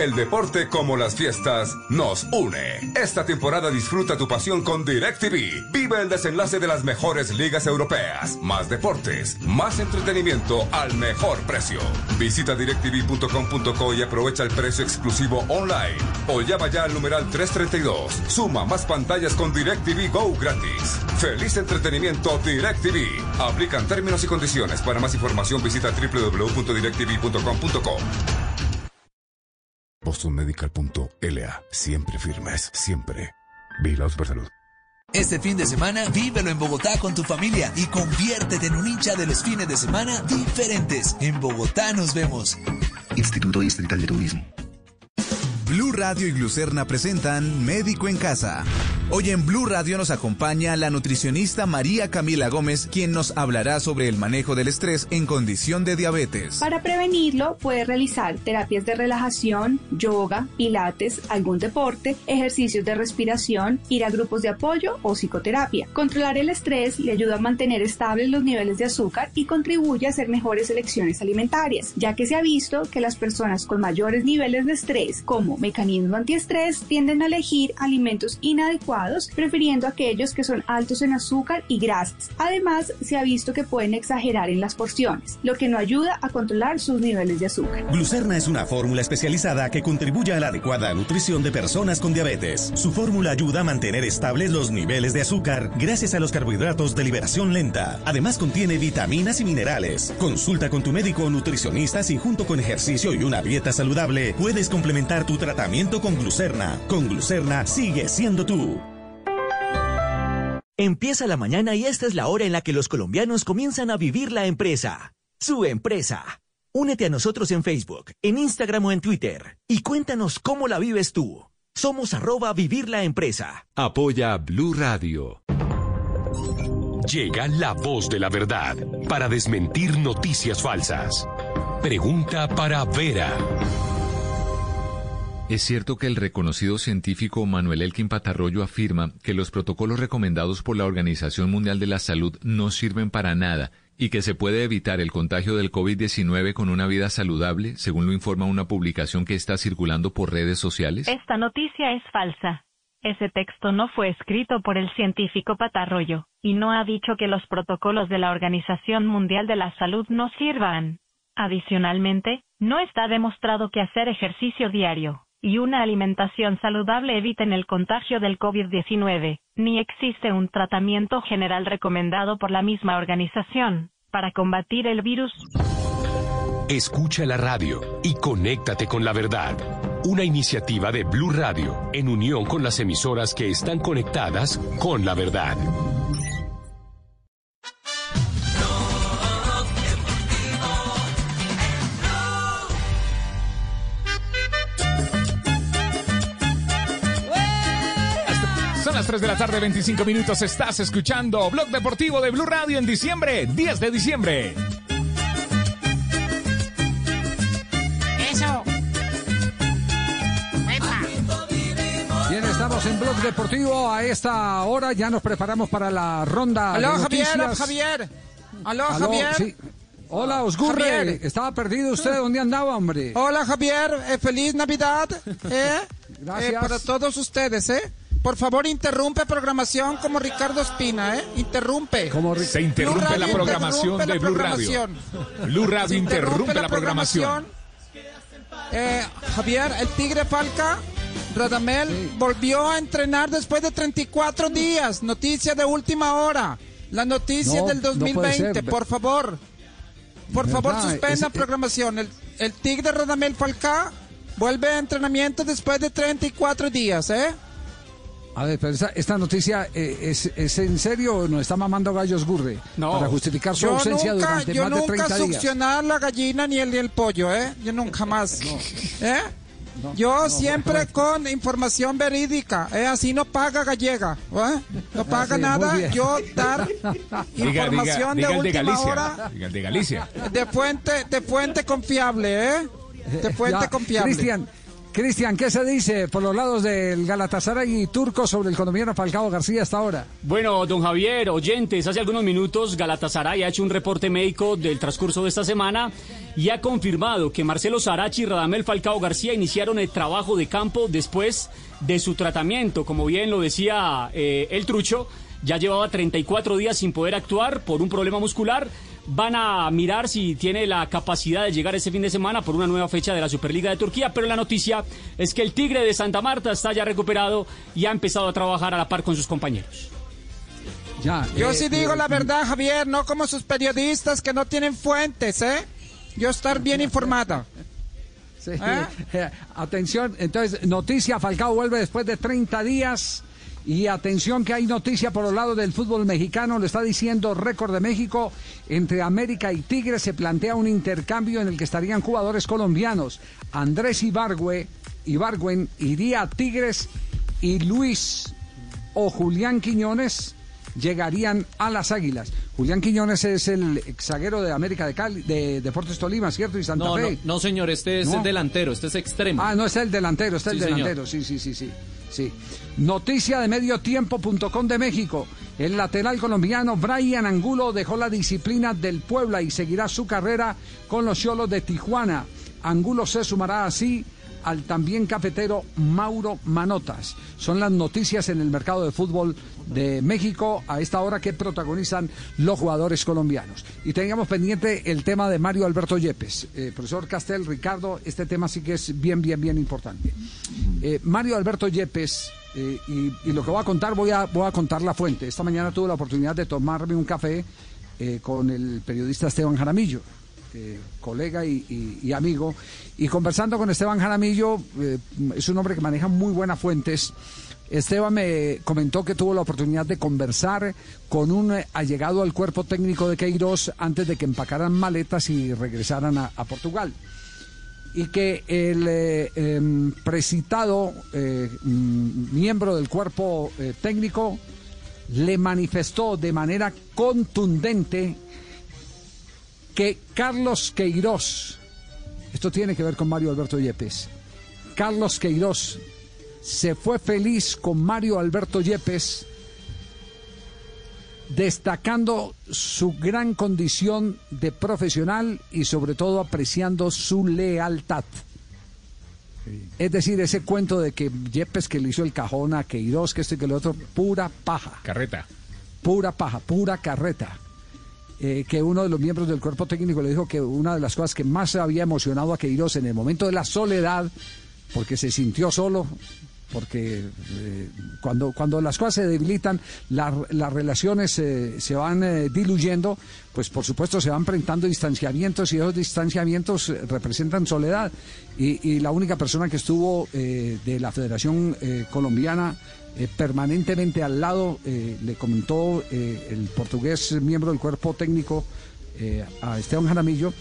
Speaker 59: El deporte como las fiestas nos une. Esta temporada disfruta tu pasión con DirecTV. Vive el desenlace de las mejores ligas europeas. Más deportes, más entretenimiento al mejor precio. Visita directv.com.co y aprovecha el precio exclusivo online. O llama ya al numeral 332. Suma más pantallas con DirecTV Go gratis. Feliz entretenimiento DirecTV. Aplican términos y condiciones. Para más información visita www.directv.com.co.
Speaker 11: BostonMedical.la. Siempre firmes, siempre. Vigilados por salud.
Speaker 60: Este fin de semana, vívelo en Bogotá con tu familia y conviértete en un hincha de los fines de semana diferentes. En Bogotá nos vemos.
Speaker 61: Instituto Distrital de Turismo.
Speaker 17: Blue Radio y Glucerna presentan Médico en Casa. Hoy en Blue Radio nos acompaña la nutricionista María Camila Gómez, quien nos hablará sobre el manejo del estrés en condición de diabetes.
Speaker 19: Para prevenirlo, puede realizar terapias de relajación, yoga, pilates, algún deporte, ejercicios de respiración, ir a grupos de apoyo o psicoterapia. Controlar el estrés le ayuda a mantener estables los niveles de azúcar y contribuye a hacer mejores elecciones alimentarias, ya que se ha visto que las personas con mayores niveles de estrés, como mecanismo antiestrés, tienden a elegir alimentos inadecuados, prefiriendo aquellos que son altos en azúcar y grasas. Además, se ha visto que pueden exagerar en las porciones, lo que no ayuda a controlar sus niveles de azúcar.
Speaker 20: Glucerna es una fórmula especializada que contribuye a la adecuada nutrición de personas con diabetes. Su fórmula ayuda a mantener estables los niveles de azúcar gracias a los carbohidratos de liberación lenta. Además contiene vitaminas y minerales. Consulta con tu médico o nutricionista si junto con ejercicio y una dieta saludable puedes complementar tu tratamiento con Glucerna. Con Glucerna sigue siendo tú.
Speaker 62: Empieza la mañana y esta es la hora en la que los colombianos comienzan a vivir la empresa. Su empresa. Únete a nosotros en Facebook, en Instagram o en Twitter y cuéntanos cómo la vives tú. Somos arroba vivir la empresa.
Speaker 58: Apoya Blue Radio. Llega la voz de la verdad para desmentir noticias falsas. Pregunta para Vera.
Speaker 1: Es cierto que el reconocido científico Manuel Elkin Patarroyo afirma que los protocolos recomendados por la Organización Mundial de la Salud no sirven para nada y que se puede evitar el contagio del COVID-19 con una vida saludable, según lo informa una publicación que está circulando por redes sociales.
Speaker 63: Esta noticia es falsa. Ese texto no fue escrito por el científico Patarroyo, y no ha dicho que los protocolos de la Organización Mundial de la Salud no sirvan. Adicionalmente, no está demostrado que hacer ejercicio diario y una alimentación saludable eviten el contagio del COVID-19, ni existe un tratamiento general recomendado por la misma organización para combatir el virus.
Speaker 58: Escucha la radio y conéctate con la verdad. Una iniciativa de Blue Radio en unión con las emisoras que están conectadas con la verdad.
Speaker 4: Las 3 de la tarde, 25 minutos, estás escuchando Blog Deportivo de Blue Radio en diciembre, 10 de diciembre.
Speaker 64: Eso.
Speaker 3: Bien, estamos en Blog Deportivo. A esta hora ya nos preparamos para la ronda
Speaker 65: Aló,
Speaker 3: de
Speaker 65: Javier,
Speaker 3: noticias.
Speaker 65: Javier. Aló,
Speaker 3: Aló,
Speaker 65: Javier.
Speaker 3: sí. Hola, Osgurre.
Speaker 65: Javier.
Speaker 3: Estaba perdido usted. ¿Dónde andaba, hombre?
Speaker 65: Hola, Javier. eh, feliz Navidad. ¿eh?
Speaker 3: Gracias.
Speaker 65: Eh, para todos ustedes, ¿eh? Por favor, interrumpe programación como Ricardo Espina, ¿eh? Interrumpe.
Speaker 4: Se interrumpe
Speaker 65: Blue
Speaker 4: la programación
Speaker 65: interrumpe
Speaker 4: de
Speaker 65: la
Speaker 4: Blue Radio.
Speaker 65: programación.
Speaker 4: Blue Radio interrumpe la programación.
Speaker 65: Eh, Javier, el Tigre Falca, Radamel volvió a entrenar después de 34 días. Noticia de última hora. La noticia
Speaker 3: No,
Speaker 65: del
Speaker 3: no puede
Speaker 65: 2020,
Speaker 3: ser.
Speaker 65: por favor. Por
Speaker 3: ¿Verdad?
Speaker 65: favor, suspenda
Speaker 3: Ese-
Speaker 65: programación. El, el Tigre Radamel Falcá vuelve a entrenamiento después de 34 días, ¿eh?
Speaker 3: A ver, pero esta, esta noticia eh, es, es en serio o nos está mamando gallos Gurre para justificar su
Speaker 65: yo
Speaker 3: ausencia
Speaker 65: nunca,
Speaker 3: durante
Speaker 65: yo
Speaker 3: más de
Speaker 65: nunca
Speaker 3: 30 días.
Speaker 65: succionar la gallina ni el, ni el pollo, ¿eh? Yo nunca más. ¿Eh? yo siempre con información verídica, ¿eh? Así no paga gallega, ¿eh? No paga
Speaker 3: Sí, muy
Speaker 65: nada, yo dar
Speaker 4: Diga,
Speaker 65: información
Speaker 4: diga, diga
Speaker 65: de
Speaker 4: el de
Speaker 65: última
Speaker 4: Galicia.
Speaker 65: hora
Speaker 4: Diga el de Galicia.
Speaker 65: de fuente, de fuente confiable, ¿eh? De fuente
Speaker 3: Ya,
Speaker 65: confiable.
Speaker 3: Cristian, Cristian, ¿qué se dice por los lados del Galatasaray y Turco sobre el colombiano Falcao García hasta ahora?
Speaker 48: Bueno, don Javier, oyentes, hace algunos minutos Galatasaray ha hecho un reporte médico del transcurso de esta semana y ha confirmado que Marcelo Sarachi y Radamel Falcao García iniciaron el trabajo de campo después de su tratamiento. Como bien lo decía eh, el trucho, ya llevaba 34 días sin poder actuar por un problema muscular. Van a mirar si tiene la capacidad de llegar ese fin de semana por una nueva fecha de la Superliga de Turquía, pero la noticia es que el Tigre de Santa Marta está ya recuperado y ha empezado a trabajar a la par con sus compañeros.
Speaker 3: Ya,
Speaker 65: Yo
Speaker 3: eh,
Speaker 65: sí digo
Speaker 3: eh,
Speaker 65: la verdad, Javier, no como sus periodistas que no tienen fuentes, ¿eh? Yo estar bien informada.
Speaker 3: Sí.
Speaker 65: ¿Eh?
Speaker 3: Atención, entonces, noticia, Falcao vuelve después de 30 días. Y atención que hay noticia por el lado del fútbol mexicano, lo está diciendo Récord de México, entre América y Tigres se plantea un intercambio en el que estarían jugadores colombianos. Andrés Ibargüe, Ibargüen iría a Tigres y Luis o Julián Quiñones llegarían a las Águilas. Julián Quiñones es el zaguero de América de Cali, de Deportes Tolima, ¿cierto? Y Santa
Speaker 66: No, no,
Speaker 3: Fe.
Speaker 66: no, señor, este es
Speaker 3: ¿No?
Speaker 66: el delantero, este es extremo.
Speaker 3: Ah, no, es el delantero, está el
Speaker 66: Sí, señor.
Speaker 3: delantero, sí, sí, sí, sí, sí. Noticia de mediotiempo.com de México. El lateral colombiano Brian Angulo dejó la disciplina del Puebla y seguirá su carrera con los Cholos de Tijuana. Angulo se sumará así al también cafetero Mauro Manotas. Son las noticias en el mercado de fútbol de México a esta hora que protagonizan los jugadores colombianos. Y teníamos pendiente el tema de Mario Alberto Yepes. Eh, profesor Castel, Ricardo, este tema sí que es bien, bien, bien importante. Eh, Mario Alberto Yepes, eh, y, lo que voy a contar, voy a, voy a contar la fuente. Esta mañana tuve la oportunidad de tomarme un café eh, con el periodista Esteban Jaramillo colega y, amigo, y conversando con Esteban Jaramillo, eh, es un hombre que maneja muy buenas fuentes. Esteban me comentó que tuvo la oportunidad de conversar con un allegado al cuerpo técnico de Queiroz antes de que empacaran maletas y regresaran a Portugal. Y que el eh, em, precitado eh, mm, miembro del cuerpo eh, técnico le manifestó de manera contundente que Carlos Queiroz, esto tiene que ver con Mario Alberto Yepes, Carlos Queiroz se fue feliz con Mario Alberto Yepes, destacando su gran condición de profesional y sobre todo apreciando su lealtad. Es decir, ese cuento de que Yepes que le hizo el cajón a Queiroz, que esto y que lo otro, pura paja.
Speaker 4: Carreta.
Speaker 3: Pura paja, pura carreta. Eh, que uno de los miembros del cuerpo técnico le dijo que una de las cosas que más había emocionado a Queiroz en el momento de la soledad, porque se sintió solo, porque eh, cuando, cuando las cosas se debilitan, la- las relaciones eh, se van eh, diluyendo, pues por supuesto se van presentando distanciamientos y esos distanciamientos representan soledad. Y, y la única persona que estuvo de la Federación Colombiana permanentemente al lado, le comentó el portugués miembro del cuerpo técnico a Esteban Jaramillo,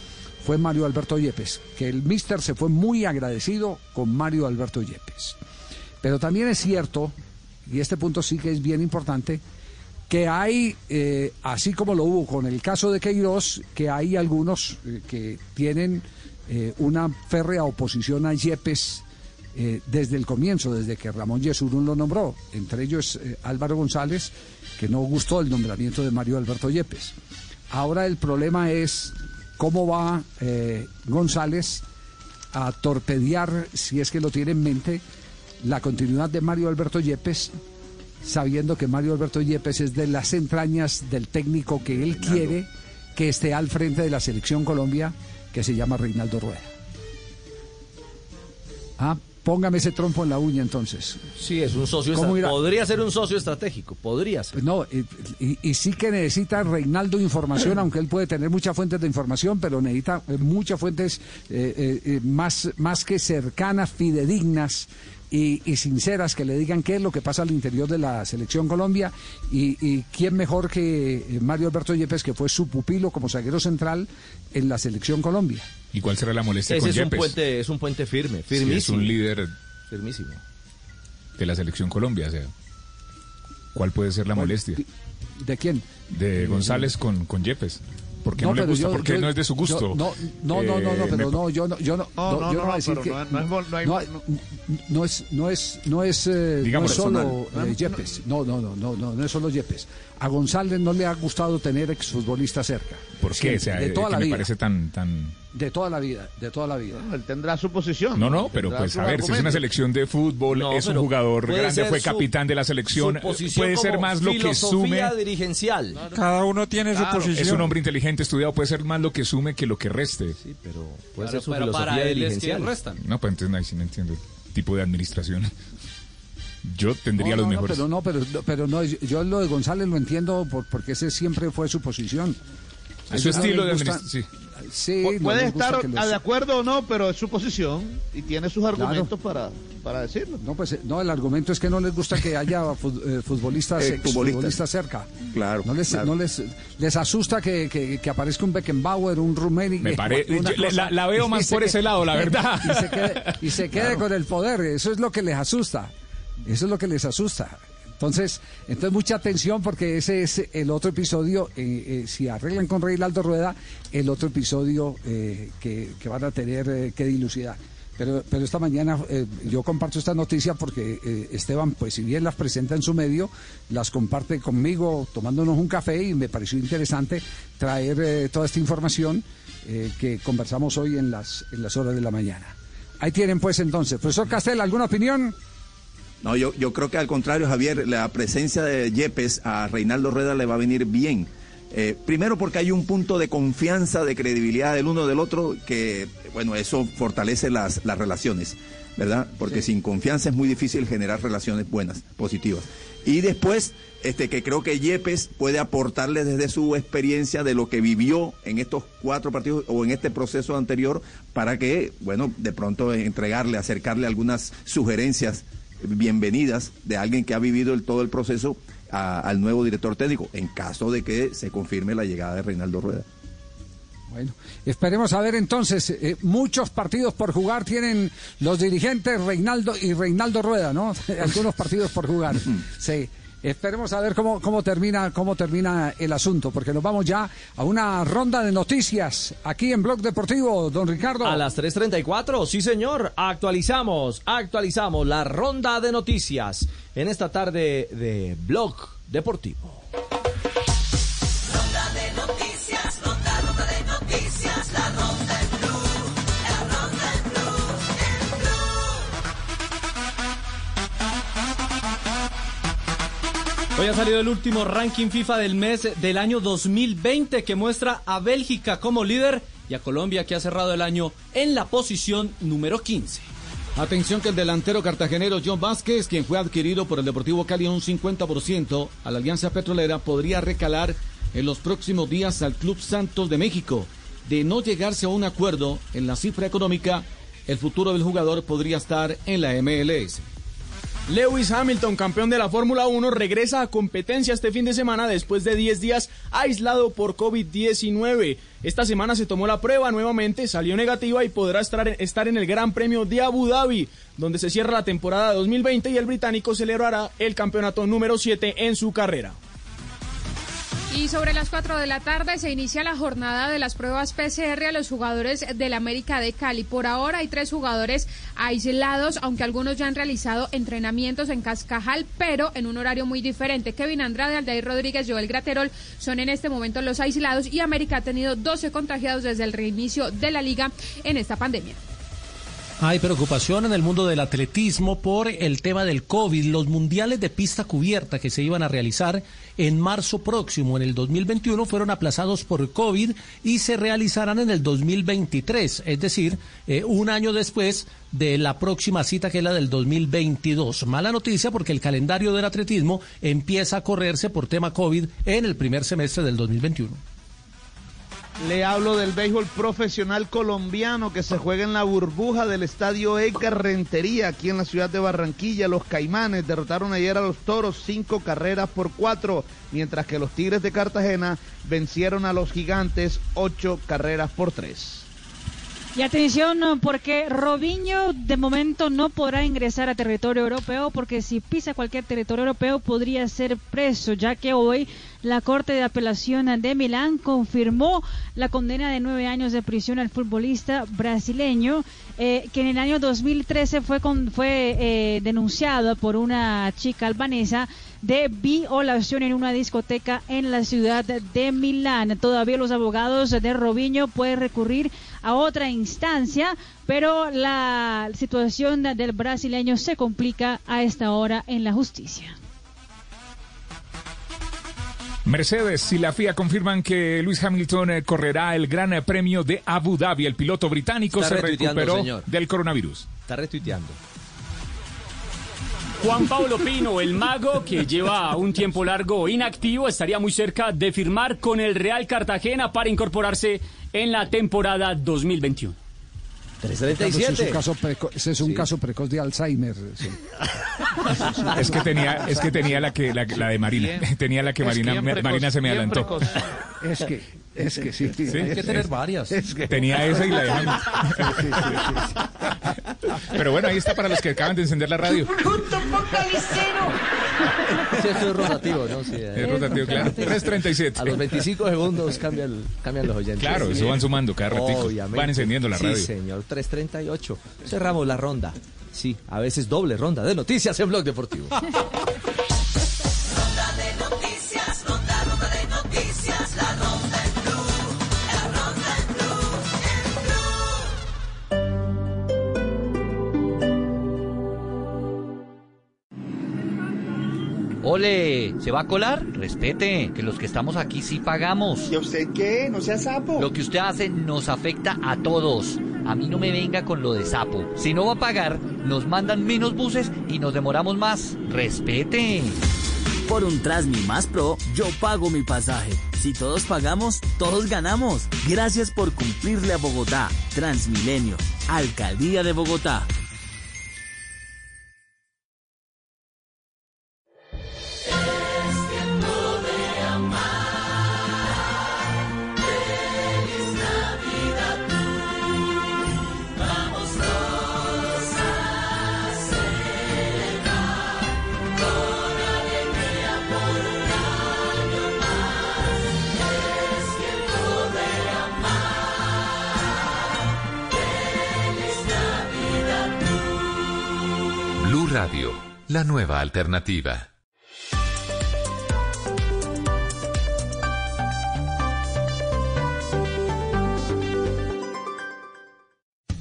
Speaker 3: fue Mario Alberto Yepes, que el míster se fue muy agradecido con Mario Alberto Yepes. Pero también es cierto y este punto sí que es bien importante, que hay, eh, así como lo hubo con el caso de Queiroz, que hay algunos eh, que tienen eh, una férrea oposición a Yepes desde el comienzo, desde que Ramón Yesurún lo nombró, entre ellos Álvaro González, que no gustó el nombramiento de Mario Alberto Yepes. Ahora el problema es cómo va González a torpedear, si es que lo tiene en mente, la continuidad de Mario Alberto Yepes, sabiendo que Mario Alberto Yepes es de las entrañas del técnico que él quiere que esté al frente de la selección Colombia, que se llama Reinaldo Rueda. Ah, póngame ese trompo en la uña entonces.
Speaker 9: Sí, es un socio. Podría ser un socio estratégico, podría ser.
Speaker 3: No, y, y- y sí que necesita Reinaldo información, aunque él puede tener muchas fuentes de información, pero necesita eh, muchas fuentes eh, eh, más, más que cercanas, fidedignas y, y sinceras que le digan qué es lo que pasa al interior de la selección Colombia y, y quién mejor que eh, Mario Alberto Yepes, que fue su pupilo como zaguero central en la selección Colombia.
Speaker 4: ¿Y cuál será la molestia
Speaker 9: Ese
Speaker 4: con
Speaker 9: es un,
Speaker 4: Yepes?
Speaker 9: puente, es un puente firme,
Speaker 4: Sí,
Speaker 9: firmísimo.
Speaker 4: es un líder
Speaker 9: Firmísimo.
Speaker 4: de la selección Colombia, o sea, ¿cuál puede ser la molestia?
Speaker 3: ¿De quién?
Speaker 4: De González con, con Yepes. ¿Por qué no, le
Speaker 3: pero
Speaker 4: gusta?
Speaker 3: yo-
Speaker 4: ¿Por qué
Speaker 3: yo-
Speaker 4: no es de su gusto?
Speaker 3: yo- no, no, no, no, no,
Speaker 4: Eh,
Speaker 3: pero
Speaker 4: me-
Speaker 3: no, yo no, yo no,
Speaker 10: No,
Speaker 3: no,
Speaker 10: no,
Speaker 3: yo
Speaker 10: no,
Speaker 3: no voy a decir que
Speaker 10: no es- no es no hay-
Speaker 3: no, no es, no es, no es, eh, no
Speaker 4: Digamos
Speaker 3: solo eh, Yepes, no, no, no, no, no, no es solo Yepes. A González no le ha gustado tener exfutbolistas cerca.
Speaker 4: ¿Por qué? O sea,
Speaker 3: de
Speaker 4: eh,
Speaker 3: toda
Speaker 4: que
Speaker 3: la
Speaker 4: me
Speaker 3: vida,
Speaker 4: parece tan, tan...
Speaker 3: de toda la vida, de toda la vida.
Speaker 10: Él tendrá su posición.
Speaker 4: No, no, pero pues a ver, si es una selección de fútbol,
Speaker 9: No,
Speaker 4: es un jugador grande, fue
Speaker 9: su-
Speaker 4: capitán de la selección, puede ser más lo que
Speaker 9: filosofía
Speaker 4: sume.
Speaker 9: dirigencial.
Speaker 65: Cada uno tiene su posición.
Speaker 4: Es un hombre inteligente, estudiado, puede ser más lo que sume que lo que reste.
Speaker 9: Sí, pero puede
Speaker 67: Claro,
Speaker 9: ser su
Speaker 67: pero
Speaker 9: filosofía
Speaker 67: para él es que
Speaker 9: dirigencial.
Speaker 67: restan.
Speaker 4: No, pues entonces ahí sí no entiendo el tipo de administración. Yo tendría
Speaker 3: no,
Speaker 4: los
Speaker 3: no,
Speaker 4: mejores.
Speaker 3: No, pero no, pero, no, pero no, yo lo de González lo entiendo por- porque ese siempre fue su posición. A
Speaker 4: su estilo de administración.
Speaker 3: Sí, no
Speaker 10: Puede estar de acuerdo o no, pero es su posición y tiene sus argumentos para, para decirlo.
Speaker 3: No, pues eh, no, el argumento es que no les gusta que haya eh, futbolistas,
Speaker 8: Eh, futbolistas.
Speaker 3: futbolistas cerca.
Speaker 8: Claro,
Speaker 3: No les,
Speaker 8: claro.
Speaker 3: no les, les asusta que, que- que aparezca un Beckenbauer, un Rummenigge.
Speaker 4: Me pare- yo- la- la veo más por ese lado, la verdad.
Speaker 3: Y se quede, y se quede con el poder. Eso es lo que les asusta. Eso es lo que les asusta. Entonces, entonces mucha atención porque ese es el otro episodio, eh, eh, si arreglan con Reinaldo Rueda, el otro episodio eh, que, que van a tener que dilucidar. Pero, pero esta mañana yo comparto esta noticia porque Esteban, pues si bien las presenta en su medio, las comparte conmigo tomándonos un café y me pareció interesante traer toda esta información que conversamos hoy en las, en las horas de la mañana. Ahí tienen pues entonces. Profesor Castel, ¿alguna opinión?
Speaker 8: No, yo, yo creo que al contrario, Javier, la presencia de Yepes a Reinaldo Rueda le va a venir bien. Eh, primero porque hay un punto de confianza, de credibilidad del uno del otro, que, bueno, eso fortalece las, las relaciones, ¿verdad? Porque sin confianza es muy difícil generar relaciones buenas, positivas. Y después, este, que creo que Yepes puede aportarle desde su experiencia de lo que vivió en estos cuatro partidos o en este proceso anterior, para que, bueno, de pronto entregarle, acercarle algunas sugerencias bienvenidas de alguien que ha vivido el, todo el proceso a- al nuevo director técnico, en caso de que se confirme la llegada de Reinaldo Rueda.
Speaker 3: Bueno, esperemos a ver entonces. eh, muchos partidos por jugar tienen los dirigentes Reinaldo y Reinaldo Rueda, ¿no? Algunos partidos por jugar. Sí. Esperemos a ver cómo, cómo termina cómo termina el asunto, porque nos vamos ya a una ronda de noticias aquí en Blog Deportivo, don Ricardo.
Speaker 9: A las 3.34, sí señor, actualizamos, actualizamos la ronda de noticias en esta tarde de Blog Deportivo.
Speaker 67: Hoy ha salido el último ranking FIFA del mes del año 2020 que muestra a Bélgica como líder y a Colombia que ha cerrado el año en la posición número 15.
Speaker 26: Atención que el delantero cartagenero John Vázquez, quien fue adquirido por el Deportivo Cali un 50% a la Alianza Petrolera, podría recalar en los próximos días al Club Santos de México. De no llegarse a un acuerdo en la cifra económica, el futuro del jugador podría estar en la MLS.
Speaker 27: Lewis Hamilton, campeón de la Fórmula 1, regresa a competencia este fin de semana después de 10 días aislado por COVID-19. Esta semana se tomó la prueba nuevamente, salió negativa y podrá estar, en el Gran Premio de Abu Dhabi, donde se cierra la temporada 2020 y el británico celebrará el campeonato número 7 en su carrera.
Speaker 47: Y sobre las 4 de la tarde se inicia la jornada de las pruebas PCR a los jugadores del América de Cali. Por ahora hay tres jugadores aislados, aunque algunos ya han realizado entrenamientos en Cascajal, pero en un horario muy diferente. Kevin Andrade, Aldair Rodríguez, Joel Graterol son en este momento los aislados y América ha tenido 12 contagiados desde el reinicio de la liga en esta pandemia.
Speaker 23: Hay preocupación en el mundo del atletismo por el tema del COVID. Los mundiales de pista cubierta que se iban a realizar en marzo próximo, en el 2021, fueron aplazados por COVID y se realizarán en el 2023, es decir, eh, un año después de la próxima cita que es la del 2022. Mala noticia porque el calendario del atletismo empieza a correrse por tema COVID en el primer semestre del 2021.
Speaker 10: Le hablo del béisbol profesional colombiano que se juega en la burbuja del estadio Edgar Rentería, aquí en la ciudad de Barranquilla. Los Caimanes derrotaron ayer a los Toros cinco carreras por cuatro, mientras que los Tigres de Cartagena vencieron a los Gigantes ocho carreras por tres.
Speaker 5: Y atención porque Robinho de momento no podrá ingresar a territorio europeo porque si pisa cualquier territorio europeo podría ser preso, ya que hoy la Corte de Apelación de Milán confirmó la condena de nueve años de prisión al futbolista brasileño eh, que en el año 2013 fue, con, fue eh, denunciado por una chica albanesa de violación en una discoteca en la ciudad de Milán. Todavía los abogados de Robinho pueden recurrir a otra instancia, pero la situación del brasileño se complica a esta hora en la justicia.
Speaker 4: Mercedes y la FIA confirman que Luis Hamilton eh, correrá el Gran Premio de Abu Dhabi. El piloto británico
Speaker 9: Está
Speaker 4: se recuperó
Speaker 9: señor.
Speaker 4: del coronavirus.
Speaker 9: Está retuiteando.
Speaker 48: Juan Pablo Pino, el mago que lleva un tiempo largo inactivo, estaría muy cerca de firmar con el Real Cartagena para incorporarse en la temporada 2021.
Speaker 3: Ese es un caso, preco- ese es un caso precoz de Alzheimer. sí.
Speaker 4: Es que tenía, es que tenía la que la, la de Marina. Tenía la que
Speaker 3: Es
Speaker 4: Marina,
Speaker 3: precoz,
Speaker 4: Marina se me adelantó.
Speaker 3: precoz. Es que, es que sí.
Speaker 4: Hay que tener
Speaker 9: varias.
Speaker 4: Tenía esa y la de Hamilton. Pero bueno, ahí está para los que acaban de encender la radio.
Speaker 9: Sí, esto es rotativo, ¿no? Sí, eh.
Speaker 4: Es rotativo, claro. 3.37.
Speaker 9: A los 25 segundos cambian, cambian los oyentes.
Speaker 4: Claro, eso van sumando cada.
Speaker 9: Obviamente.
Speaker 4: Van encendiendo la radio.
Speaker 9: Sí, señor. 3.38. Cerramos la ronda. Sí, a veces doble ronda de noticias en Blog Deportivo.
Speaker 68: Ole, ¿se va a colar? Respete, que los que estamos aquí sí pagamos. ¿Y a usted qué? No sea sapo. Lo que usted hace nos afecta a todos. A mí no me venga con lo de sapo. Si no va a pagar, nos mandan menos buses y nos demoramos más. Respete.
Speaker 69: Por un Trasmi más Pro, yo pago mi pasaje. Si todos pagamos, todos ganamos. Gracias por cumplirle a Bogotá. Transmilenio, Alcaldía de Bogotá.
Speaker 1: La nueva alternativa.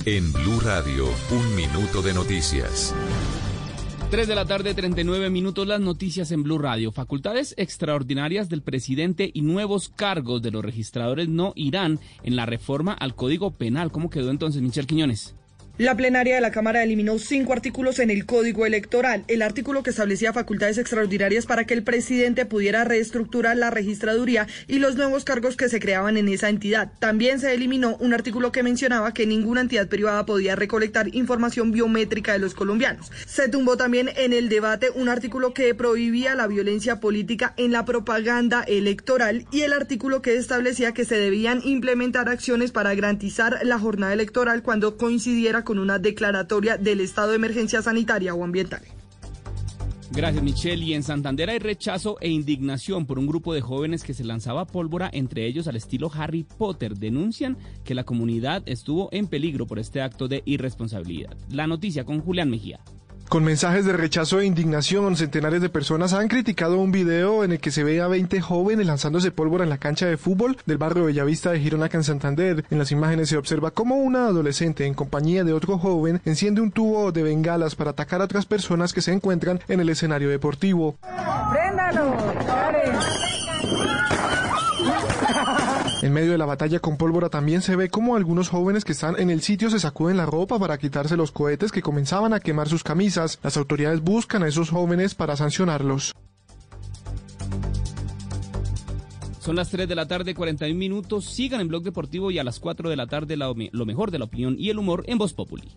Speaker 1: En Blue Radio, un minuto de noticias.
Speaker 27: 3 de la tarde, 39 minutos, las noticias en Blue Radio. Facultades extraordinarias del presidente y nuevos cargos de los registradores no irán en la reforma al Código Penal. ¿Cómo quedó entonces, Michel Quiñones?
Speaker 70: La plenaria de la Cámara eliminó cinco artículos en el Código Electoral. El artículo que establecía facultades extraordinarias para que el presidente pudiera reestructurar la registraduría y los nuevos cargos que se creaban en esa entidad. También se eliminó un artículo que mencionaba que ninguna entidad privada podía recolectar información biométrica de los colombianos. Se tumbó también en el debate un artículo que prohibía la violencia política en la propaganda electoral y el artículo que establecía que se debían implementar acciones para garantizar la jornada electoral cuando coincidiera con una declaratoria del estado de emergencia sanitaria o ambiental.
Speaker 27: Gracias, Michelle. Y en Santander hay rechazo e indignación por un grupo de jóvenes que se lanzaba pólvora entre ellos al estilo Harry Potter. Denuncian que la comunidad estuvo en peligro por este acto de irresponsabilidad. La noticia con Julián Mejía.
Speaker 71: Con mensajes de rechazo e indignación, centenares de personas han criticado un video en el que se ve a 20 jóvenes lanzándose pólvora en la cancha de fútbol del barrio Bellavista de Girona, en Santander. En las imágenes se observa cómo una adolescente en compañía de otro joven enciende un tubo de bengalas para atacar a otras personas que se encuentran en el escenario deportivo. En medio de la batalla con pólvora también se ve cómo algunos jóvenes que están en el sitio se sacuden la ropa para quitarse los cohetes que comenzaban a quemar sus camisas. Las autoridades buscan a esos jóvenes para sancionarlos.
Speaker 27: Son las 3 de la tarde, 41 minutos. Sigan en Blog Deportivo y a las 4 de la tarde lo mejor de la opinión y el humor en Voz Populi.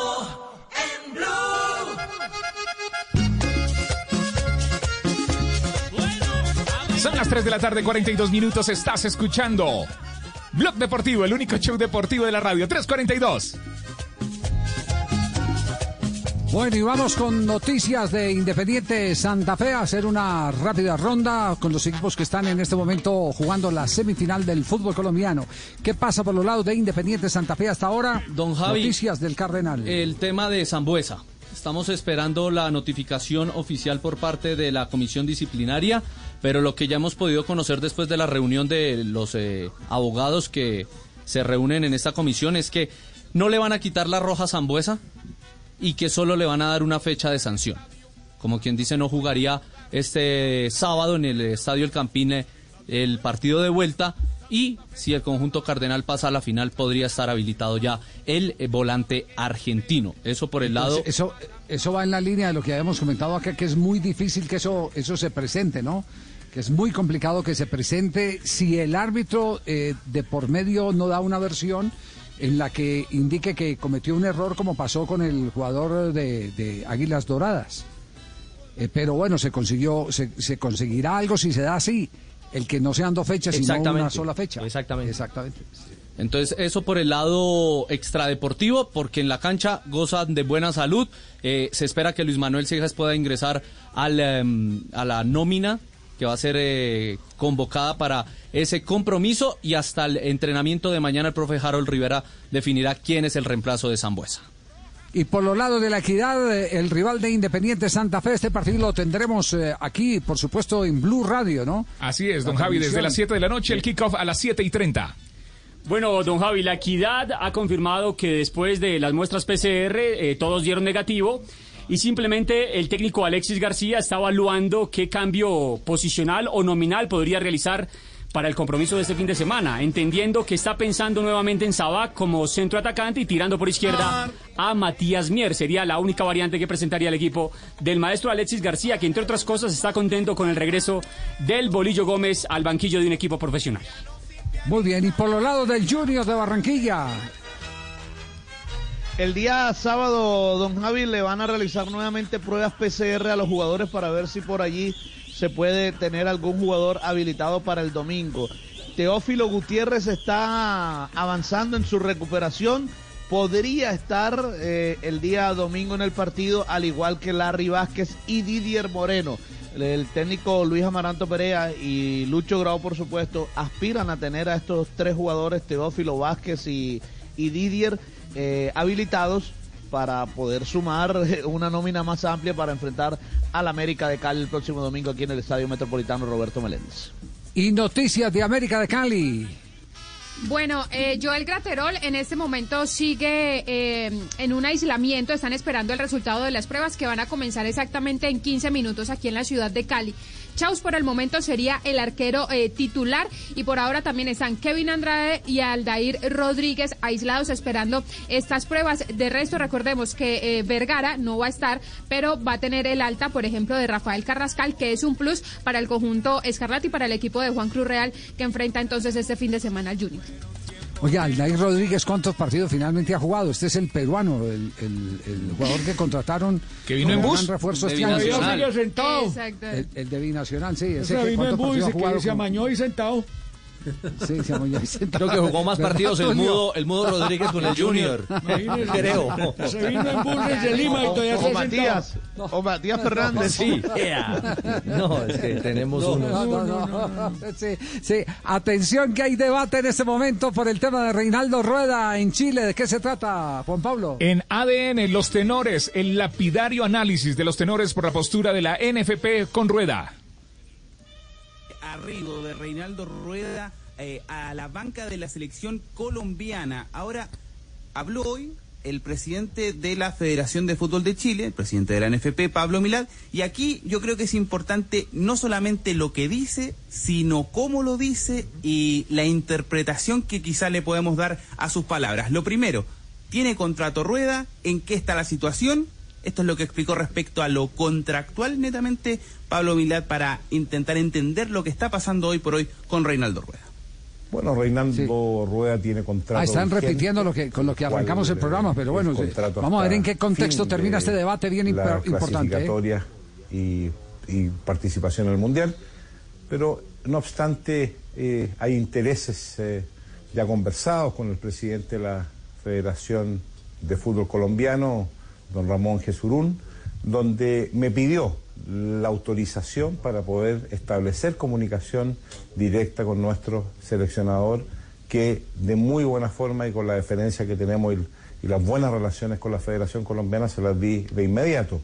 Speaker 4: 3 de la tarde, 42 minutos. Estás escuchando Blog Deportivo, el único show deportivo de la radio. 342.
Speaker 3: Bueno, y vamos con noticias de Independiente Santa Fe, a hacer una rápida ronda con los equipos que están en este momento jugando la semifinal del fútbol colombiano. ¿Qué pasa por los lados de Independiente Santa Fe hasta ahora?
Speaker 9: Don Javi,
Speaker 3: Noticias del Cardenal.
Speaker 9: El tema de Zambuesa. Estamos esperando la notificación oficial por parte de la comisión disciplinaria, pero lo que ya hemos podido conocer después de la reunión de los eh, abogados que se reúnen en esta comisión es que no le van a quitar la roja Zambuesa y que solo le van a dar una fecha de sanción. Como quien dice, no jugaría este sábado en el Estadio El Campine el partido de vuelta y si el conjunto cardenal pasa a la final podría estar habilitado ya el eh, volante argentino. Eso por el lado...
Speaker 3: Eso, eso va en la línea de lo que habíamos comentado acá, que es muy difícil que eso, eso se presente, ¿no? Que es muy complicado que se presente si el árbitro eh, de por medio no da una versión en la que indique que cometió un error como pasó con el jugador de, de Águilas Doradas. Eh, pero bueno, se consiguió, se, se conseguirá algo si se da así. El que no sean dos fechas, sino una sola fecha.
Speaker 9: Exactamente.
Speaker 3: Exactamente.
Speaker 9: Entonces, eso por el lado extradeportivo, porque en la cancha gozan de buena salud. Eh, se espera que Luis Manuel Cejas pueda ingresar al, em, a la nómina que va a ser eh, convocada para ese compromiso y hasta el entrenamiento de mañana el profe Harold Rivera definirá quién es el reemplazo de Zambuesa.
Speaker 3: Y por los lados de la equidad, eh, el rival de Independiente Santa Fe, este partido lo tendremos eh, aquí, por supuesto, en Blue Radio, ¿no?
Speaker 4: Así es, don
Speaker 3: La
Speaker 4: Javi, desde las 7 de la noche, el kickoff a las 7 y 30.
Speaker 48: Bueno, don Javi, la equidad ha confirmado que después de las muestras PCR eh, todos dieron negativo y simplemente el técnico Alexis García está evaluando qué cambio posicional o nominal podría realizar para el compromiso de este fin de semana, entendiendo que está pensando nuevamente en Sabac como centro atacante y tirando por izquierda a Matías Mier. Sería la única variante que presentaría el equipo del maestro Alexis García, que entre otras cosas está contento con el regreso del Bolillo Gómez al banquillo de un equipo profesional.
Speaker 3: Muy bien, y por los lados del Junior de Barranquilla.
Speaker 10: El día sábado, don Javi, le van a realizar nuevamente pruebas PCR a los jugadores para ver si por allí se puede tener algún jugador habilitado para el domingo. Teófilo Gutiérrez está avanzando en su recuperación, podría estar eh, el día domingo en el partido, al igual que Larry Vázquez y Didier Moreno. El técnico Luis Amaranto Perea y Lucho Grau, por supuesto, aspiran a tener a estos tres jugadores, Teófilo Vázquez y, Didier, eh, habilitados para poder sumar una nómina más amplia para enfrentar al América de Cali el próximo domingo aquí en el Estadio Metropolitano Roberto Meléndez.
Speaker 3: Y noticias de América de Cali.
Speaker 47: Bueno, eh, Joel Graterol en este momento sigue eh, en un aislamiento. Están esperando el resultado de las pruebas que van a comenzar exactamente en 15 minutos aquí en la ciudad de Cali. Chaus por el momento sería el arquero eh, titular y por ahora también están Kevin Andrade y Aldair Rodríguez aislados esperando estas pruebas. De resto, recordemos que eh, Vergara no va a estar, pero va a tener el alta, por ejemplo, de Rafael Carrascal, que es un plus para el conjunto Escarlata y para el equipo de Juan Cruz Real que enfrenta entonces este fin de semana al Junior.
Speaker 3: Oye, Aldair Rodríguez, ¿cuántos partidos finalmente ha jugado? Este es el peruano, el, el- el jugador que contrataron.
Speaker 4: Que vino en bus.
Speaker 3: refuerzo este año.
Speaker 72: Sentado.
Speaker 47: Exacto.
Speaker 3: El, el de Binacional, sí. Ese
Speaker 72: Se
Speaker 3: que
Speaker 72: vino en
Speaker 3: cuántos
Speaker 72: bus y se,
Speaker 3: ha jugado
Speaker 72: que- se amañó y sentado.
Speaker 3: Sí, se.
Speaker 9: Creo que jugó más
Speaker 3: ¿Verdad,
Speaker 9: partidos el mudo, el mudo Rodríguez con el Junior.
Speaker 72: Imagínese.
Speaker 9: Creo.
Speaker 72: Se vino en bus desde Lima y todavía está
Speaker 10: Matías, o Matías Fernández.
Speaker 9: Sí. No, es que tenemos
Speaker 3: No,
Speaker 9: uno.
Speaker 3: no, no, no. Sí, sí. Atención que hay debate en este momento por el tema de Reinaldo Rueda en Chile. ¿De qué se trata, Juan Pablo?
Speaker 4: En ADN, los tenores, el lapidario análisis de los tenores por la postura de la NFP con Rueda.
Speaker 73: Arribo de Reinaldo Rueda eh, a la banca de la selección colombiana. Ahora, habló hoy el presidente de la Federación de Fútbol de Chile, el presidente de la NFP, Pablo Milad, y aquí yo creo que es importante no solamente lo que dice, sino cómo lo dice y la interpretación que quizá le podemos dar a sus palabras. Lo primero, ¿tiene contrato Rueda? ¿En qué está la situación? Esto es lo que explicó respecto a lo contractual netamente Pablo Milad para intentar entender lo que está pasando hoy por hoy con Reinaldo Rueda.
Speaker 2: Bueno, Reinaldo Rueda tiene contrato.
Speaker 3: Ah, están
Speaker 2: vigente,
Speaker 3: repitiendo lo que, con lo que arrancamos el programa, pero bueno, vamos a ver en qué contexto termina este debate bien
Speaker 2: la
Speaker 3: importante. ¿eh?
Speaker 2: clasificatoria y, y participación en el Mundial. Pero, no obstante, eh, hay intereses eh, ya conversados con el presidente de la Federación de Fútbol Colombiano, don Ramón Jesurún, donde me pidió la autorización para poder establecer comunicación directa con nuestro seleccionador, que de muy buena forma y con la deferencia que tenemos y, y las buenas relaciones con la Federación Colombiana se las di de inmediato.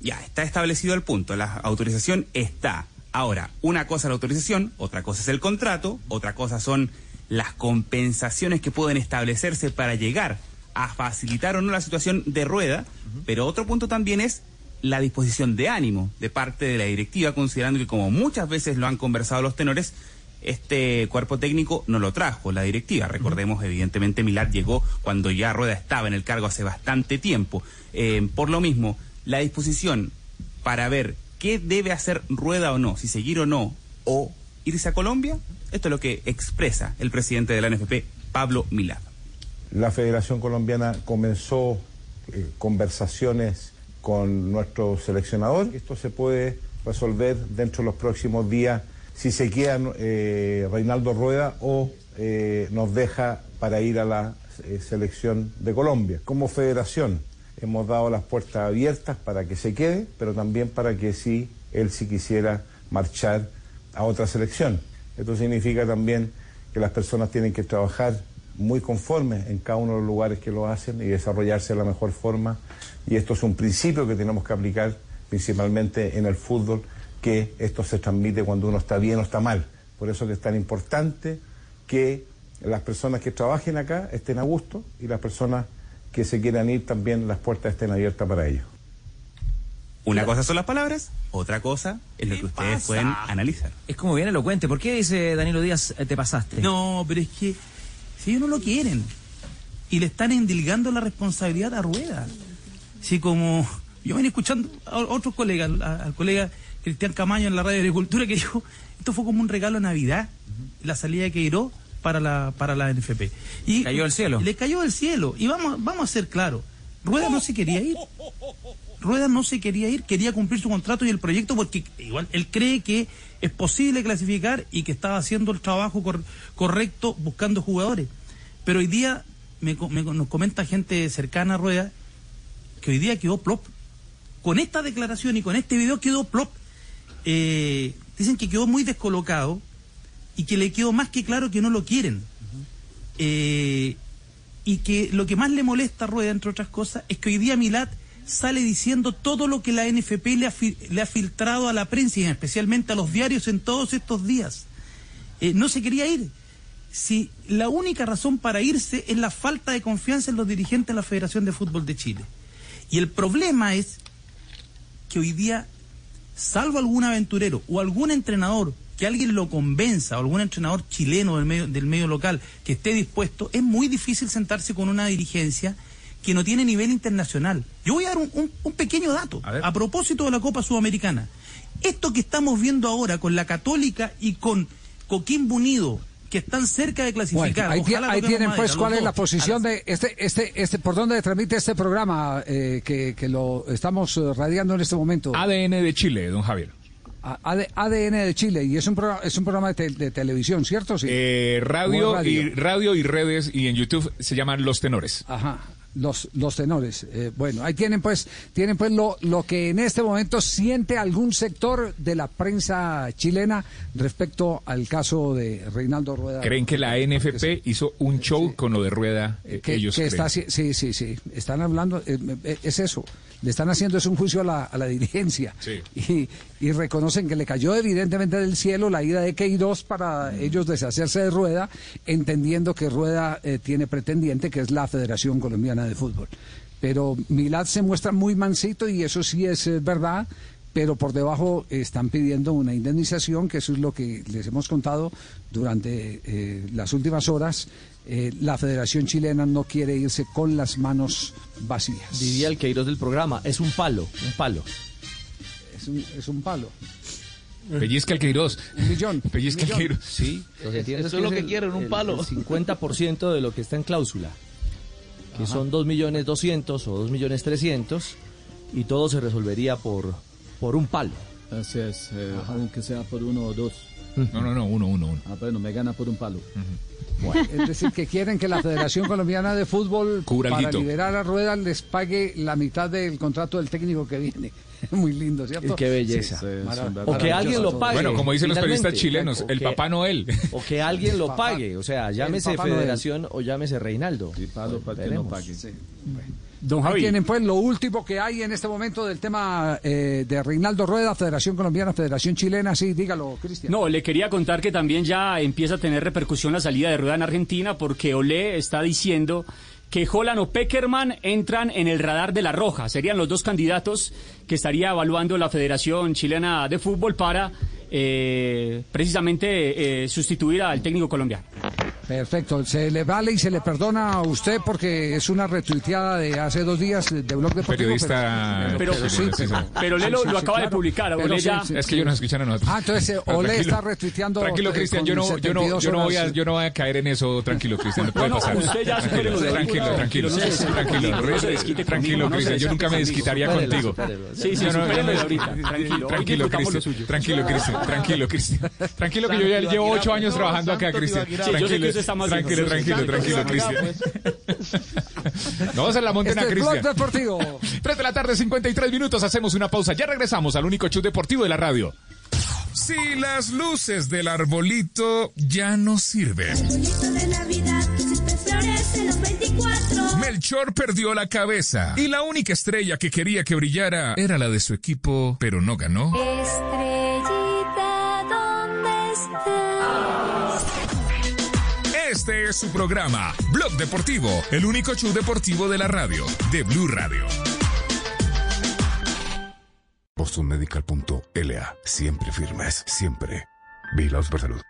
Speaker 73: Ya, está establecido el punto. La autorización está. Ahora, una cosa es la autorización, otra cosa es el contrato, otra cosa son las compensaciones que pueden establecerse para llegar a facilitar o no la situación de rueda, pero otro punto también es la disposición de ánimo de parte de la directiva, considerando que como muchas veces lo han conversado los tenores, este cuerpo técnico no lo trajo la directiva. Recordemos, evidentemente, Milad llegó cuando ya Rueda estaba en el cargo hace bastante tiempo. Eh, por lo mismo, la disposición para ver qué debe hacer Rueda o no, si seguir o no, o irse a Colombia, esto es lo que expresa el presidente de la NFP, Pablo Milad.
Speaker 2: La Federación Colombiana comenzó eh, conversaciones con nuestro seleccionador. Esto se puede resolver dentro de los próximos días si se queda eh, Reinaldo Rueda o eh, nos deja para ir a la selección de Colombia. Como federación hemos dado las puertas abiertas para que se quede, pero también para que si él si quisiera marchar a otra selección. Esto significa también que las personas tienen que trabajar muy conformes en cada uno de los lugares que lo hacen y desarrollarse de la mejor forma. Y esto es un principio que tenemos que aplicar principalmente en el fútbol, que esto se transmite cuando uno está bien o está mal. Por eso que es tan importante que las personas que trabajen acá estén a gusto y las personas que se quieran ir también las puertas estén abiertas para ellos.
Speaker 73: Una cosa son las palabras, otra cosa es lo que ustedes
Speaker 74: pasa?
Speaker 73: pueden analizar.
Speaker 74: Es como bien elocuente. ¿Por qué dice Danilo Díaz, eh, te pasaste? No, pero es que si ellos no lo quieren y le están endilgando la responsabilidad a Rueda. Si como yo venía escuchando a otros colegas, a- al colega Cristian Camaño en la radio de agricultura que dijo, esto fue como un regalo a Navidad, la salida de Queiroz para la, para la NFP. Y Cayó del cielo. Le cayó del cielo. Y vamos, vamos a ser claros, Rueda no se quería ir. Rueda no se quería ir, quería cumplir su contrato y el proyecto porque igual él cree que es posible clasificar y que estaba haciendo el trabajo cor- correcto buscando jugadores. Pero hoy día me, me- nos comenta gente cercana a Rueda que hoy día quedó plop. Con esta declaración y con este video quedó plop. Eh, dicen que quedó muy descolocado y que le quedó más que claro que no lo quieren. Eh, y que lo que más le molesta a Rueda, entre otras cosas, es que hoy día Milat sale diciendo todo lo que la NFP le ha, le ha filtrado a la prensa y especialmente a los diarios en todos estos días. Eh, no se quería ir. Si la única razón para irse es la falta de confianza en los dirigentes de la Federación de Fútbol de Chile. Y el problema es que hoy día, salvo algún aventurero o algún entrenador que alguien lo convenza, o algún entrenador chileno del medio, del medio local que esté dispuesto, es muy difícil sentarse con una dirigencia que no tiene nivel internacional. Yo voy a dar un, un- un pequeño dato a, propósito de la Copa Sudamericana. Esto que estamos viendo ahora con la Católica y con Coquimbo Unido, que están cerca de clasificar.
Speaker 3: Bueno, ahí,
Speaker 74: ojalá
Speaker 3: tienen
Speaker 74: madera,
Speaker 3: pues cuál es la posición de este, este, este, por dónde transmite este programa eh, que, que lo estamos eh, radiando en este momento.
Speaker 4: ADN de Chile, don Javier.
Speaker 3: ADN de Chile y es un programa, es un programa de, te- de televisión, ¿cierto? Sí.
Speaker 4: Eh,
Speaker 3: ¿O
Speaker 4: radio, Y, radio y redes y en YouTube se llaman Los Tenores.
Speaker 3: Ajá. Los, los tenores. Eh, bueno, ahí tienen pues, tienen pues lo, lo que en este momento siente algún sector de la prensa chilena respecto al caso de Reinaldo Rueda.
Speaker 4: ¿Creen que la NFP hizo un show con lo de rueda? Eh,
Speaker 3: que,
Speaker 4: ellos
Speaker 3: que está sí sí sí están hablando eh, eh, es eso le están haciendo es un juicio a la, a la dirigencia
Speaker 4: Sí.
Speaker 3: y, y reconocen que le cayó evidentemente del cielo la ida de Queiroz para ellos deshacerse de Rueda entendiendo que Rueda eh, tiene pretendiente que es la Federación Colombiana de Fútbol pero Milad se muestra muy mansito y eso sí es eh, verdad pero por debajo están pidiendo una indemnización, que eso es lo que les hemos contado durante eh, las últimas horas. Eh, la Federación Chilena no quiere irse con las manos vacías.
Speaker 9: Diría el Queiroz del programa, es un palo, un palo.
Speaker 3: Es un, es un palo.
Speaker 4: Pellizca el Queiroz.
Speaker 3: Un millón.
Speaker 4: Pellizca el
Speaker 3: millón.
Speaker 4: Queiroz.
Speaker 9: Sí, lo que entiendo
Speaker 10: Eso
Speaker 9: es
Speaker 10: lo
Speaker 9: que
Speaker 10: que
Speaker 9: el-
Speaker 10: quieren, un
Speaker 9: el-
Speaker 10: palo.
Speaker 9: El 50% de lo que está en cláusula, que
Speaker 3: Ajá.
Speaker 9: son 2 millones 200 o 2 millones 300, y todo se resolvería por, por un palo.
Speaker 75: Así es, eh, aunque sea por uno o dos.
Speaker 4: No, no, no, uno, uno, uno.
Speaker 75: Ah, bueno, me gana por un palo.
Speaker 3: Es decir, que quieren que la Federación Colombiana de Fútbol,
Speaker 4: Cubra
Speaker 3: para liberar a Rueda, les pague la mitad del contrato del técnico que viene. Muy lindo, ¿cierto?
Speaker 9: Qué belleza.
Speaker 3: Sí,
Speaker 9: o que alguien lo pague.
Speaker 4: Bueno, como dicen los periodistas chilenos, el Papá Noel.
Speaker 9: O que alguien lo pague, o sea, llámese
Speaker 3: Papá Noel.
Speaker 9: Federación o llámese Reinaldo.
Speaker 75: palo para que no pague.
Speaker 48: Don
Speaker 3: Ahí
Speaker 48: Javi.
Speaker 3: tienen pues lo último que hay en este momento del tema eh, de Reinaldo Rueda, Federación Colombiana, Federación Chilena. Sí, dígalo, Cristian.
Speaker 48: No, le quería contar que también ya empieza a tener repercusión la salida de Rueda en Argentina porque Olé está diciendo que Holland o Peckerman entran en el radar de la Roja. Serían los dos candidatos que estaría evaluando la Federación Chilena de Fútbol para eh, precisamente eh, sustituir al técnico colombiano.
Speaker 3: Perfecto, se le vale y se le perdona a usted porque es una retuiteada de hace dos días de Blog Deportivo.
Speaker 4: Periodista.
Speaker 48: Pero-
Speaker 3: sí,
Speaker 4: sí, sí.
Speaker 48: Pero Olé lo- lo acaba de publicar,
Speaker 3: Pero
Speaker 48: Olé
Speaker 3: sí,
Speaker 48: ya-
Speaker 3: sí,
Speaker 4: Es que
Speaker 3: sí.
Speaker 4: ellos nos escuchan a nosotros.
Speaker 3: Ah, entonces eh, Olé
Speaker 4: tranquilo.
Speaker 3: está retuiteando.
Speaker 4: Tranquilo, Cristian, yo no, yo no,
Speaker 3: 72
Speaker 4: yo no voy a, yo no voy a caer en eso. Tranquilo, Cristian, no puede
Speaker 48: No, no,
Speaker 4: pasar.
Speaker 48: usted ya
Speaker 4: tranquilo, tranquilo, tranquilo,
Speaker 48: no
Speaker 4: tranquilo,
Speaker 48: conmigo, no se desquite
Speaker 4: tranquilo,
Speaker 48: no
Speaker 4: Cristian. Yo nunca me desquitaría contigo.
Speaker 48: Sí, sí,
Speaker 4: Yo no- yo no-
Speaker 48: ahorita, tranquilo.
Speaker 4: Cristian. Tranquilo, Cristian. Tranquilo, Cristian. Tranquilo, que yo ya llevo ocho años
Speaker 10: no,
Speaker 4: trabajando acá, Cristian. Tranquilo, tranquilo, tranquilo, tranquilo, Cristian. No se la monten
Speaker 3: Este
Speaker 4: a Cristian.
Speaker 3: Deportivo.
Speaker 4: 3 de la tarde, 53 minutos. Hacemos una pausa. Ya regresamos al único show deportivo de la radio. Si las luces del arbolito ya no sirven.
Speaker 40: de Navidad siempre florece los 24.
Speaker 4: Melchor perdió la cabeza y la única estrella que quería que brillara era la de su equipo, pero no ganó.
Speaker 40: Estrellita, ¿dónde estás?
Speaker 4: Este es su programa, Blog Deportivo, el único show deportivo de la radio, de Blue Radio.
Speaker 11: BostonMedical.la. Siempre firmes, siempre. Vigilados por salud.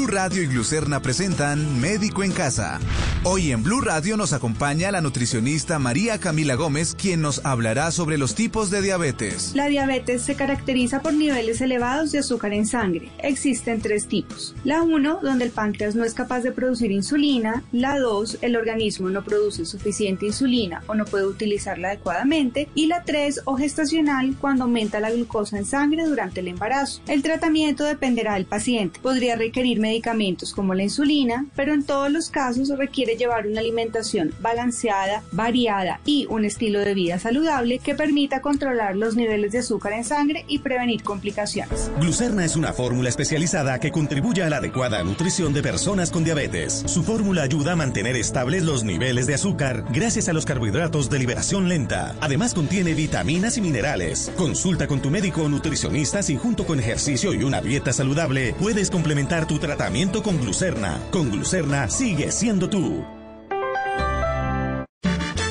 Speaker 17: Radio y Glucerna presentan Médico en Casa. Hoy en Blue Radio nos acompaña la nutricionista María Camila Gómez, quien nos hablará sobre los tipos de diabetes.
Speaker 19: La diabetes se caracteriza por niveles elevados de azúcar en sangre. Existen tres tipos. La 1, donde el páncreas no es capaz de producir insulina. La 2, el organismo no produce suficiente insulina o no puede utilizarla adecuadamente. Y la 3, o gestacional, cuando aumenta la glucosa en sangre durante el embarazo. El tratamiento dependerá del paciente. Podría requerir medicamentos como la insulina, pero en todos los casos requiere llevar una alimentación balanceada, variada y un estilo de vida saludable que permita controlar los niveles de azúcar en sangre y prevenir complicaciones.
Speaker 20: Glucerna es una fórmula especializada que contribuye a la adecuada nutrición de personas con diabetes. Su fórmula ayuda a mantener estables los niveles de azúcar gracias a los carbohidratos de liberación lenta. Además contiene vitaminas y minerales. Consulta con tu médico o nutricionista si junto con ejercicio y una dieta saludable puedes complementar tu tratamiento con glucerna. Con glucerna sigue siendo tú.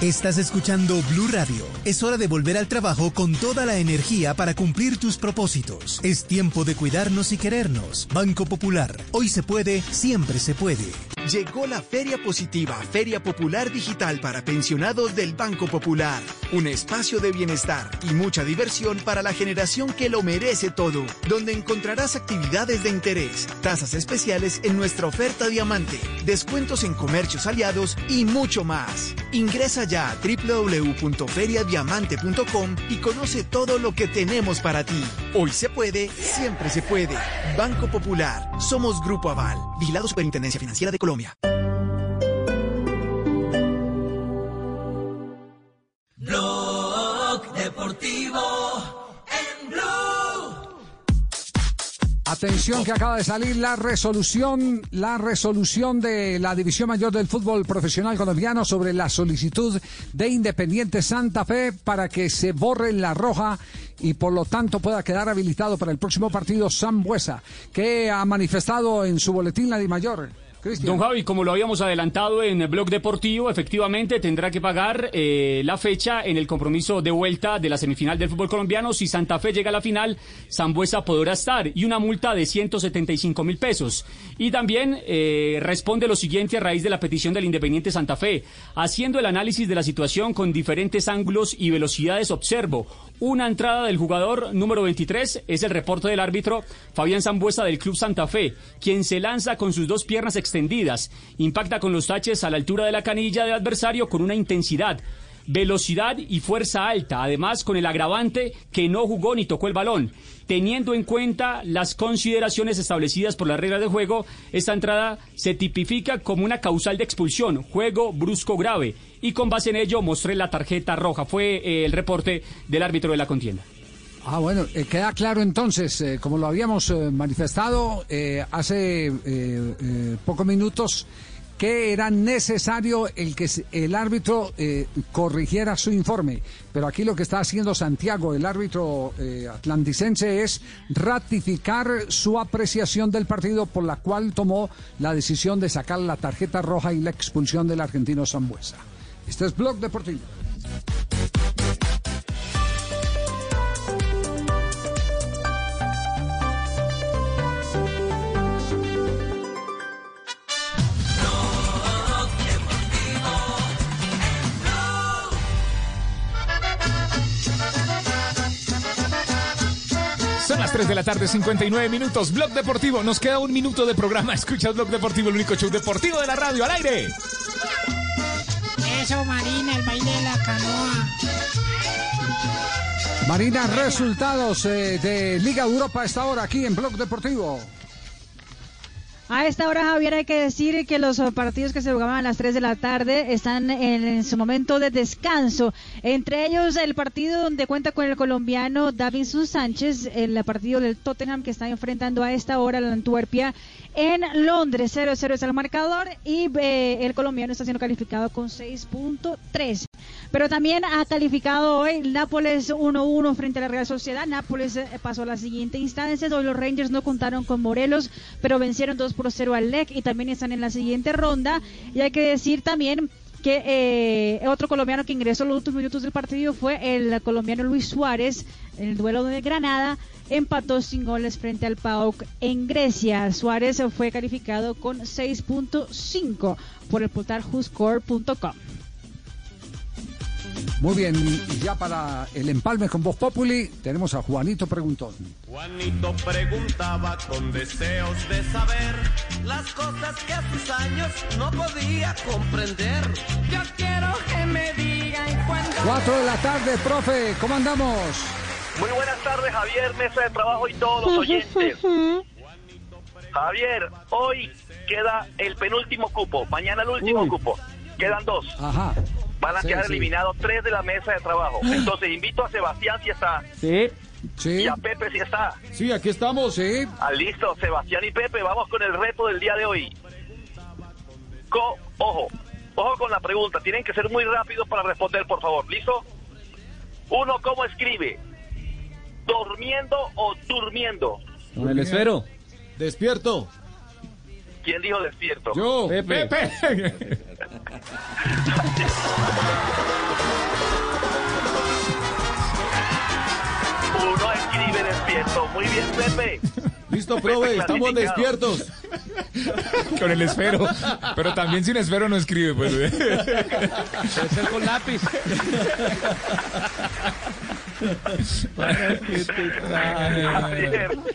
Speaker 25: Estás escuchando Blue Radio. Es hora de volver al trabajo con toda la energía para cumplir tus propósitos. Es tiempo de cuidarnos y querernos. Banco Popular. Hoy se puede, siempre se puede. Llegó la Feria Positiva, Feria Popular Digital para pensionados del Banco Popular. Un espacio de bienestar y mucha diversión para la generación que lo merece todo, donde encontrarás actividades de interés, tasas especiales en nuestra oferta diamante, descuentos en comercios aliados y mucho más. Ingresa ya a www.feriadiamante.com y conoce todo lo que tenemos para ti. Hoy se puede, siempre se puede. Banco Popular. Somos Grupo Aval. Vigilado Superintendencia Financiera de Colombia.
Speaker 3: Atención que acaba de salir la resolución, la resolución de la División Mayor del Fútbol Profesional Colombiano sobre la solicitud de Independiente Santa Fe para que se borre la roja y por lo tanto pueda quedar habilitado para el próximo partido Sam Buesa, que ha manifestado en su boletín la Di Mayor.
Speaker 48: Don Javi, como lo habíamos adelantado en el blog deportivo, efectivamente tendrá que pagar eh, la fecha en el compromiso de vuelta de la semifinal del fútbol colombiano. Si Santa Fe llega a la final, Zambuesa podrá estar y una multa de 175 mil pesos. Y también eh, responde lo siguiente a raíz de la petición del Independiente Santa Fe. Haciendo el análisis de la situación con diferentes ángulos y velocidades, observo una entrada del jugador número 23, es el reporte del árbitro Fabián Zambuesa del Club Santa Fe, quien se lanza con sus dos piernas extendidas, impacta con los taches a la altura de la canilla del adversario con una intensidad velocidad y fuerza alta, además con el agravante que no jugó ni tocó el balón. Teniendo en cuenta las consideraciones establecidas por las reglas de juego, esta entrada se tipifica como una causal de expulsión, juego brusco grave, y con base en ello mostré la tarjeta roja. Fue eh, el reporte del árbitro de la contienda.
Speaker 3: Ah, bueno, eh, queda claro entonces, eh, como lo habíamos manifestado hace pocos minutos, que era necesario el que el árbitro eh, corrigiera su informe. Pero aquí lo que está haciendo Santiago, el árbitro eh, atlanticense, es ratificar su apreciación del partido por la cual tomó la decisión de sacar la tarjeta roja y la expulsión del argentino Zambuesa. Este es Blog Deportivo.
Speaker 4: 3 de la tarde, 59 minutos. Blog Deportivo. Nos queda un minuto de programa. Escuchas Blog Deportivo, el único show deportivo de la radio. ¡Al aire!
Speaker 65: Eso, Marina, el baile de la canoa.
Speaker 3: Marina, resultados eh, de Liga Europa a esta hora aquí en Blog Deportivo.
Speaker 5: A esta hora, Javier, hay que decir que los partidos que se jugaban a las 3 de la tarde están en, su momento de descanso. Entre ellos, el partido donde cuenta con el colombiano Davinson Sánchez, el partido del Tottenham que está enfrentando a esta hora la Antuerpia en Londres. 0-0 es el marcador y eh, el colombiano está siendo calificado con 6.3. Pero también ha calificado hoy Nápoles 1-1 frente a la Real Sociedad. Nápoles eh, pasó a la siguiente instancia. Los Rangers no contaron con Morelos, pero vencieron 2 por 0 al LEC y también están en la siguiente ronda. Y hay que decir también que eh, otro colombiano que ingresó los últimos minutos del partido fue el colombiano Luis Suárez en el duelo de Granada empató sin goles frente al PAOK en Grecia. Suárez fue calificado con 6.5 por el portal whoscore.com.
Speaker 3: Muy bien, y ya para el empalme con Voz Populi tenemos a Juanito Preguntón.
Speaker 76: Juanito preguntaba con deseos de saber las cosas que a sus años no podía comprender. Yo quiero que me digan cuándo.
Speaker 3: Cuatro de la tarde, profe, ¿cómo andamos?
Speaker 77: Muy buenas tardes, Javier, mesa de trabajo y todos los oyentes. Javier, hoy queda el penúltimo cupo, mañana el último cupo. Quedan dos.
Speaker 3: Ajá.
Speaker 77: Van a
Speaker 3: Sí,
Speaker 77: quedar
Speaker 3: sí.
Speaker 77: eliminados tres de la mesa de trabajo. Entonces invito a Sebastián si está.
Speaker 26: Sí.
Speaker 77: Y a Pepe si está.
Speaker 26: Sí, aquí estamos.
Speaker 3: Sí.
Speaker 77: Ah, listo, Sebastián y Pepe, vamos con el reto del día de hoy. Co- ojo, ojo con la pregunta, tienen que ser muy rápidos para responder, por favor. ¿Listo? Uno, ¿cómo escribe? ¿Durmiendo o durmiendo?
Speaker 26: Con el esfero. Despierto.
Speaker 77: ¿Quién dijo despierto?
Speaker 26: Yo. Pepe.
Speaker 77: Uno escribe despierto. Muy bien, Pepe.
Speaker 26: Listo,
Speaker 77: profe, estamos
Speaker 26: despiertos.
Speaker 4: Con el esfero. Pero también sin esfero no escribe, pues.
Speaker 26: Puede ser con lápiz.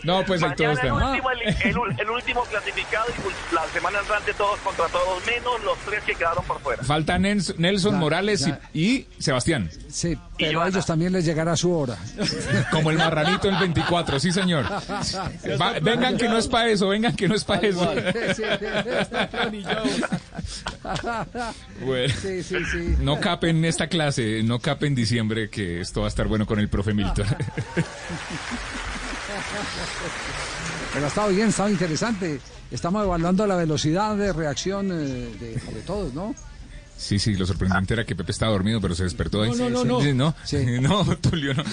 Speaker 4: No, pues el todo está.
Speaker 77: el último, el, el último clasificado y la semana entrante todos contra todos, menos los tres que quedaron por fuera.
Speaker 4: Falta Nels- Nelson
Speaker 3: Ya,
Speaker 4: Morales y-
Speaker 3: ya.
Speaker 4: y, Sebastián.
Speaker 3: Sí, pero a ellos también les llegará su hora.
Speaker 4: Como el marranito el 24, sí, señor. Va- vengan que no es para eso, vengan que no es para eso. Bueno.
Speaker 3: Sí, sí, sí.
Speaker 4: No capen esta clase, no capen diciembre, que esto va a estar bueno con el profe Milton.
Speaker 3: Pero ha estado bien, ha estado interesante. Estamos evaluando la velocidad de reacción eh, de, de todos, ¿no?
Speaker 4: Sí, sí, lo sorprendente era que Pepe estaba dormido, pero se despertó ahí.
Speaker 3: No, no, no,
Speaker 4: Sí,
Speaker 3: no.
Speaker 4: No, no, Tulio, no.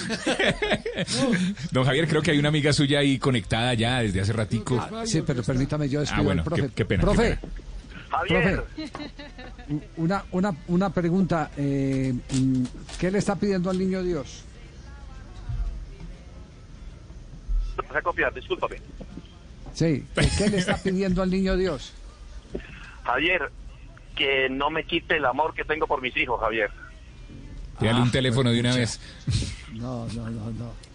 Speaker 4: Don Javier, creo que hay una amiga suya ahí conectada ya desde hace ratico.
Speaker 3: Sí, pero permítame yo despedir
Speaker 4: Ah, bueno,
Speaker 3: al profe.
Speaker 4: qué- qué pena,
Speaker 3: Profe,
Speaker 4: qué
Speaker 77: Javier,
Speaker 3: una, una, una pregunta. eh, ¿Qué le está pidiendo al niño Dios?
Speaker 77: Empecé a copiar, discúlpame.
Speaker 3: Sí, ¿qué, le está pidiendo al niño Dios?
Speaker 77: Javier, que no me quite el amor que tengo por mis hijos, Javier.
Speaker 4: Dale un teléfono de una vez.
Speaker 3: No, no, no, no.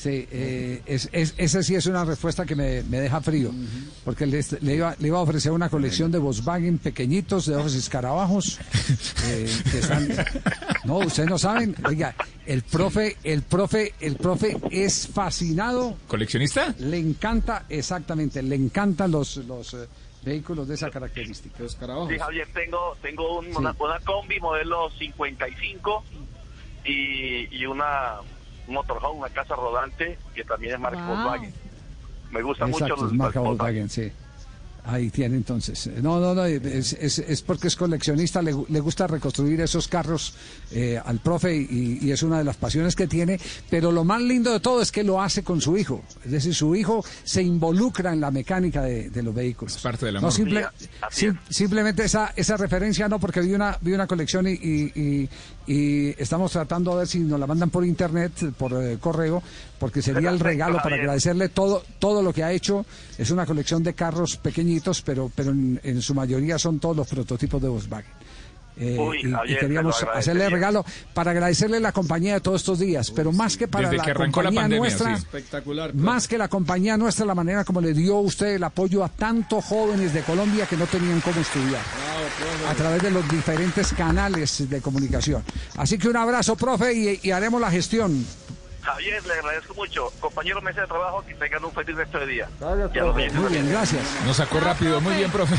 Speaker 3: Sí, eh, es, es- esa sí es una respuesta que me, me deja frío, porque le, le iba, le iba a ofrecer una colección de Volkswagen pequeñitos, de ojos escarabajos, eh, que están... No, ustedes no saben, oiga, el profe, el profe, el profe es fascinado.
Speaker 4: ¿Coleccionista?
Speaker 3: Le encanta, exactamente, le encantan los, los eh, vehículos de esa característica. Los
Speaker 77: Sí, Javier, tengo, tengo un- una, una combi modelo 55 y, y una motorhome, una casa rodante que también es marca
Speaker 3: Wow.
Speaker 77: Volkswagen. Me gusta
Speaker 3: Exacto,
Speaker 77: mucho
Speaker 3: es
Speaker 77: los
Speaker 3: marca
Speaker 77: los
Speaker 3: Volkswagen, sí. Ahí tiene entonces. No, no, no, es, es- es porque es coleccionista, le, le gusta reconstruir esos carros eh, al profe y, y es una de las pasiones que tiene, pero lo más lindo de todo es que lo hace con su hijo. Es decir, su hijo se involucra en la mecánica de, de los vehículos. Es
Speaker 4: parte
Speaker 3: No, simple-
Speaker 77: Sí, así
Speaker 3: sim- simplemente esa, esa referencia no, porque vi una, vi una colección y, y- y- y estamos tratando a ver si nos la mandan por internet, por eh, correo, porque sería el regalo para agradecerle todo, todo lo que ha hecho. Es una colección de carros pequeñitos, pero, pero en, en su mayoría son todos los prototipos de Volkswagen. Eh,
Speaker 77: Uy,
Speaker 3: y- queríamos hacerle regalo para agradecerle la compañía de todos estos días, pero más que para
Speaker 4: Desde
Speaker 3: la
Speaker 4: que arrancó la
Speaker 3: compañía
Speaker 4: pandemia,
Speaker 3: nuestra,
Speaker 4: sí.
Speaker 26: Espectacular.
Speaker 3: más que la compañía nuestra, la manera como le dio usted el apoyo a tantos jóvenes de Colombia que no tenían cómo estudiar a través de los diferentes canales de comunicación. Así que un abrazo, profe, y, y haremos la gestión.
Speaker 77: Javier, le agradezco mucho. Compañero mesa de trabajo, que tengan un feliz resto de día. A los
Speaker 78: Muy bien, gracias.
Speaker 4: Nos sacó rápido. Muy bien, profe.